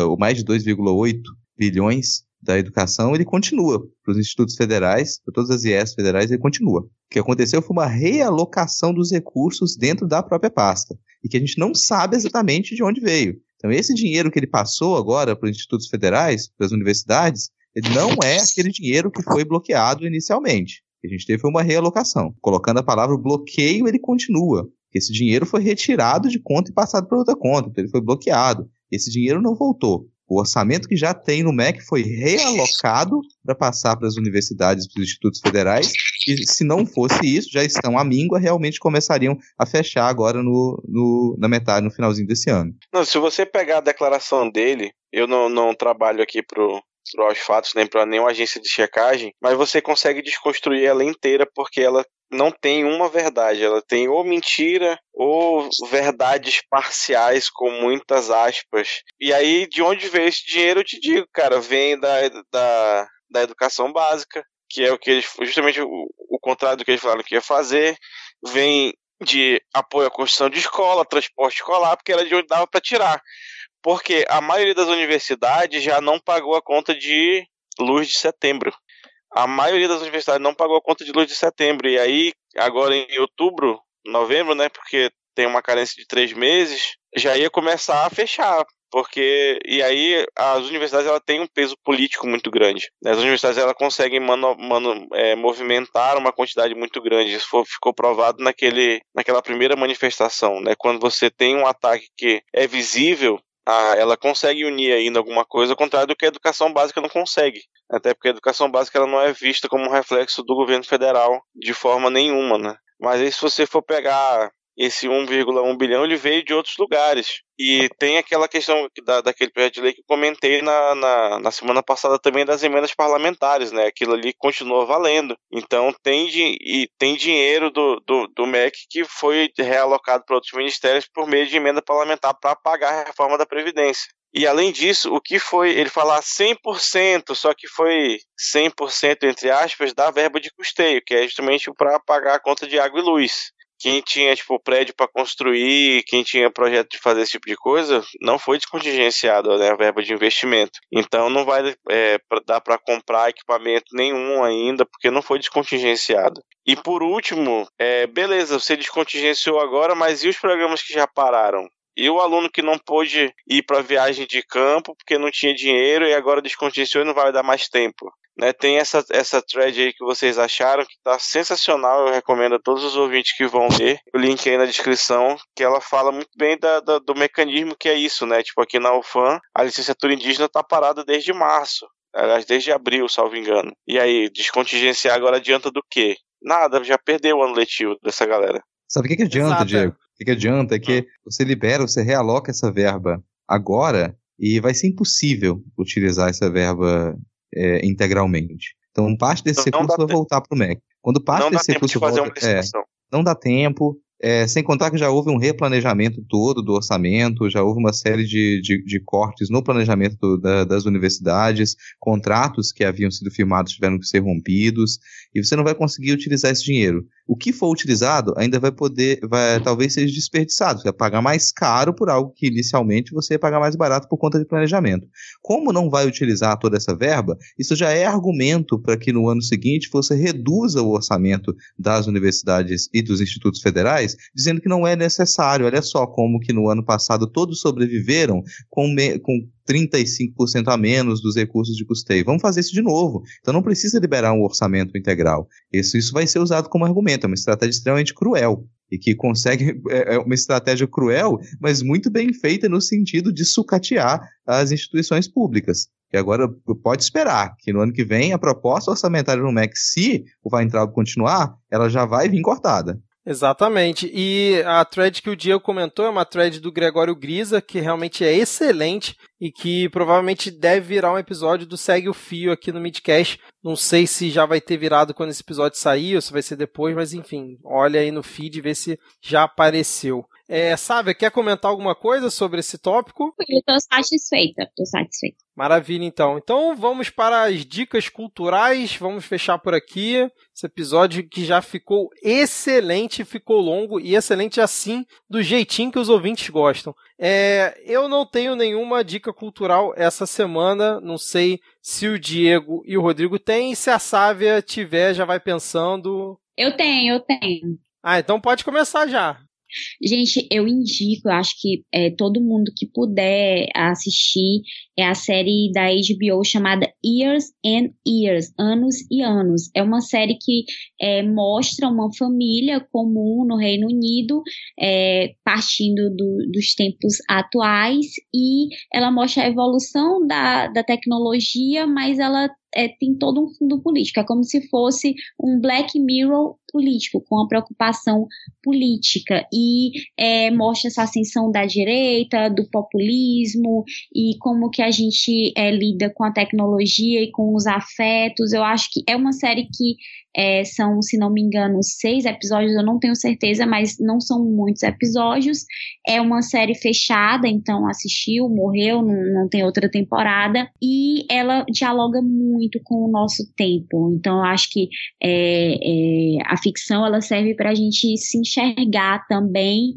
ou mais de 2,8 bilhões da educação, ele continua. Para os institutos federais, para todas as IES federais, ele continua. O que aconteceu foi uma realocação dos recursos dentro da própria pasta. E que a gente não sabe exatamente de onde veio. Então, esse dinheiro que ele passou agora para os institutos federais, para as universidades, ele não é aquele dinheiro que foi bloqueado inicialmente. O que a gente teve foi uma realocação. Colocando a palavra bloqueio, ele continua. Esse dinheiro foi retirado de conta e passado para outra conta, então ele foi bloqueado. Esse dinheiro não voltou. O orçamento que já tem no MEC foi realocado para passar para as universidades para os institutos federais. E se não fosse isso, já estão à míngua, realmente começariam a fechar agora no, no, na metade, no finalzinho desse ano. Não, se você pegar a declaração dele, eu não, não trabalho aqui pro, os fatos nem para nenhuma agência de checagem, mas você consegue desconstruir ela inteira porque ela não tem uma verdade, ela tem ou mentira ou verdades parciais com muitas aspas. E aí, de onde veio esse dinheiro, eu te digo, cara, vem da, da, da educação básica, que é o que eles, justamente o, o contrário do que eles falaram que ia fazer, vem de apoio à construção de escola, transporte escolar, porque era de onde dava para tirar. Porque a maioria das universidades já não pagou a conta de luz de setembro a maioria das universidades não pagou a conta de luz de setembro. E aí, agora em outubro, novembro, né? Porque tem uma carência de três meses, já ia começar a fechar. Porque, e aí, as universidades ela têm um peso político muito grande. As universidades ela conseguem mano, mano, é, movimentar uma quantidade muito grande. Isso foi, ficou provado naquele, naquela primeira manifestação. Né? Quando você tem um ataque que é visível, ah, ela consegue unir ainda alguma coisa, ao contrário do que a educação básica não consegue. Até porque a educação básica ela não é vista como um reflexo do governo federal de forma nenhuma, né? Mas aí se você for pegar esse 1,1 bilhão, ele veio de outros lugares. E tem aquela questão da, daquele projeto de lei que eu comentei na, na, na, semana passada também das emendas parlamentares, né? Aquilo ali continua valendo. Então tem, e tem dinheiro do, do, do MEC que foi realocado para outros ministérios por meio de emenda parlamentar para pagar a reforma da Previdência. E além disso, o que foi, ele falar 100%, só que foi 100% entre aspas, da verba de custeio, que é justamente para pagar a conta de água e luz quem tinha tipo prédio para construir, quem tinha projeto de fazer esse tipo de coisa, não foi descontingenciado né, a verba de investimento. Então não vai é, dar para comprar equipamento nenhum ainda, porque não foi descontingenciado. E por último, é, beleza, você descontingenciou agora, mas e os programas que já pararam? E o aluno que não pôde ir para viagem de campo porque não tinha dinheiro e agora descontingenciou e não vai dar mais tempo. Né, tem essa, essa thread aí que vocês acharam que tá sensacional. Eu recomendo a todos os ouvintes que vão ler. O link aí na descrição, que ela fala muito bem da, da, do mecanismo que é isso, né? Tipo, aqui na UFAM, a licenciatura indígena tá parada desde março. Aliás, desde abril, salvo engano. E aí, descontingenciar agora adianta do quê? Nada, já perdeu o ano letivo dessa galera. Sabe o que, que adianta, Exato. Diego? O que, que adianta é que você libera, você realoca essa verba agora e vai ser impossível utilizar essa verba é, integralmente. Então, parte desse então, recurso vai te... voltar para o MEC. Quando parte desse recurso volta, é, não dá tempo, é, sem contar que já houve um replanejamento todo do orçamento, já houve uma série de, de, de cortes no planejamento da, das universidades, contratos que haviam sido firmados tiveram que ser rompidos, e você não vai conseguir utilizar esse dinheiro. O que for utilizado ainda vai poder, vai, talvez seja desperdiçado, você vai pagar mais caro por algo que inicialmente você ia pagar mais barato por conta de planejamento. Como não vai utilizar toda essa verba, isso já é argumento para que no ano seguinte você reduza o orçamento das universidades e dos institutos federais dizendo que não é necessário. Olha só como que no ano passado todos sobreviveram com, com 35% a menos dos recursos de custeio. Vamos fazer isso de novo. Então não precisa liberar um orçamento integral. Isso, isso vai ser usado como argumento. É uma estratégia extremamente cruel e que consegue é, é uma estratégia cruel, mas muito bem feita no sentido de sucatear as instituições públicas. E agora pode esperar que no ano que vem a proposta orçamentária no MEC, se o Weintraub continuar, ela já vai vir cortada. Exatamente. E a thread que o Diego comentou é uma thread do Gregório Grisa, que realmente é excelente e que provavelmente deve virar um episódio do Segue o Fio aqui no Midcast. Não sei se já vai ter virado quando esse episódio sair ou se vai ser depois, mas enfim, olha aí no feed e vê se já apareceu. É, Sávia, quer comentar alguma coisa sobre esse tópico? Eu estou satisfeita, estou satisfeita. Maravilha, então. Então vamos para as dicas culturais. Vamos fechar por aqui esse episódio que já ficou excelente, ficou longo e excelente assim, do jeitinho que os ouvintes gostam. É, eu não tenho nenhuma dica cultural essa semana. Não sei se o Diego e o Rodrigo têm. Se a Sávia tiver, já vai pensando. Eu tenho, eu tenho. Ah, então pode começar já. Gente, eu indico, eu acho que é, todo mundo que puder assistir é a série da HBO chamada Years and Years, Anos e Anos. É uma série que é, mostra uma família comum no Reino Unido, é, partindo do, dos tempos atuais, e ela mostra a evolução da, da tecnologia, mas ela é, tem todo um fundo político. É como se fosse um Black Mirror político, com a preocupação política. E é, mostra essa ascensão da direita, do populismo, e como que a gente é, lida com a tecnologia e com os afetos. Eu acho que é uma série que é, são, se não me engano, seis episódios, eu não tenho certeza, mas não são muitos episódios. É uma série fechada, então assistiu, morreu, não, não tem outra temporada. E ela dialoga muito com o nosso tempo. Então, eu acho que é, a ficção ela serve para a gente se enxergar também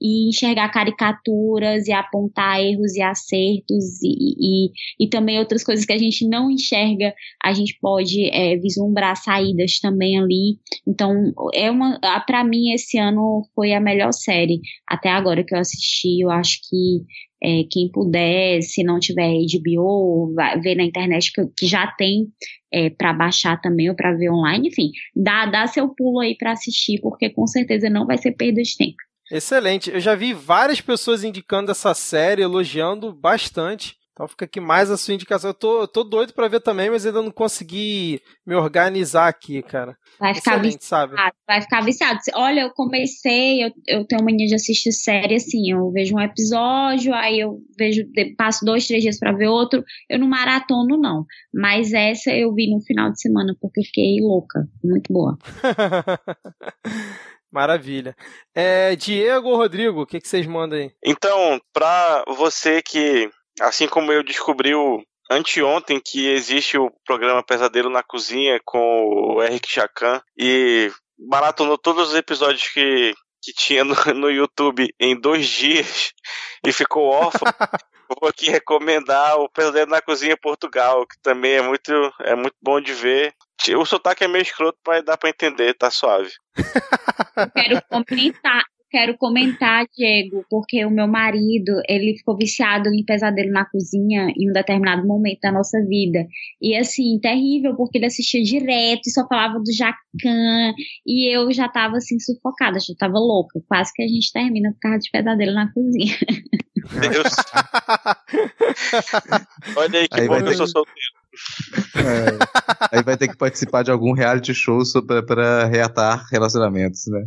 e enxergar caricaturas e apontar erros e acertos e, e, e também outras coisas que a gente não enxerga, a gente pode é, vislumbrar saídas também ali. Então, é uma, para mim esse ano foi a melhor série até agora que eu assisti. Eu acho que é, quem puder, se não tiver HBO, vai ver na internet que, que já tem é, para baixar também ou para ver online, enfim, dá, dá seu pulo aí para assistir, porque com certeza não vai ser perda de tempo. Excelente. Eu já vi várias pessoas indicando essa série, elogiando bastante. Então fica aqui mais a sua indicação. Eu tô, eu tô doido para ver também, mas ainda não consegui me organizar aqui, cara. Vai ficar Excelente, viciado. Sabe? Vai ficar viciado. Olha, eu comecei, eu, eu tenho mania de assistir série assim. Eu vejo um episódio, aí eu vejo, passo dois, três dias para ver outro. Eu não maratono, não. Mas essa eu vi no final de semana, porque fiquei louca. Muito boa. Maravilha. É, Diego ou Rodrigo, o que, que vocês mandam aí? Então, pra você que, assim como eu descobriu anteontem que existe o programa Pesadelo na Cozinha com o Eric Jacan e maratonou todos os episódios que, que tinha no, no YouTube em dois dias e ficou órfão. vou aqui recomendar o Pesadelo na Cozinha Portugal, que também é muito, é muito bom de ver. O sotaque é meio escroto, mas dá pra entender, tá suave. Quero comentar, quero comentar, Diego, porque o meu marido, ele ficou viciado em pesadelo na cozinha em um determinado momento da nossa vida. E assim, terrível, porque ele assistia direto e só falava do Jacan, e eu já tava assim sufocada, já tava louca. Quase que a gente termina por causa de pesadelo na cozinha. Deus. Olha aí que aí bom que eu sou solteiro. É, aí vai ter que participar de algum reality show para reatar relacionamentos, né?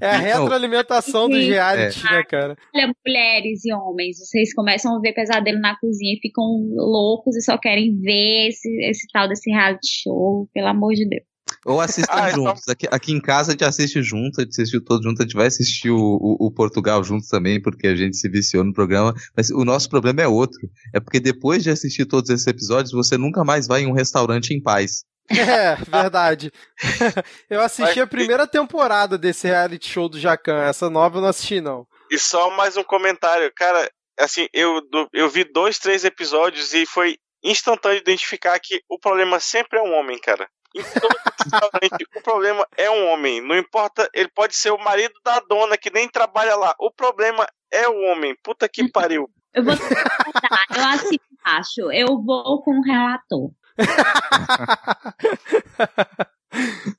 é a retroalimentação dos reality, é. né, cara? Olha, mulheres e homens, vocês começam a ver pesadelo na cozinha e ficam loucos e só querem ver esse, esse tal desse reality show, pelo amor de Deus. Ou assistam ah, então juntos. Então... Aqui, aqui, em casa a gente assiste junto, a gente assistiu todo junto, a gente vai assistir o, o, o, Portugal junto também, porque a gente se viciou no programa. Mas o nosso problema é outro. É porque depois de assistir todos esses episódios, você nunca mais vai em um restaurante em paz. É, verdade. eu assisti a primeira temporada desse reality show do Jacan. Essa nova eu não assisti, não. E só mais um comentário. Cara, assim, eu, eu vi dois, três episódios e foi instantâneo identificar que o problema sempre é um homem, cara. Restaurante, o problema é um homem. Não importa, ele pode ser o marido da dona que nem trabalha lá. O problema é o homem. Puta que pariu. Eu vou eu assino acho. Eu vou com o relator.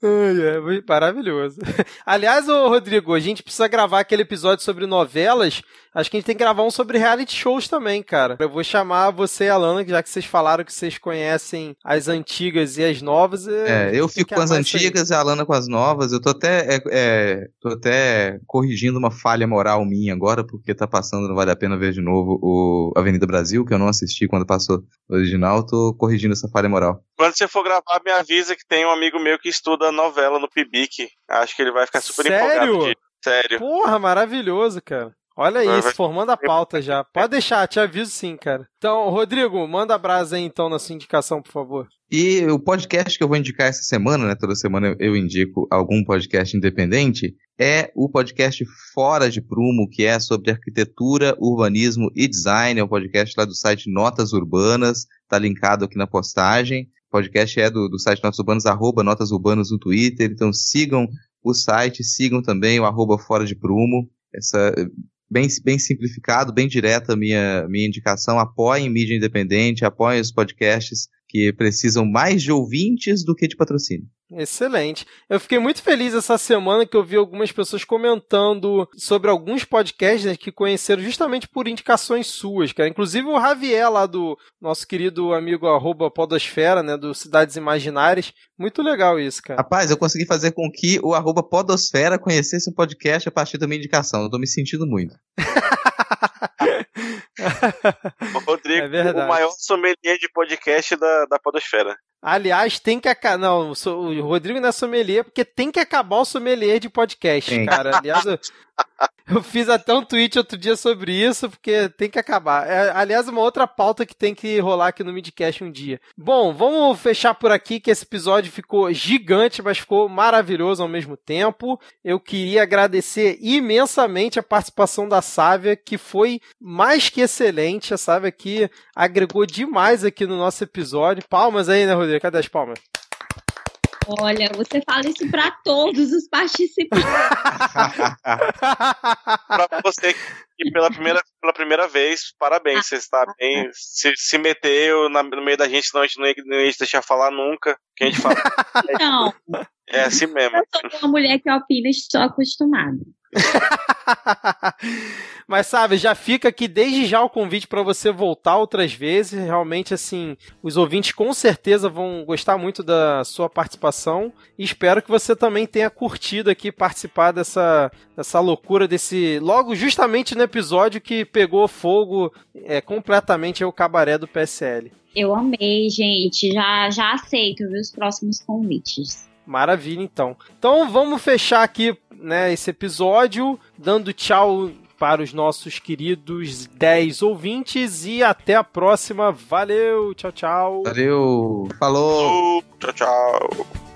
é, maravilhoso. Aliás, ô Rodrigo, a gente precisa gravar aquele episódio sobre novelas. Acho que a gente tem que gravar um sobre reality shows também, cara. Eu vou chamar você e a Lana, já que vocês falaram que vocês conhecem as antigas e as novas. É, eu fico com as antigas e a Lana com as novas. Eu tô até, é, é, tô até corrigindo uma falha moral minha agora, porque tá passando, não vale a pena ver de novo o Avenida Brasil, que eu não assisti quando passou o original. Tô corrigindo essa falha moral. Quando você for gravar, me avisa que tem um amigo meu que estuda novela no Pibic. Acho que ele vai ficar super Sério? empolgado. De... Sério? Porra, maravilhoso, cara. Olha isso, formando a pauta já. Pode deixar, te aviso sim, cara. Então, Rodrigo, manda a brasa aí então na sua indicação, por favor. E o podcast que eu vou indicar essa semana, né? Toda semana eu indico algum podcast independente, é o podcast Fora de Prumo, que é sobre arquitetura, urbanismo e design. É um podcast lá do site Notas Urbanas, tá linkado aqui na postagem. O podcast é do, do site Notas Urbanas, arroba Notas Urbanas no Twitter, então sigam o site, sigam também o arroba Fora de Prumo. Essa, bem, bem simplificado, bem direta a minha, minha indicação. Apoiem mídia independente, apoiem os podcasts que precisam mais de ouvintes do que de patrocínio. Excelente. Eu fiquei muito feliz essa semana que eu vi algumas pessoas comentando sobre alguns podcasts né, que conheceram justamente por indicações suas, cara. Inclusive o Javier lá do nosso querido amigo arroba Podosfera, né, do Cidades Imaginárias. Muito legal isso, cara. Rapaz, eu consegui fazer com que o arroba Podosfera conhecesse o podcast a partir da minha indicação. Eu tô me sentindo muito. o Rodrigo, é o maior sommelier de podcast da, da Podosfera. Aliás, tem que acabar. Não, o Rodrigo não é sommelier porque tem que acabar o sommelier de podcast, Sim. cara. Aliás, eu, eu, fiz até um tweet outro dia sobre isso, porque tem que acabar. É, aliás, uma outra pauta que tem que rolar aqui no Midcast um dia. Bom, vamos fechar por aqui, que esse episódio ficou gigante, mas ficou maravilhoso ao mesmo tempo. Eu queria agradecer imensamente a participação da Sávia, que foi mais que excelente. A Sávia aqui agregou demais aqui no nosso episódio. Palmas aí, né, Rodrigo? Cadê as palmas? Olha, você fala isso para todos os participantes. para você que pela primeira, pela primeira vez, parabéns, você está bem. Se, se meteu na, no meio da gente, senão a gente não ia, não ia deixar falar nunca. Que a gente fala. Não. É assim mesmo. Eu sou uma mulher que opina e estou acostumada. Mas sabe, já fica aqui desde já o convite para você voltar outras vezes. Realmente, assim, os ouvintes com certeza vão gostar muito da sua participação. E espero que você também tenha curtido aqui participar dessa, dessa loucura desse. Logo, justamente no episódio que pegou fogo é, completamente é o cabaré do PSL. Eu amei, gente. Já, já aceito viu, os próximos convites. Maravilha, então. Então vamos fechar aqui né, esse episódio, dando tchau para os nossos queridos 10 ouvintes e até a próxima. Valeu, tchau, tchau. Valeu, falou. Tchau, tchau.